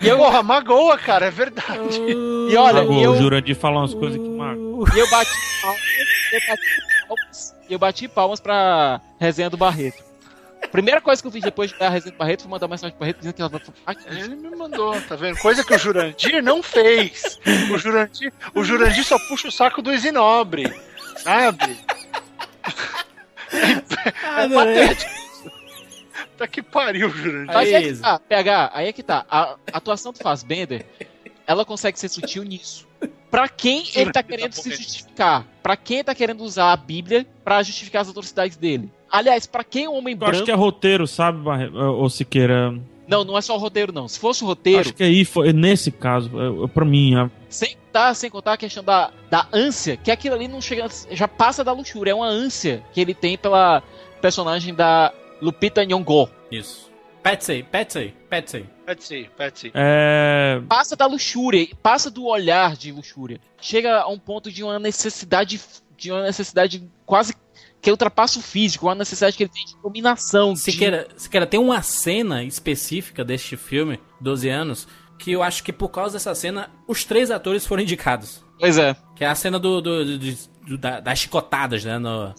E eu, Porra, magoa, cara, é verdade. e olha, Agora, e eu, O Jurandir falou umas coisas que marcam. e eu bati palmas, eu bati palmas, eu bati palmas pra resenha do Barreto. Primeira coisa que eu fiz depois de dar a resenha do Barreto foi mandar uma mensagem pro Barreto dizendo que ela vai aqui. Ele me mandou, tá vendo? Coisa que o Jurandir não fez. O Jurandir, o Jurandir só puxa o saco do Isinobre, sabe? Ah, É patético. Tá que pariu, Jurandir. Mas Aí, é que tá, PH, aí é que tá. A atuação do Fassbender, ela consegue ser sutil nisso. Pra quem ele tá Tá querendo se justificar? Pra quem ele tá querendo usar a Bíblia pra justificar as atrocidades dele? Aliás, pra quem o homem Eu acho branco. que é roteiro, sabe, Barre... ô Siqueira? Não, não é só o roteiro, não. Se fosse o roteiro, Acho que aí foi nesse caso, é, é, pra mim, a- sem contar, sem contar a questão da, da ânsia, que aquilo ali não chega. Já passa da luxúria, é uma ânsia que ele tem pela personagem da Lupita Nyong'o. Isso. Patsy, Patsy, Patsy. Patsy, Patsy. é, passa da luxúria, passa do olhar de luxúria. Chega a um ponto de uma necessidade, de uma necessidade quase que ultrapassa o físico, uma necessidade que ele tem de dominação. de- Siqueira, Siqueira, tem uma cena específica deste filme, 12 anos, que eu acho que por causa dessa cena, os três atores foram indicados. Pois é. Que é a cena do, do- do- do- da- das chicotadas, né? no-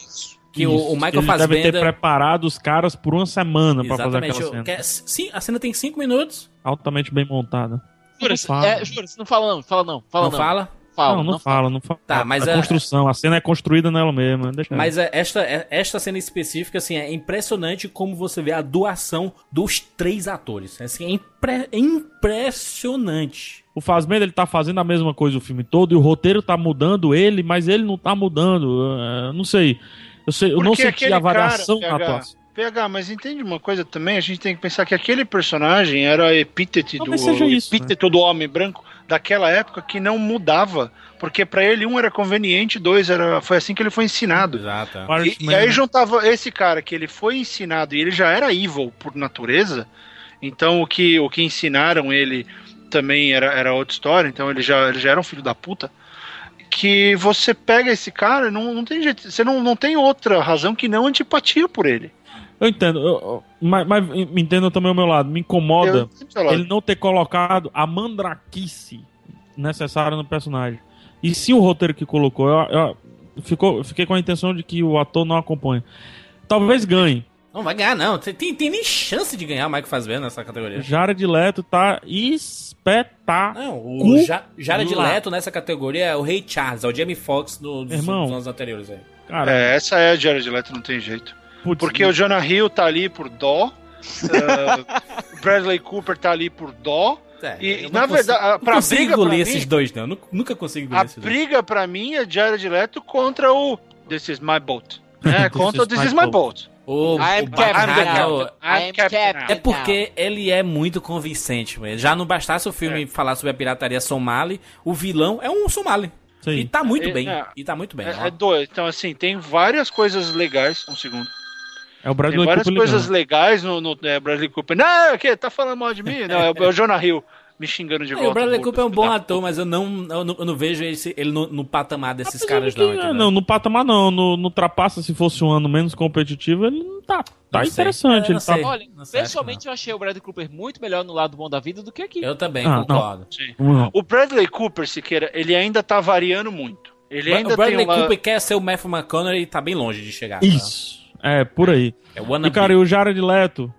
que o, isso. o Michael Ele deve ter Fassbender... preparado os caras por uma semana pra fazer aquela cena. que é- sim, a cena tem cinco minutos. Altamente bem montada. Jura, Não fala. é, jura, não fala não, fala não, fala não, não. fala? Fala, não, não, fala, não fala. Tá, mas a é- construção, a cena é construída nela mesma. Deixa Mas é, esta, é- esta cena específica, assim, é impressionante como você vê a doação dos três atores. Assim, é impre- é impressionante. O Fazbender ele tá fazendo a mesma coisa o filme todo e o roteiro tá mudando ele, mas ele não tá mudando. é, não sei. Eu, sei, eu não Porque senti aquele a variação cara, na PH, atuação. PH, mas entende uma coisa também? A gente tem que pensar que aquele personagem era a epítete do, isso, né? epíteto do homem branco daquela época que não mudava. Porque pra ele, um era conveniente, dois era. Foi assim que ele foi ensinado. Exato. E, e aí juntava esse cara que ele foi ensinado e ele já era evil por natureza. Então o que, o que ensinaram ele também era, era outra história. Então ele já, ele já era um filho da puta. Que você pega esse cara, não, não tem jeito. Você não, não tem outra razão que não antipatia por ele. Eu entendo, eu- mas, mas me entenda também o meu lado. Me incomoda ele não ter colocado a mandraquice necessária no personagem. E sim o roteiro que colocou. Eu, eu- ficou, eu fiquei com a intenção de que o ator não acompanha. Talvez ganhe. Não vai ganhar, não. Tem, tem, nem chance de ganhar o Michael Fassbender nessa categoria. Jared Leto tá espetáculo. Não, o ja, Jared. Leto nessa categoria é o Rei Charles, é o Jamie Foxx do, dos, Irmão. dos anos anteriores. Aí. Cara, É, essa é a Jared Leto, não tem jeito. putz, Porque o Jonah Hill tá ali por dó. o <laughs> Bradley Cooper tá ali por dó. É, E, eu na não consigo- verdade, a- não pra consigo briga pra esses mim- dois, não. Eu nu- Nunca consigo engolir A esses dois. briga pra mim é Jared Leto contra o This is my boat. É, <laughs> This contra o is This is my boat. O, I'm o Captain I'm Captain Captain É porque ele é muito convincente. Já não bastasse o filme falar sobre a pirataria somali, o vilão é um somali. Sim. E tá muito É, bem. é. E tá muito bem. É, é doido. Então, assim, tem várias coisas legais. Um segundo. É o Tem Bradley várias Cooper coisas ligando. legais no, no é, Bradley Cooper. Não, o quê? Tá falando mal de mim? Não, é o, é o Jonah Hill me xingando de É, volta. o Bradley Cooper é um bom da ator, mas eu não, eu não, eu não vejo esse- ele no, no patamar desses caras, não. que- entendeu? não, no patamar não. No, no Trapaça, se fosse um ano menos competitivo, ele não tá. Tá Não interessante. Eu ele não tá. sei. Olha, Não sei, pessoalmente eu achei o Bradley Cooper muito melhor no lado bom da vida do que aqui. Eu também Ah, não. concordo. Sim. Não. O Bradley Cooper, Siqueira, ele ainda tá variando muito. Ele ainda o Bradley tem uma... Cooper quer ser o Matthew McConaughey e tá bem longe de chegar. tá? Isso. É, por aí. É o E, cara, e o Jared Leto,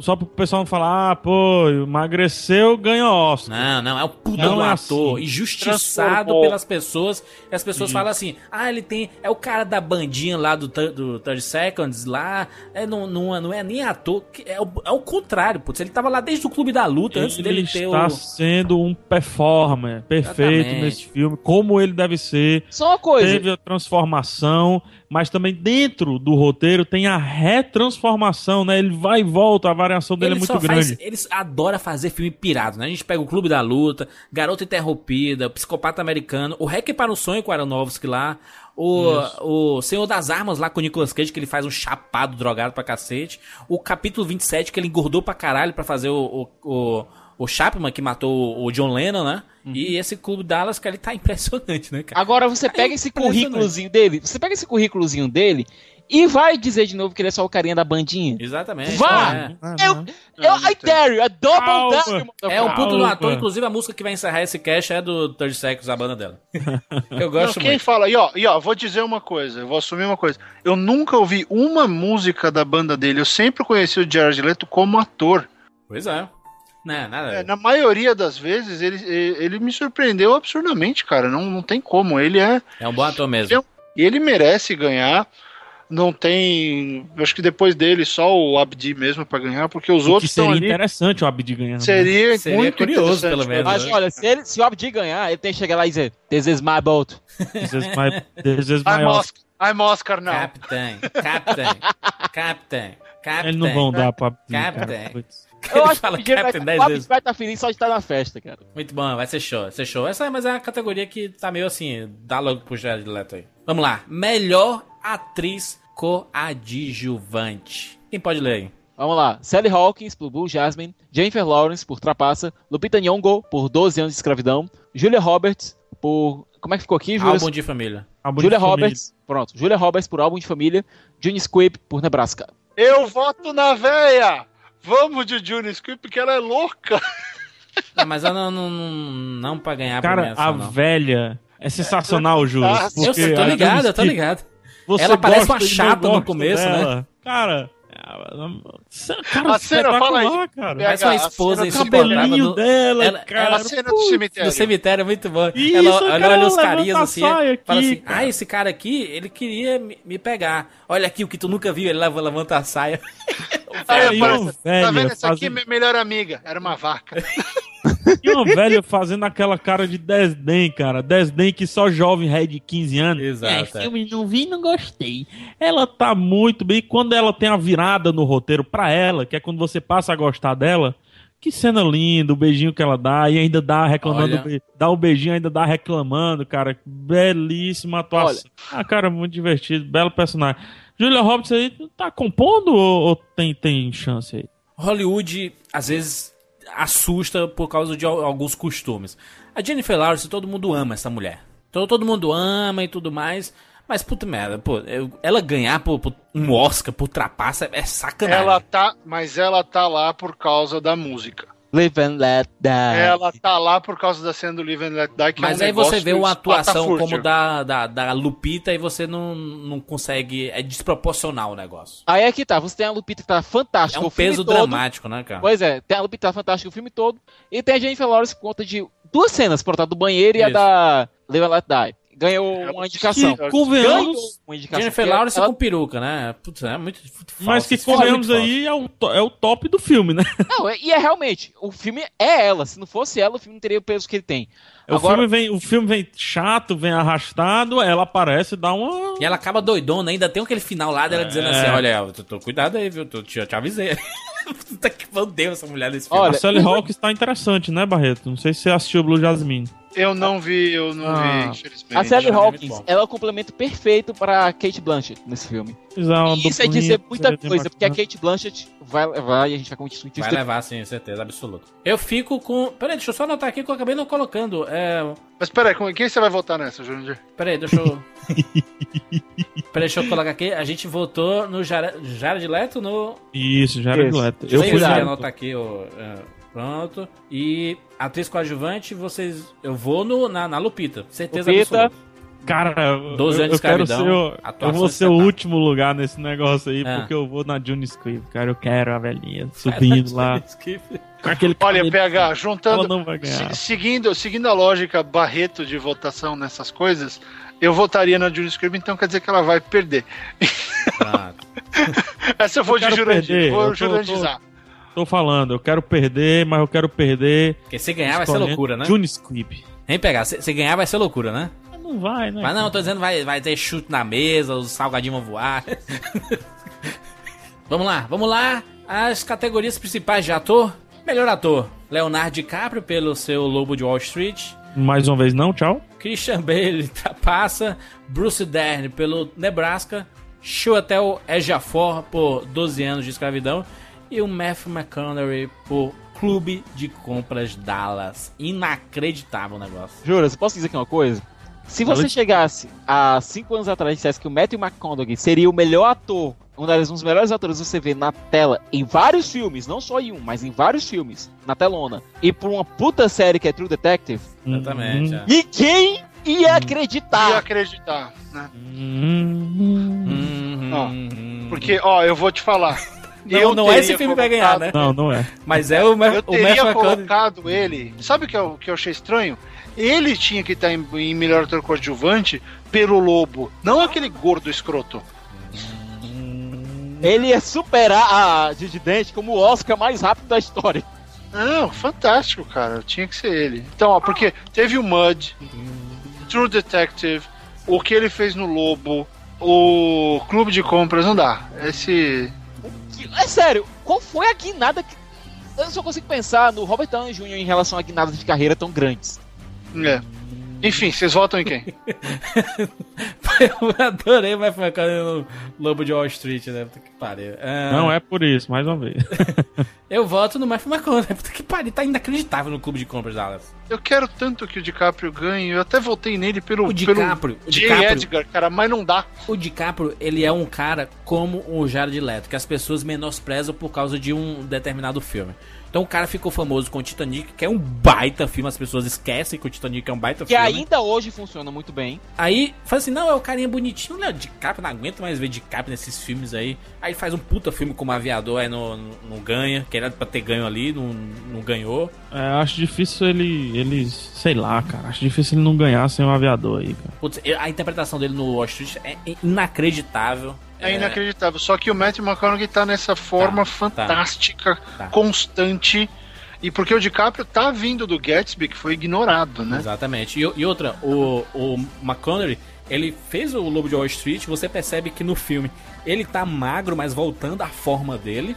só pro pessoal não falar, ah, pô, emagreceu, ganha Oscar. Não, não, é o puta Não do é ator, assim. injustiçado Transformou. pelas pessoas. E as pessoas falam assim: ah, ele tem. É o cara da bandinha lá do, do 30 Seconds lá. É, não, não, é- não é nem ator. É o, é o contrário, putz. Ele tava lá desde o Clube da Luta, antes Ele dele ter está o. sendo um performer perfeito Exatamente. nesse filme, como ele deve ser. Só uma coisa. Teve a transformação, mas também dentro do roteiro tem a retransformação, né? Ele vai e volta. a variação dele Ele é muito faz- grande. eles adoram fazer filme pirado, né? A gente pega o Clube da Luta, Garota Interrompida, Psicopata Americano, o Hack para o Sonho com o Aronofsky lá, o, o Senhor das Armas lá com o Nicolas Cage, que ele faz um chapado drogado pra cacete, o capítulo 27, que ele engordou pra caralho pra fazer o, o, o, o Chapman, que matou o John Lennon, né? Uhum. E esse Clube Dallas, que ele tá <laughs> impressionante, né, cara? Agora você pega esse impressionante. currículozinho dele, você pega esse currículozinho dele e vai dizer de novo que ele é só o carinha da bandinha. Exatamente. Vá! é. Eu, não. eu, I dare you, a double Calma. dare you, É um puto do ator, inclusive a música que vai encerrar esse cast é do 30 Seconds, a banda dela. <laughs> Eu Não, gosto quem muito. fala, e ó, e ó, vou dizer uma coisa, eu vou assumir uma coisa. Eu nunca ouvi uma música da banda dele, eu sempre conheci o Jared Leto como ator. Pois é. Não, nada. É, na maioria das vezes, ele, ele me surpreendeu absurdamente, cara. Não, não tem como. Ele é. É um bom ator mesmo. Eu- E ele merece ganhar. Não tem. Acho que depois dele só o Abdi mesmo pra ganhar, porque os O outros seria ali. interessante o Abdi ganhando. né? Seria, Seria muito curioso, pelo menos, cara. Mas olha, se, ele, se o Abdi ganhar, ele tem que chegar lá e dizer, This is my boat. This is my, this is my I'm Oscar. Oscar, I'm Oscar now. Captain, Captain, Captain, Captain. Eles não vão dar pra Abdi, Captain. cara. Eu <laughs> Ele acho fala que o Captain o 10 Abdi vezes. vai estar feliz só de estar na festa, cara. Muito bom, vai ser show, vai ser show. Essa mas é uma categoria que tá meio assim, dá logo pro Jared Leto aí. Vamos lá, melhor atriz coadjuvante. Quem pode ler aí? Vamos lá. Sally Hawkins por Blue Jasmine, Jennifer Lawrence por Trapaça, Lupita Nyong'o por 12 anos de escravidão, Julia Roberts por... Como é que ficou aqui, Julia? Álbum de família. Álbum de Julia família. Roberts, pronto. Julia Roberts por Álbum de Família, June Squibb por Nebraska. Eu voto na véia! Vamos de Juni Squibb, porque ela é louca. Não, mas eu não, não, não, não pra ganhar Cara, a não. velha é sensacional, Júlio. Ah, Eu porque tô ligado, eu Júlia tô ligado. você Ela parece uma chata no começo, né? dela. Cara, ela- cara, A cena, fala aí. espetacular, cara. Parece uma a esposa cena do O cabelinho no- dela, ela- cara. A cena do cemitério. No cemitério é muito bom. Isso, ela cara, olha, olha os carinhas a assim, saia fala aqui, assim: cara. Ah, esse cara aqui, ele queria me, me pegar. Olha aqui o que tu nunca viu, ele leva, levanta a saia. <laughs> Aí Aí, aparece, uma tá vendo? Essa aqui é fazendo- minha melhor amiga. Era uma vaca. <laughs> E uma velha fazendo aquela cara de desdém, cara. Desdém que só jovem ré de 15 anos. Exato, É, é. filme não vi, não gostei. Ela tá muito bem. Quando ela tem a virada no roteiro pra ela, que é quando você passa a gostar dela. Que cena linda, o beijinho que ela dá e ainda dá reclamando, Olha. dá o beijinho ainda dá reclamando, cara. Belíssima atuação. Ah, cara, muito divertido, belo personagem. Julia Roberts aí tá compondo ou, ou tem, tem chance aí? Hollywood, às vezes, assusta por causa de al- alguns costumes. A Jennifer Lawrence, todo mundo ama essa mulher. Todo, todo mundo ama e tudo mais. Mas, puta merda, pô, ela ganhar por, por um Oscar por trapaça é sacanagem. Ela tá, mas ela tá lá por causa da música. Live and let die. Ela tá lá por causa da cena do Live and Let Die, que Mas é um aí você vê uma atuação como da, da, da Lupita e você não, não consegue. É desproporcional o negócio. Aí é que tá, você tem a Lupita que tá É fantástica um o filme peso todo. dramático, né, cara? Pois é, tem a Lupita fantástica o filme todo. E tem a Jennifer Lawrence por conta de duas cenas, por conta do banheiro e a Isso. da Live and Let Die. Ganhou uma indicação. Que, Ganhou convenhamos, uma indicação. Jennifer Lawrence ela- com peruca, né? Putz, é muito, muito mas falso. que é convenhamos aí é o, é o top do filme, né? <laughs> Não, e é realmente, o filme é ela. Se não fosse ela, o filme não teria o peso que ele tem. O, Agora- filme vem, o filme vem chato, vem arrastado, ela aparece e dá uma. E ela acaba doidona, ainda tem aquele final lá dela dizendo É. assim: Olha, eu tô, tô- cuidado aí, viu? Tô, te, eu te avisei. <laughs> Puta que meu Deus, essa mulher nesse filme. Olha, a Sally Hawkins tá interessante, né, Barreto? Não sei se você assistiu Blue Jasmine. Eu não vi, eu não Ah. vi, infelizmente. a Sally é Hawkins, ela é o complemento perfeito pra Kate Blanchett nesse filme. E isso é dizer muita coisa, porque a. Kate Blanchett vai levar e a gente vai discutir isso Vai levar, sim, certeza, absoluta. Eu fico com. Peraí, deixa eu só anotar aqui que eu acabei não colocando. É. Mas peraí, com- quem você vai votar nessa, Jurandir? Peraí, deixa eu. Peraí, deixa eu colocar aqui. A gente votou no Jara- Jared Leto no. Isso, Isso. dileto. Eu fui anotar aqui, ó, é, pronto. E atriz coadjuvante, vocês. Eu vou no, na, na Lupita. Certeza Lupita. absoluta. Cara, eu, 12 anos eu escravidão, ser, o- eu atuação vou ser o último lugar nesse negócio aí, É. porque eu vou na June Squibb, cara. Eu quero a velhinha <laughs> subindo lá com aquele Olha. PH, Ela juntando. não vai ganhar. se- seguindo, seguindo a lógica Barreto de votação nessas coisas, eu votaria na Julie Scribb, então quer dizer que ela vai perder. Pronto. <laughs> Essa eu vou Eu de Jurandir, perder, vou eu tô- Tô falando, eu quero perder, mas eu quero perder. Porque se ganhar vai ser loucura, né? June Squibb. Vem pegar. Se, se ganhar vai ser loucura, né? Não vai, né? Mas não, eu tô dizendo vai, vai ter chute na mesa, os salgadinhos vão voar. <laughs> vamos lá, vamos lá. As categorias principais de ator: melhor ator, Leonardo DiCaprio pelo seu Lobo de Wall Street. Mais uma vez não, tchau. Christian Bale <laughs> passa, Bruce Dern pelo Nebraska, Chiwetel Ejiofor por 12 anos de escravidão e o Matthew McConaughey por Clube de Compras Dallas. Inacreditável o negócio. Jura, você posso dizer aqui uma coisa? Se você chegasse há 5 anos atrás e dissesse que o Matthew McConaughey seria o melhor ator, um das- dos melhores atores que você vê na tela, em vários filmes, não só em um, mas em vários filmes, na telona, e por uma puta série que é True Detective, Exatamente. Hum, é. ninguém ia E acreditar. acreditar, né? hum, Hum, Não, hum. Porque, ó, eu vou te falar. Não, eu não é esse filme que vai ganhar, colocado- né? Não, não é. Mas é o, Ma Eu o teria McConaughey. colocado ele. Sabe o que eu, que eu achei estranho? Ele tinha que estar em, em melhor ator coadjuvante pelo Lobo, não aquele gordo escroto. Ele ia superar a Didi Dente como o Oscar mais rápido da história. Não, fantástico, cara. Tinha que ser ele. Então, ó, porque teve o Mud, True Detective, o que ele fez no Lobo, o Clube de Compras, não dá. Esse. É sério, qual foi a guinada que. Eu só consigo pensar no Robert Downey Jr. em relação a guinadas de carreira tão grandes. É. Enfim, vocês votam em quem? <laughs> Eu adorei o Matthew McConaughey no Lobo de Wall Street, né? Puta que pariu. Ah, Não é por isso, mais uma vez. <laughs> Eu voto no Matthew McConaughey. Puta que pariu, tá inacreditável no clube de compras Dallas. Eu quero tanto que o DiCaprio ganhe. Eu até votei nele pelo. O DiCaprio, pelo o J. DiCaprio. Edgar, cara, mas não dá. O DiCaprio, ele é um cara como o Jared Leto, que as pessoas menosprezam por causa de um determinado filme. Então o cara ficou famoso com o Titanic, que é um baita filme, as pessoas esquecem que o Titanic é um baita Que filme. ainda hoje funciona muito bem. Aí faz assim, não, é o carinha bonitinho, né? DiCaprio, não aguento mais ver DiCaprio nesses filmes aí. Aí faz um puta filme como Aviador, aí não, não, não ganha, que era pra ter ganho ali, não, não ganhou. É, acho difícil ele, ele. Sei lá, cara. Acho difícil ele não ganhar sem um aviador aí, cara. Putz, a interpretação dele no Wall Street é inacreditável. É inacreditável. Só que o Matthew McConaughey tá nessa forma Tá, fantástica, Tá. constante. E porque o DiCaprio tá vindo do Gatsby, que foi ignorado, né? Exatamente. E, e outra, o, o McConaughey, ele fez o Lobo de Wall Street, você percebe que no filme ele tá magro, mas voltando à forma dele.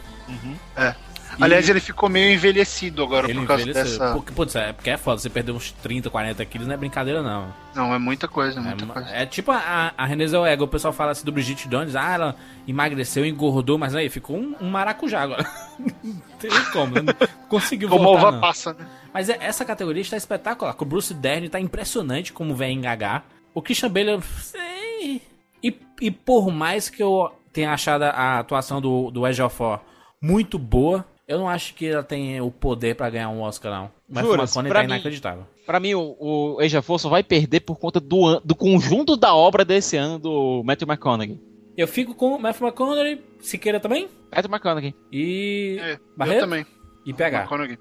É. Aliás, ele ficou meio envelhecido agora ele por causa envelheceu. dessa. Porque, putz, é, porque é foda, você perdeu uns 30, 40 quilos, não é brincadeira não. Não, é muita coisa, É, muita uma- coisa. é tipo a, a Renée Zellweger, o pessoal fala assim do Brigitte Jones, ah, ela emagreceu, engordou, mas aí ficou um, um maracujá agora. <laughs> não tem nem como, né? Não conseguiu Como voltar, não. passa, né? Mas é- essa categoria está espetacular. O Bruce Dern tá impressionante como vem engagar. O Christian Bale, sei. E, e por mais que eu tenha achado a atuação do, do Ejiofor muito boa, eu não acho que ela tem o poder pra ganhar um Oscar, não. Mas o Juras, McConaughey pra tá mim- inacreditável. Pra mim, o, o Ejiofor só vai perder por conta do, do conjunto da obra desse ano do Matthew McConaughey. Eu fico com o Matthew McConaughey, Siqueira também, Matthew McConaughey. e É, eu Barreto também. e PH. McConaughey.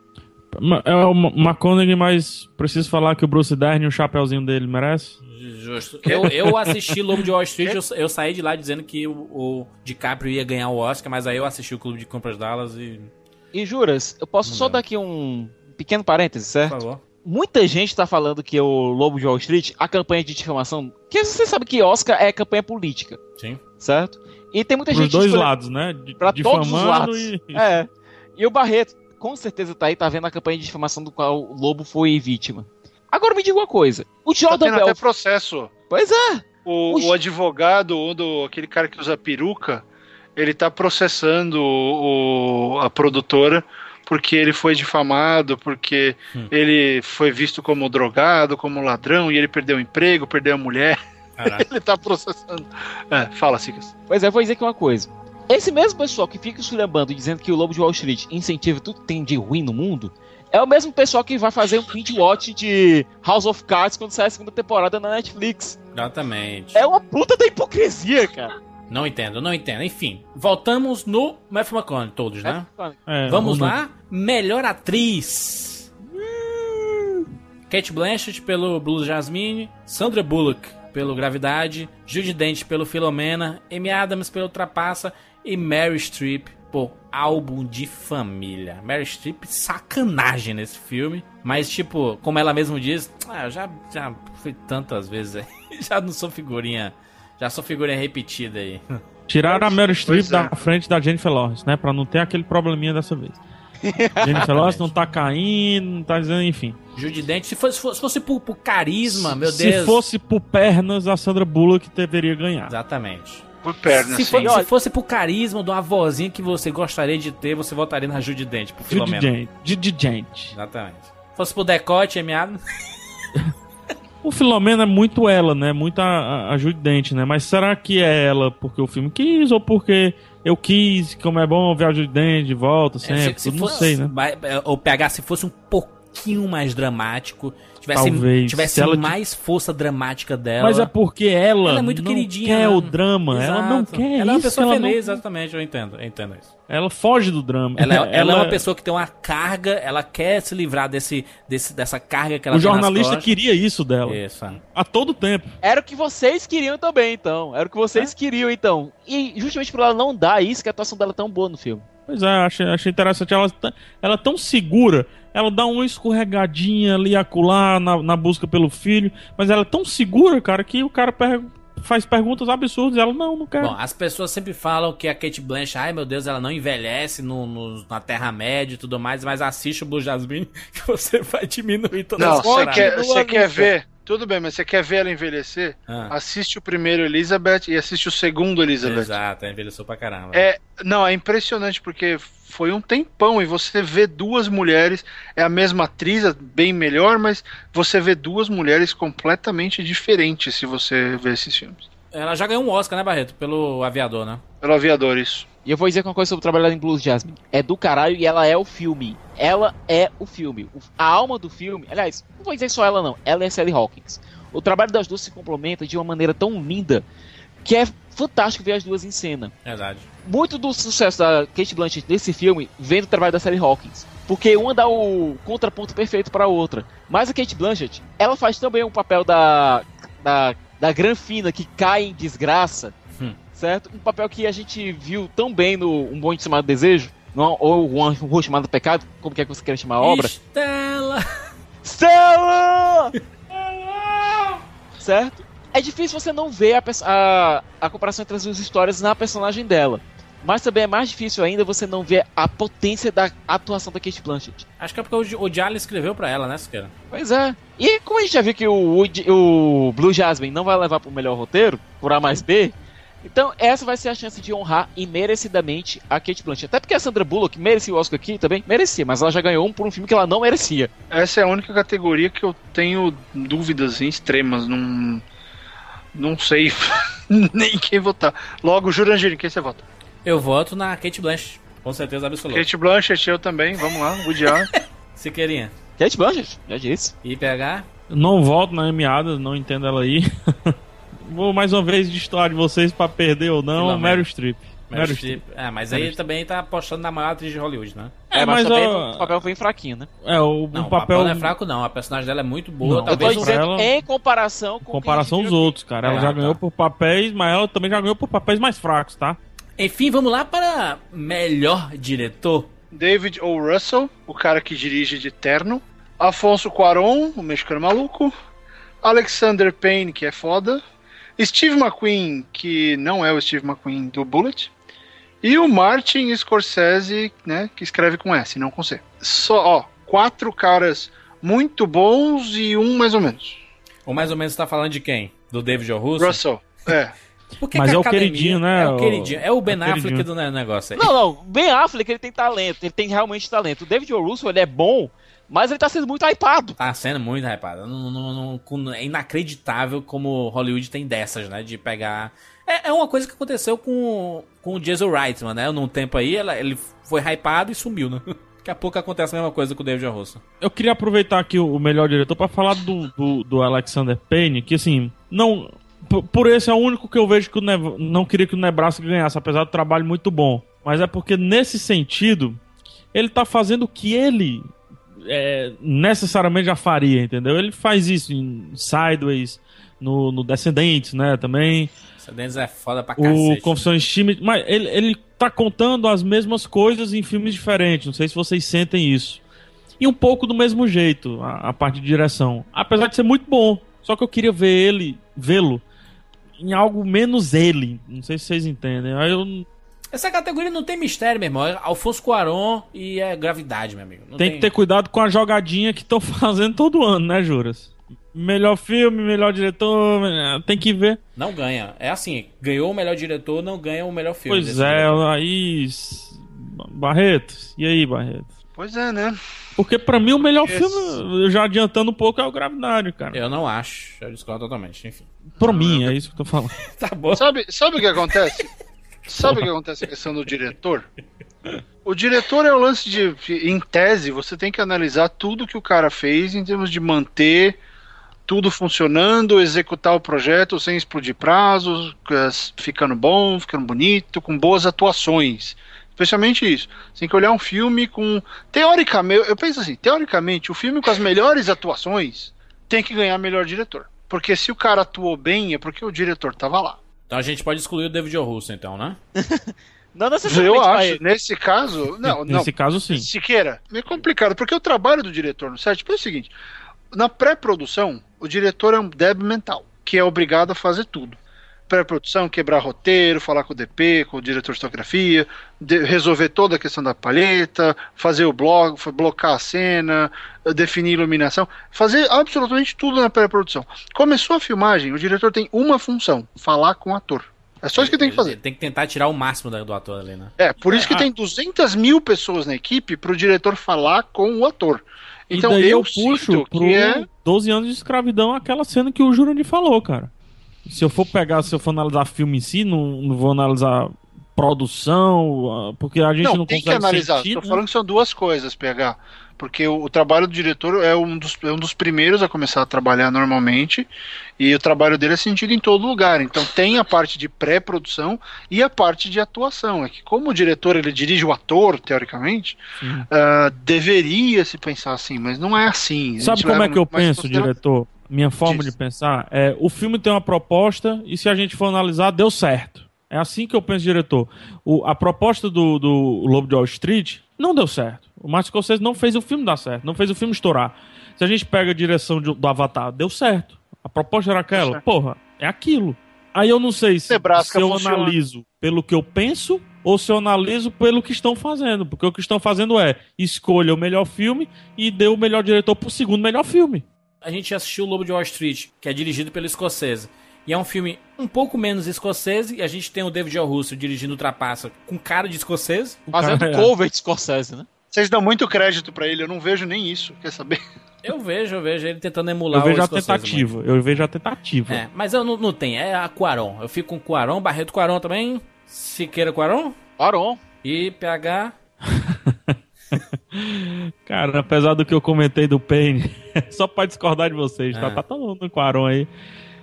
É o McConaughey, mas preciso falar que o Bruce Dern, o chapeuzinho dele merece. Justo. Eu, eu assisti Lobo de Wall Street, eu, eu saí de lá dizendo que o, o DiCaprio ia ganhar o Oscar, mas aí eu assisti o Clube de Compras Dallas e... E juras, eu posso só Não. dar aqui um pequeno parêntese, Por certo? favor. Muita gente tá falando que o Lobo de Wall Street, a campanha de difamação, que você sabe que Oscar é campanha política, Sim. certo? E tem muita Pros gente dois escolhe- lados, né? De- Pra todos os difamando lados. e. É. E o Barreto, com certeza tá aí, tá vendo a campanha de difamação do qual o Lobo foi vítima. Agora me diga uma coisa. O Tá Jordan tendo até processo. Pois é. O, Oxi. o advogado, o do, aquele cara que usa peruca, ele tá processando o, o- a produtora porque ele foi difamado, porque Hum. ele foi visto como drogado, como ladrão, e ele perdeu o emprego, perdeu a mulher. Caraca. <laughs> ele tá processando. É, fala, Sicas. Pois é, vou dizer aqui uma coisa. Esse mesmo pessoal que fica esculhambando dizendo que o Lobo de Wall Street incentiva tudo que tem de ruim no mundo, é o mesmo pessoal que vai fazer um binge watch de House of Cards quando sai a segunda temporada na Netflix. Exatamente. É uma puta da hipocrisia, cara. Não entendo, não entendo. Enfim, voltamos no Matthew McConaughey, todos, né? É, Vamos o- lá. Melhor atriz. Kate Blanchett pelo Blue Jasmine, Sandra Bullock pelo Gravidade, Judy Dent pelo Filomena, Amy Adams pelo Trapaça e Mary Streep por Álbum de Família. Mary Streep sacanagem nesse filme, mas tipo, como ela mesma diz, ah, eu já já fui tantas vezes aí, <laughs> já não sou figurinha, já sou figurinha repetida aí. <laughs> Tiraram a Meryl Streep Pois é. da frente da Jennifer Lawrence, né? Pra não ter aquele probleminha dessa vez. <laughs> Jennifer Lawrence não tá caindo, não tá dizendo, enfim. Judy Dent, se fosse, se fosse, se por, por carisma, meu Se Deus. fosse por pernas, a Sandra Bullock deveria ganhar. Exatamente. Por perna, Se, sim. for- se fosse por carisma de uma vozinha que você gostaria de ter, você votaria na Judy Dent, por Filomena. Gent. Exatamente. Se fosse por decote, é meado. <laughs> O Filomena é muito ela, né? Muito a, a, a Judy Dent, né? Mas será que é ela porque o filme quis ou porque eu quis, como é bom ver a Judy Dent de volta sempre? eu não sei, né? é, Ou pegar se fosse um pouquinho mais dramático, tivesse, Talvez. tivesse Se ela mais força dramática dela. Mas é porque ela, Ela é muito não queridinha, quer o drama, ela não Exato. quer Ela é uma isso. pessoa ela, feliz, não- exatamente, eu entendo, eu entendo isso. ela foge do drama. Ela, é- ela é uma pessoa que tem uma carga, ela quer se livrar desse, desse, dessa carga que ela O tem nas jornalista queria isso dela. Isso. é. A todo tempo. Era o que vocês queriam também, então. Era o que É? vocês queriam, então. E justamente por ela não dar isso, que a atuação dela é tão boa no filme. Pois é, achei, achei interessante. Ela, tá- ela é tão segura. Ela dá uma escorregadinha ali acolá na, na busca pelo filho. Mas ela é tão segura, cara, que o cara per- faz perguntas absurdas. Ela, não, não quero. Bom, as pessoas sempre falam que a Kate Blanchett, ai meu Deus, ela não envelhece no, no- na Terra-média e tudo mais, mas assiste o Blue Jasmine <laughs> que você vai diminuir todas Não, as você paradas. quer, você quer ver. Tudo bem, mas você quer ver ela envelhecer? Ah, Assiste o primeiro Elizabeth e assiste o segundo Elizabeth. exato, envelheceu pra caramba. É, não, é impressionante porque foi um tempão e você vê duas mulheres, é a mesma atriz, é bem melhor, mas você vê duas mulheres completamente diferentes se você vê esses filmes. Ela já ganhou um Oscar, né, Barreto? Pelo aviador, né? Pelo aviador, isso. E eu vou dizer uma coisa sobre trabalhar em Blues Jasmine. É do caralho e ela é o filme. Ela é o filme. O- A alma do filme. Aliás, não vou dizer só ela, não. Ela é Sally Hawkins. O trabalho das duas se complementa de uma maneira tão linda que é fantástico ver as duas em cena. Verdade. Muito do sucesso da Kate Blanchett nesse filme vem do trabalho da Sally Hawkins. Porque uma dá o contraponto perfeito para a outra. Mas a Kate Blanchett, ela faz também um papel da, da, da Granfina que cai em desgraça. Hum. Certo? Um papel que a gente viu tão bem no Um Bom Chamado Desejo. não- ou um Rua Chamado Pecado, como que é que você quer chamar a obra? Estela! Stella! certo? É difícil você não ver a, a, a comparação entre as duas histórias na personagem dela. Mas também é mais difícil ainda você não ver a potência da atuação da Kate Blanchett. Acho que é porque o, Jalen escreveu pra ela, né, Siqueira? Pois é. E como a gente já viu que o, o, o Blue Jasmine não vai levar pro melhor roteiro, por A mais B, então essa vai ser a chance de honrar imerecidamente a Kate Blanchett. Até porque a Sandra Bullock merecia o Oscar aqui também, merecia, mas ela já ganhou um por um filme que ela não merecia. Essa é a única categoria que eu tenho dúvidas assim, extremas. Não, não sei <laughs> nem quem votar. Logo, Jurandir, em quem você vota? Eu voto na Kate Blanchett, com certeza absoluta. Kate Blanchett, eu também. Vamos lá, Woody Allen. <laughs> Siqueirinha. Kate Blanchett, já disse. IPH? Não volto na Emiada, não entendo ela aí. <laughs> Vou mais uma vez destoar de vocês pra perder ou não. Meryl Streep. Meryl Streep. Ah, mas aí Meryl também tá apostando na maior atriz de Hollywood, né? É, mas, mas também ó, o papel foi fraquinho, né? É, o, Não, o o papel papel. não é fraco, não. A personagem dela é muito boa. Não, Eu tô talvez dizendo ela- em comparação com comparação a aos outros, cara. Ela Ah, já tá. ganhou por papéis, mas ela também já ganhou por papéis mais fracos, tá? Enfim, vamos lá para melhor diretor. David O. Russell, o cara que dirige de terno. Afonso Cuarón, o mexicano maluco. Alexander Payne, que é foda. Steve McQueen, que não é o Steve McQueen do Bullet. E o Martin Scorsese, né, que escreve com S, não com C. Só, ó, quatro caras muito bons e um mais ou menos. Ou mais ou menos tá falando de quem? Do David O. Russo? Russell, é. Por que Mas é o queridinho, né, É o queridinho. É o Ben é o Affleck queridinho. do ne- negócio aí. Não, não, Ben Affleck ele tem talento, ele tem realmente talento. O David O. Russo ele é bom, mas ele tá sendo muito hypado. Tá sendo muito hypado. Não, não- não- é inacreditável como Hollywood tem dessas, né? De pegar. É, é uma coisa que aconteceu com, com o Jason Reitman, né? Num tempo aí, ela- ele foi hypado e sumiu, né? <laughs> Daqui a pouco acontece a mesma coisa com o David O. Russo. Eu queria aproveitar aqui o melhor diretor pra falar do, do, do Alexander Payne, que assim, não. Por esse é o único que eu vejo que o Nev não queria que o Nebraska ganhasse, apesar do trabalho muito bom. Mas é porque nesse sentido, ele tá fazendo o que ele é, necessariamente já faria, entendeu? Ele faz isso em Sideways, no, no Descendentes, né, também. Essa Dennis é foda pra O cacete. Confissões Schmidt, mas ele, ele tá contando as mesmas coisas em filmes diferentes. Não sei se vocês sentem isso. E um pouco do mesmo jeito, a, a parte de direção. Apesar de ser muito bom. Só que eu queria ver ele, vê-lo em algo menos ele. Não sei se vocês entendem. Aí eu Essa categoria não tem mistério, meu irmão. É Alfonso Cuarón e é gravidade, meu amigo. Não tem que ter cuidado com a jogadinha que estão <laughs> fazendo todo ano, né, Juras? Melhor filme, melhor diretor, tem que ver. Não ganha. É assim, ganhou o melhor diretor, não ganha o melhor filme. Pois é, aí. Barreto, e aí, Barreto? Pois é, né? Porque pra mim o melhor Esse- filme, já adiantando um pouco, é o Gravidade, cara. Eu não acho. Eu discordo totalmente. Enfim. Pra mim, é isso que eu tô falando. <laughs> Tá bom. Sabe, sabe o que acontece? Sabe o que acontece a questão do diretor? O diretor é o lance de, em tese, você tem que analisar tudo que o cara fez em termos de manter tudo funcionando, executar o projeto sem explodir prazos, ficando bom, ficando bonito, com boas atuações. Especialmente isso. Você tem que olhar um filme com. Teoricamente, eu penso assim, teoricamente, o filme com as melhores atuações tem que ganhar melhor diretor. Porque se o cara atuou bem, é porque o diretor tava lá. Então a gente pode excluir o David O. Russo, então, né? <laughs> Não necessariamente Eu acho, ele. nesse caso, não, não. Nesse caso, sim. Siqueira, é complicado, porque o trabalho do diretor no set é o seguinte: na pré-produção, o diretor é um débil mental, que é obrigado a fazer tudo. Pré-produção, quebrar roteiro, falar com o DP, com o diretor de fotografia, de- resolver toda a questão da palheta, fazer o blog, blocar a cena, definir iluminação, fazer absolutamente tudo na pré-produção. Começou a filmagem, o diretor tem uma função: falar com o ator. É só isso que tem que fazer. Ele Tem que tentar tirar o máximo do ator ali, né? É, por isso que Ah. tem 200 mil pessoas na equipe para o diretor falar com o ator. Então e daí eu, eu, puxo sinto pro que é 12 anos de escravidão, aquela cena que o Jurandir falou, cara. Se eu for pegar, se eu for analisar filme em si, não, não vou analisar produção, ah, porque a gente não, não, tem que analisar. Estou né? falando que são duas coisas, PH. Porque o, o trabalho do diretor é um, dos, é um dos primeiros a começar a trabalhar normalmente. E o trabalho dele é sentido em todo lugar. Então tem a parte de pré-produção e a parte de atuação. É que como o diretor ele dirige o ator, teoricamente, ah, deveria se pensar assim, mas não é assim. Sabe como é que eu penso, diretor? Minha forma Diz. de pensar é: o filme tem uma proposta e se a gente for analisar, deu certo. É assim que eu penso, diretor. O- a proposta do, do Lobo de Wall Street não deu certo. O Martin Scorsese não fez o filme dar certo, não fez o filme estourar. Se a gente pega a direção de- do Avatar, deu certo. A proposta era aquela, porra, é aquilo. Aí eu não sei se, se eu funciona. analiso pelo que eu penso ou se eu analiso pelo que estão fazendo. Porque o que estão fazendo é escolha o melhor filme e dê o melhor diretor pro segundo melhor filme. A gente assistiu o Lobo de Wall Street, que é dirigido pelo Scorsese. E é um filme um pouco menos escocese. E a gente tem o David O. Russo dirigindo o Trapaça com cara de escocese. Fazendo cara é- cover de Scorsese, né? Vocês dão muito crédito pra ele, eu não vejo nem isso, quer saber? Eu vejo, eu vejo ele tentando emular Eu vejo o a tentativa. Eu vejo a tentativa. É, mas eu não, não tenho, é a Quaron. Eu fico com Quaron, Barreto Quaron também, Siqueira Quaron Paron. e PH. <laughs> <laughs> Cara, apesar do que eu comentei do Payne, <laughs> só pra discordar de vocês, tá? Ah. Tá todo mundo no Quaron aí.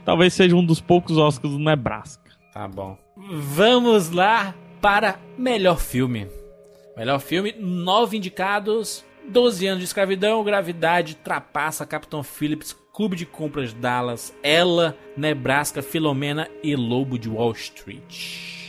Talvez seja um dos poucos Oscars do Nebraska. Tá bom. Vamos lá para melhor filme. Melhor filme, nove indicados, 12 anos de escravidão, gravidade, trapaça, Capitão Phillips, Clube de Compras Dallas, Ela, Nebraska, Filomena e Lobo de Wall Street.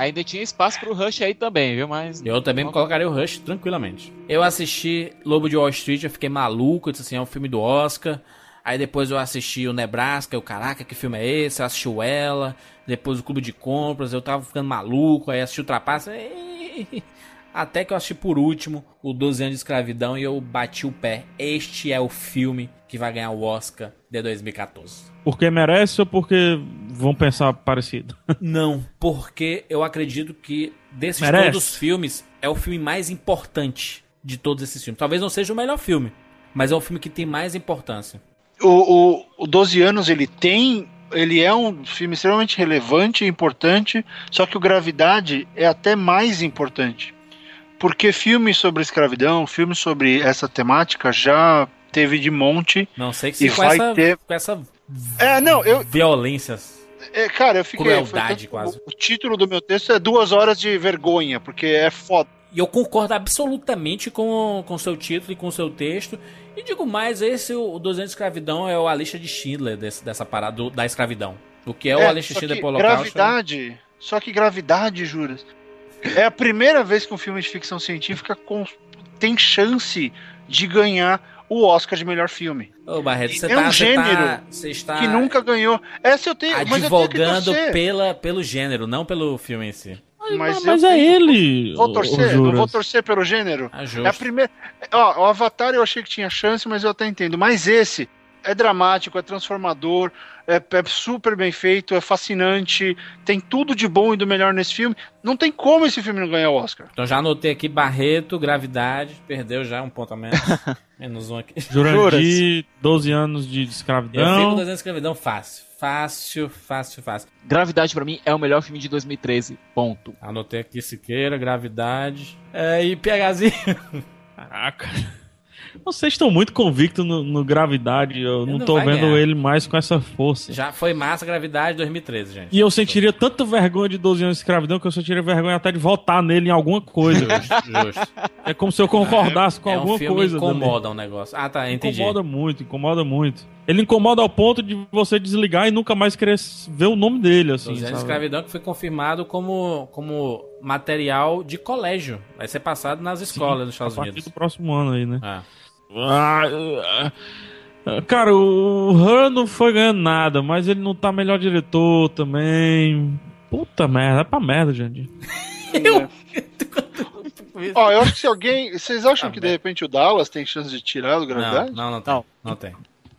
Ainda tinha espaço pro Rush aí também, viu? Mas. Eu também me colocaria o Rush tranquilamente. Eu assisti Lobo de Wall Street, eu fiquei maluco, eu disse assim, é um filme do Oscar. Aí depois eu assisti o Nebraska, eu, caraca, que filme é esse? Eu assisti o Ela, depois o Clube de Compras, eu tava ficando maluco, aí assisti o Trapaça. <laughs> e- Até que eu assisti por último o 12 anos de escravidão e eu bati o pé. Este é o filme que vai ganhar o Oscar de 2014. Porque merece ou porque vão pensar parecido? <laughs> Não, porque eu acredito que desses Merece. todos os filmes é o filme mais importante de todos esses filmes. Talvez não seja o melhor filme, mas é o filme que tem mais importância. O, o, o 12 anos ele tem. Ele é um filme extremamente relevante e importante, só que o Gravidade é até mais importante. Porque filmes sobre escravidão, filmes sobre essa temática já teve de monte. Não sei que E se com vai essa, ter- com essa É, não, eu. violência. É, cara, eu fiquei. Crueldade, foi- quase. O, o título do meu texto é Duas Horas de Vergonha, porque é foda. E eu concordo absolutamente com o seu título e com o seu texto. E digo mais, esse, o 200 de escravidão, é o a lista de Schindler desse, dessa parada do- da escravidão. O que é, o a lista de Schindler Holocausto. Gravidade. Só que gravidade, juras. É a primeira vez que um filme de ficção científica com- tem chance de ganhar o Oscar de melhor filme. Ô, Barreto, você É tá, um você gênero tá, você está Que nunca ganhou. Essa eu tenho, mas eu tenho advogando pela, pelo gênero, não pelo filme em si. Mas, Mas, eu é tenho- ele. Vou torcer, não vou torcer pelo gênero. Ah, É a primeira. Ó, o Avatar eu achei que tinha chance, mas eu até entendo. Mas esse é dramático, é transformador, é, é super bem feito, é fascinante, tem tudo de bom e do melhor nesse filme. Não tem como esse filme não ganhar o Oscar. Então já anotei aqui Barreto, Gravidade, perdeu já um ponto a menos. <laughs> menos um aqui. Jurandir, 12 anos de Eu fico escravidão. desenho de escravidão fácil. Fácil, fácil, fácil. Gravidade pra mim é o melhor filme de 2013. Ponto. Anotei aqui Siqueira, Gravidade. É, e PHzinho. Caraca. Vocês estão muito convictos no, no Gravidade. Eu não não tô vendo ganhar. ele mais com essa força. Já foi massa Gravidade 2013, gente. E eu sentiria tanta vergonha de 12 anos de escravidão que eu sentiria vergonha até de votar nele em alguma coisa. <laughs> Justo. é como se eu concordasse com é alguma um filme coisa. incomoda um negócio. Ah, tá, entendi. Incomoda muito, incomoda muito. Ele incomoda ao ponto de você desligar e nunca mais querer ver o nome dele, assim. 12 anos de escravidão que foi confirmado como, como material de colégio. Vai ser passado nas escolas dos A Estados partir Unidos. do próximo ano aí, né? Ah, cara, o Han não foi ganhando nada, mas ele não tá melhor diretor também. Puta merda, é pra merda, gente. <laughs> Eu? <laughs> Ó, eu acho que se alguém. Vocês acham Ah, que bem. de repente o Dallas tem chance de tirar do Não, Gravidade? não, não tem. Não, tem.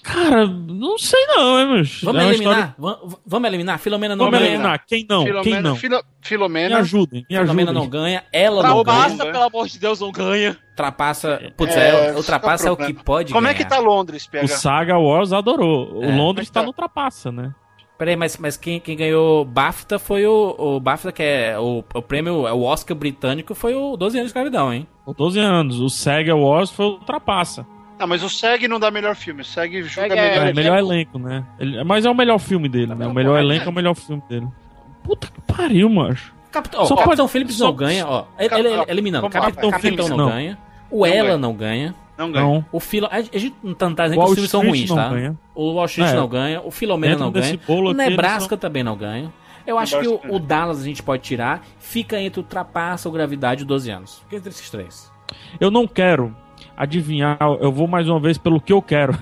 Cara, não sei não, hein, meus. Vamos É eliminar? história- Vamos, eliminar? Filomena não Vamos ganha. eliminar. Quem não? Quem Filomena, não? Filo- Me Filomena. ajudem, me Filomena ajudem. não ganha. Ela não Ultrapassa, ganha. pelo amor de Deus, não ganha. Ultrapassa. Putz, É, é, esse ultrapassa é é o o que pode Como ganhar. é que tá Londres, O PH? Saga Wars adorou. O É. Londres Mas tá tá. no ultrapassa, né? Peraí, mas, mas quem, quem ganhou BAFTA foi o, o BAFTA, que é o, o prêmio, é o Oscar britânico, foi o 12 anos de escravidão, hein? Com 12 anos. O Saga Wars foi o ultrapassa. Ah, mas o SEG não dá melhor filme. O SEG julga SEG é- melhor. É, melhor elenco, né? Ele- mas é o melhor filme dele, né? O melhor elenco é o melhor filme dele. Puta que pariu, macho. Capitão, ó, Só Capitão pode- Phillips só- não ganha, ó. Ele, ele- ele- eliminando. Capitão. Capitão Phillips não, não. ganha. O Ela ganha. não ganha. Não ganha. Não. O Filo... A gente não tá dizendo que os filmes são ruins, não tá? ganha. O Wall Street É. não ganha. O Filomena Dentro não ganha. O Nebraska também não ganha. Eu acho que o, o Dallas a gente pode tirar. Fica entre o Trapaça, o Gravidade e o 12 anos. Fica entre esses três. Eu não quero adivinhar, eu vou mais uma vez pelo que eu quero.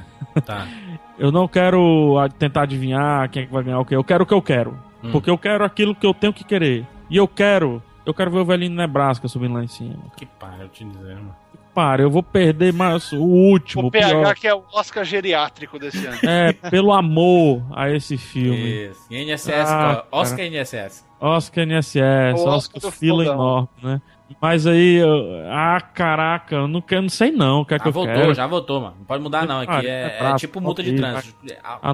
Tá. <laughs> Eu não quero tentar adivinhar quem é que vai ganhar o quê. Eu quero o que eu quero. Hum. Porque eu quero aquilo que eu tenho que querer. E eu quero. Eu quero ver o velhinho Nebraska subindo lá em cima. Que para, eu te dizer, mano. Para, eu vou perder mais o último, O PH pior. que é o Oscar geriátrico desse ano. É, pelo amor a esse filme. Isso. E NSS, Ah, qual- Oscar NSS. Oscar NSS, O Oscar Oscar fila enorme, né? Mas aí, eu- ah, caraca, eu não, quero, não sei não o que é que Já eu voltou, quero. já votou, mano. Não pode mudar, não. Aqui Ah, é, é é tipo multa de trânsito.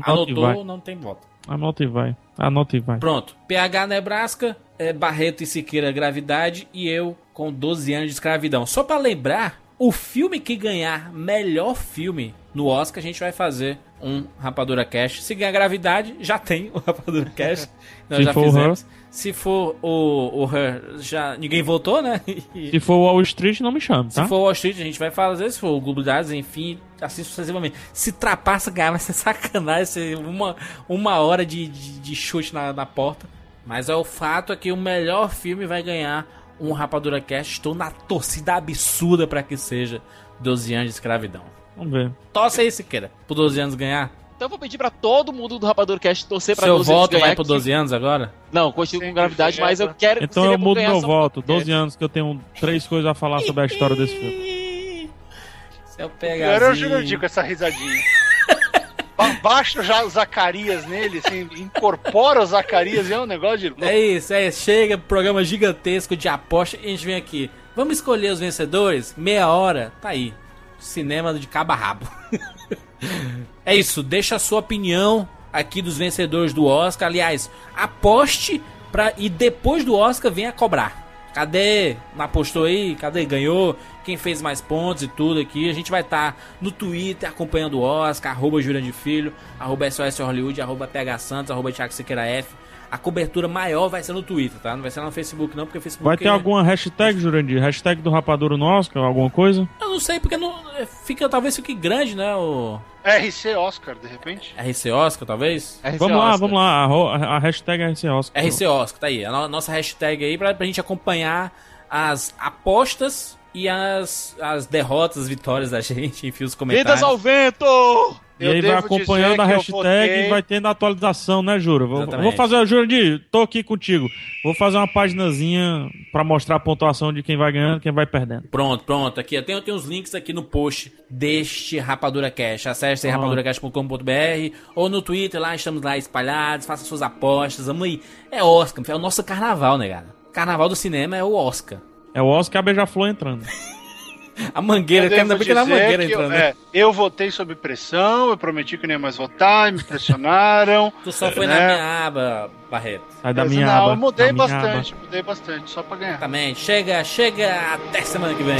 Anotou, não tem voto. Anota e vai, anota e vai. Pronto. PH Nebraska, é, Barreto e Siqueira Gravidade e eu com 12 anos de escravidão. Só pra lembrar, o filme que ganhar melhor filme no Oscar, a gente vai fazer um Rapadura Cash. Se ganhar Gravidade, já tem o Rapadura Cash. <laughs> Nós já for o fizemos. Se for o, o Her, já ninguém votou, né? <laughs> E- Se for o Wall Street, não me chame, tá? se for o Wall Street, a gente vai fazer. Se for o Globo Dados, enfim, assim sucessivamente. Se trapaça ganhar, <laughs> vai ser sacanagem. Ser uma, uma hora de, de, de chute na, na porta. Mas é o fato é que o melhor filme vai ganhar um Rapadura Cast. Estou na torcida absurda para que seja 12 anos de escravidão. Vamos ver. Tosse aí, Siqueira, pro 12 anos ganhar. Então eu vou pedir pra todo mundo do Rapador Cast torcer pra Seu 12 anos voto ganhar. vai pro que- 12 anos agora? Não, continuo com gravidade, mas eu diferença. quero Então eu mudo meu voto. pro 12 anos que eu tenho três coisas a falar sobre a história desse filme. Seu Pior é o Jurandir pegazinho. com essa risadinha. Ba- Baixa já o Zacarias nele, assim, incorpora o Zacarias e é um negócio de louco. É isso, é isso. Chega, programa gigantesco de aposta e a gente vem aqui. Vamos escolher os vencedores? Meia hora, tá aí. Cinema de cabo a rabo. <laughs> é isso, deixa a sua opinião aqui dos vencedores do Oscar. Aliás, aposte pra, e depois do Oscar venha cobrar. Cadê? Apostou aí? Cadê? Ganhou? Quem fez mais pontos e tudo aqui? A gente vai estar no Twitter acompanhando o Oscar, arroba Filho, arroba SOS Hollywood, arroba PH Santos, arroba Thiago Siqueira F. A cobertura maior vai ser no Twitter, tá? Não vai ser lá no Facebook não, porque o Facebook... Vai ter alguma hashtag, Jurandir? Hashtag do Rapadura no Oscar? Alguma coisa? Eu não sei, porque não... fica, talvez fique grande, né? O RC Oscar, de repente. RC Oscar, talvez? RC vamos lá, Oscar. vamos lá. A, a hashtag é RC Oscar. RC Oscar, tá aí. A no- nossa hashtag aí pra, pra gente acompanhar as apostas e as, as derrotas, as vitórias da <laughs> gente, enfim, os comentários. Vidas ao vento! E Eu aí vai acompanhando a eu hashtag votei- e vai tendo atualização, né, Jura? Vou, vou fazer, Jurandir, tô aqui contigo. Vou fazer uma paginazinha pra mostrar a pontuação de quem vai ganhando e quem vai perdendo. Pronto, pronto. Aqui, eu tenho, tenho os links aqui no post deste Rapadura Cash. Acesse rapaduracast.com.br ou no Twitter, lá estamos lá espalhados, faça suas apostas. Vamos aí. É Oscar, é o nosso carnaval, né, cara? Carnaval do cinema é o Oscar. É o Oscar e a Beija-Flor entrando. <laughs> A mangueira, Eu que ainda devo bem que é na dizer mangueira que eu, entrando. né? é, eu votei sob pressão, eu prometi que não ia mais votar, me pressionaram. <laughs> Tu só foi na né? minha aba, Barreto. Sai da Mas minha não, aba. eu mudei bastante, mudei bastante, só pra ganhar. Exatamente. Chega, chega até semana que vem.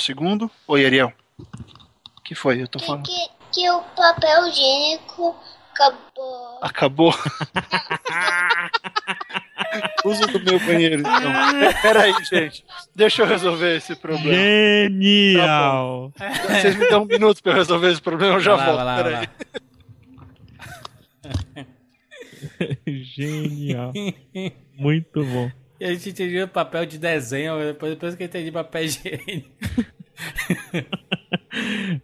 Segundo. Oi, Ariel. que foi? Eu tô Que, falando. que, que o papel higiênico acabou. Acabou. <laughs> Uso do meu banheiro, então. Peraí, gente. Deixa eu resolver esse problema. Genial! Vocês me dão um minuto pra eu resolver esse problema, eu já Vai lá, volto. lá, vai lá. <laughs> Genial. Muito bom. E a gente entendia papel de desenho, depois, depois que eu entendi papel higiênico. <laughs>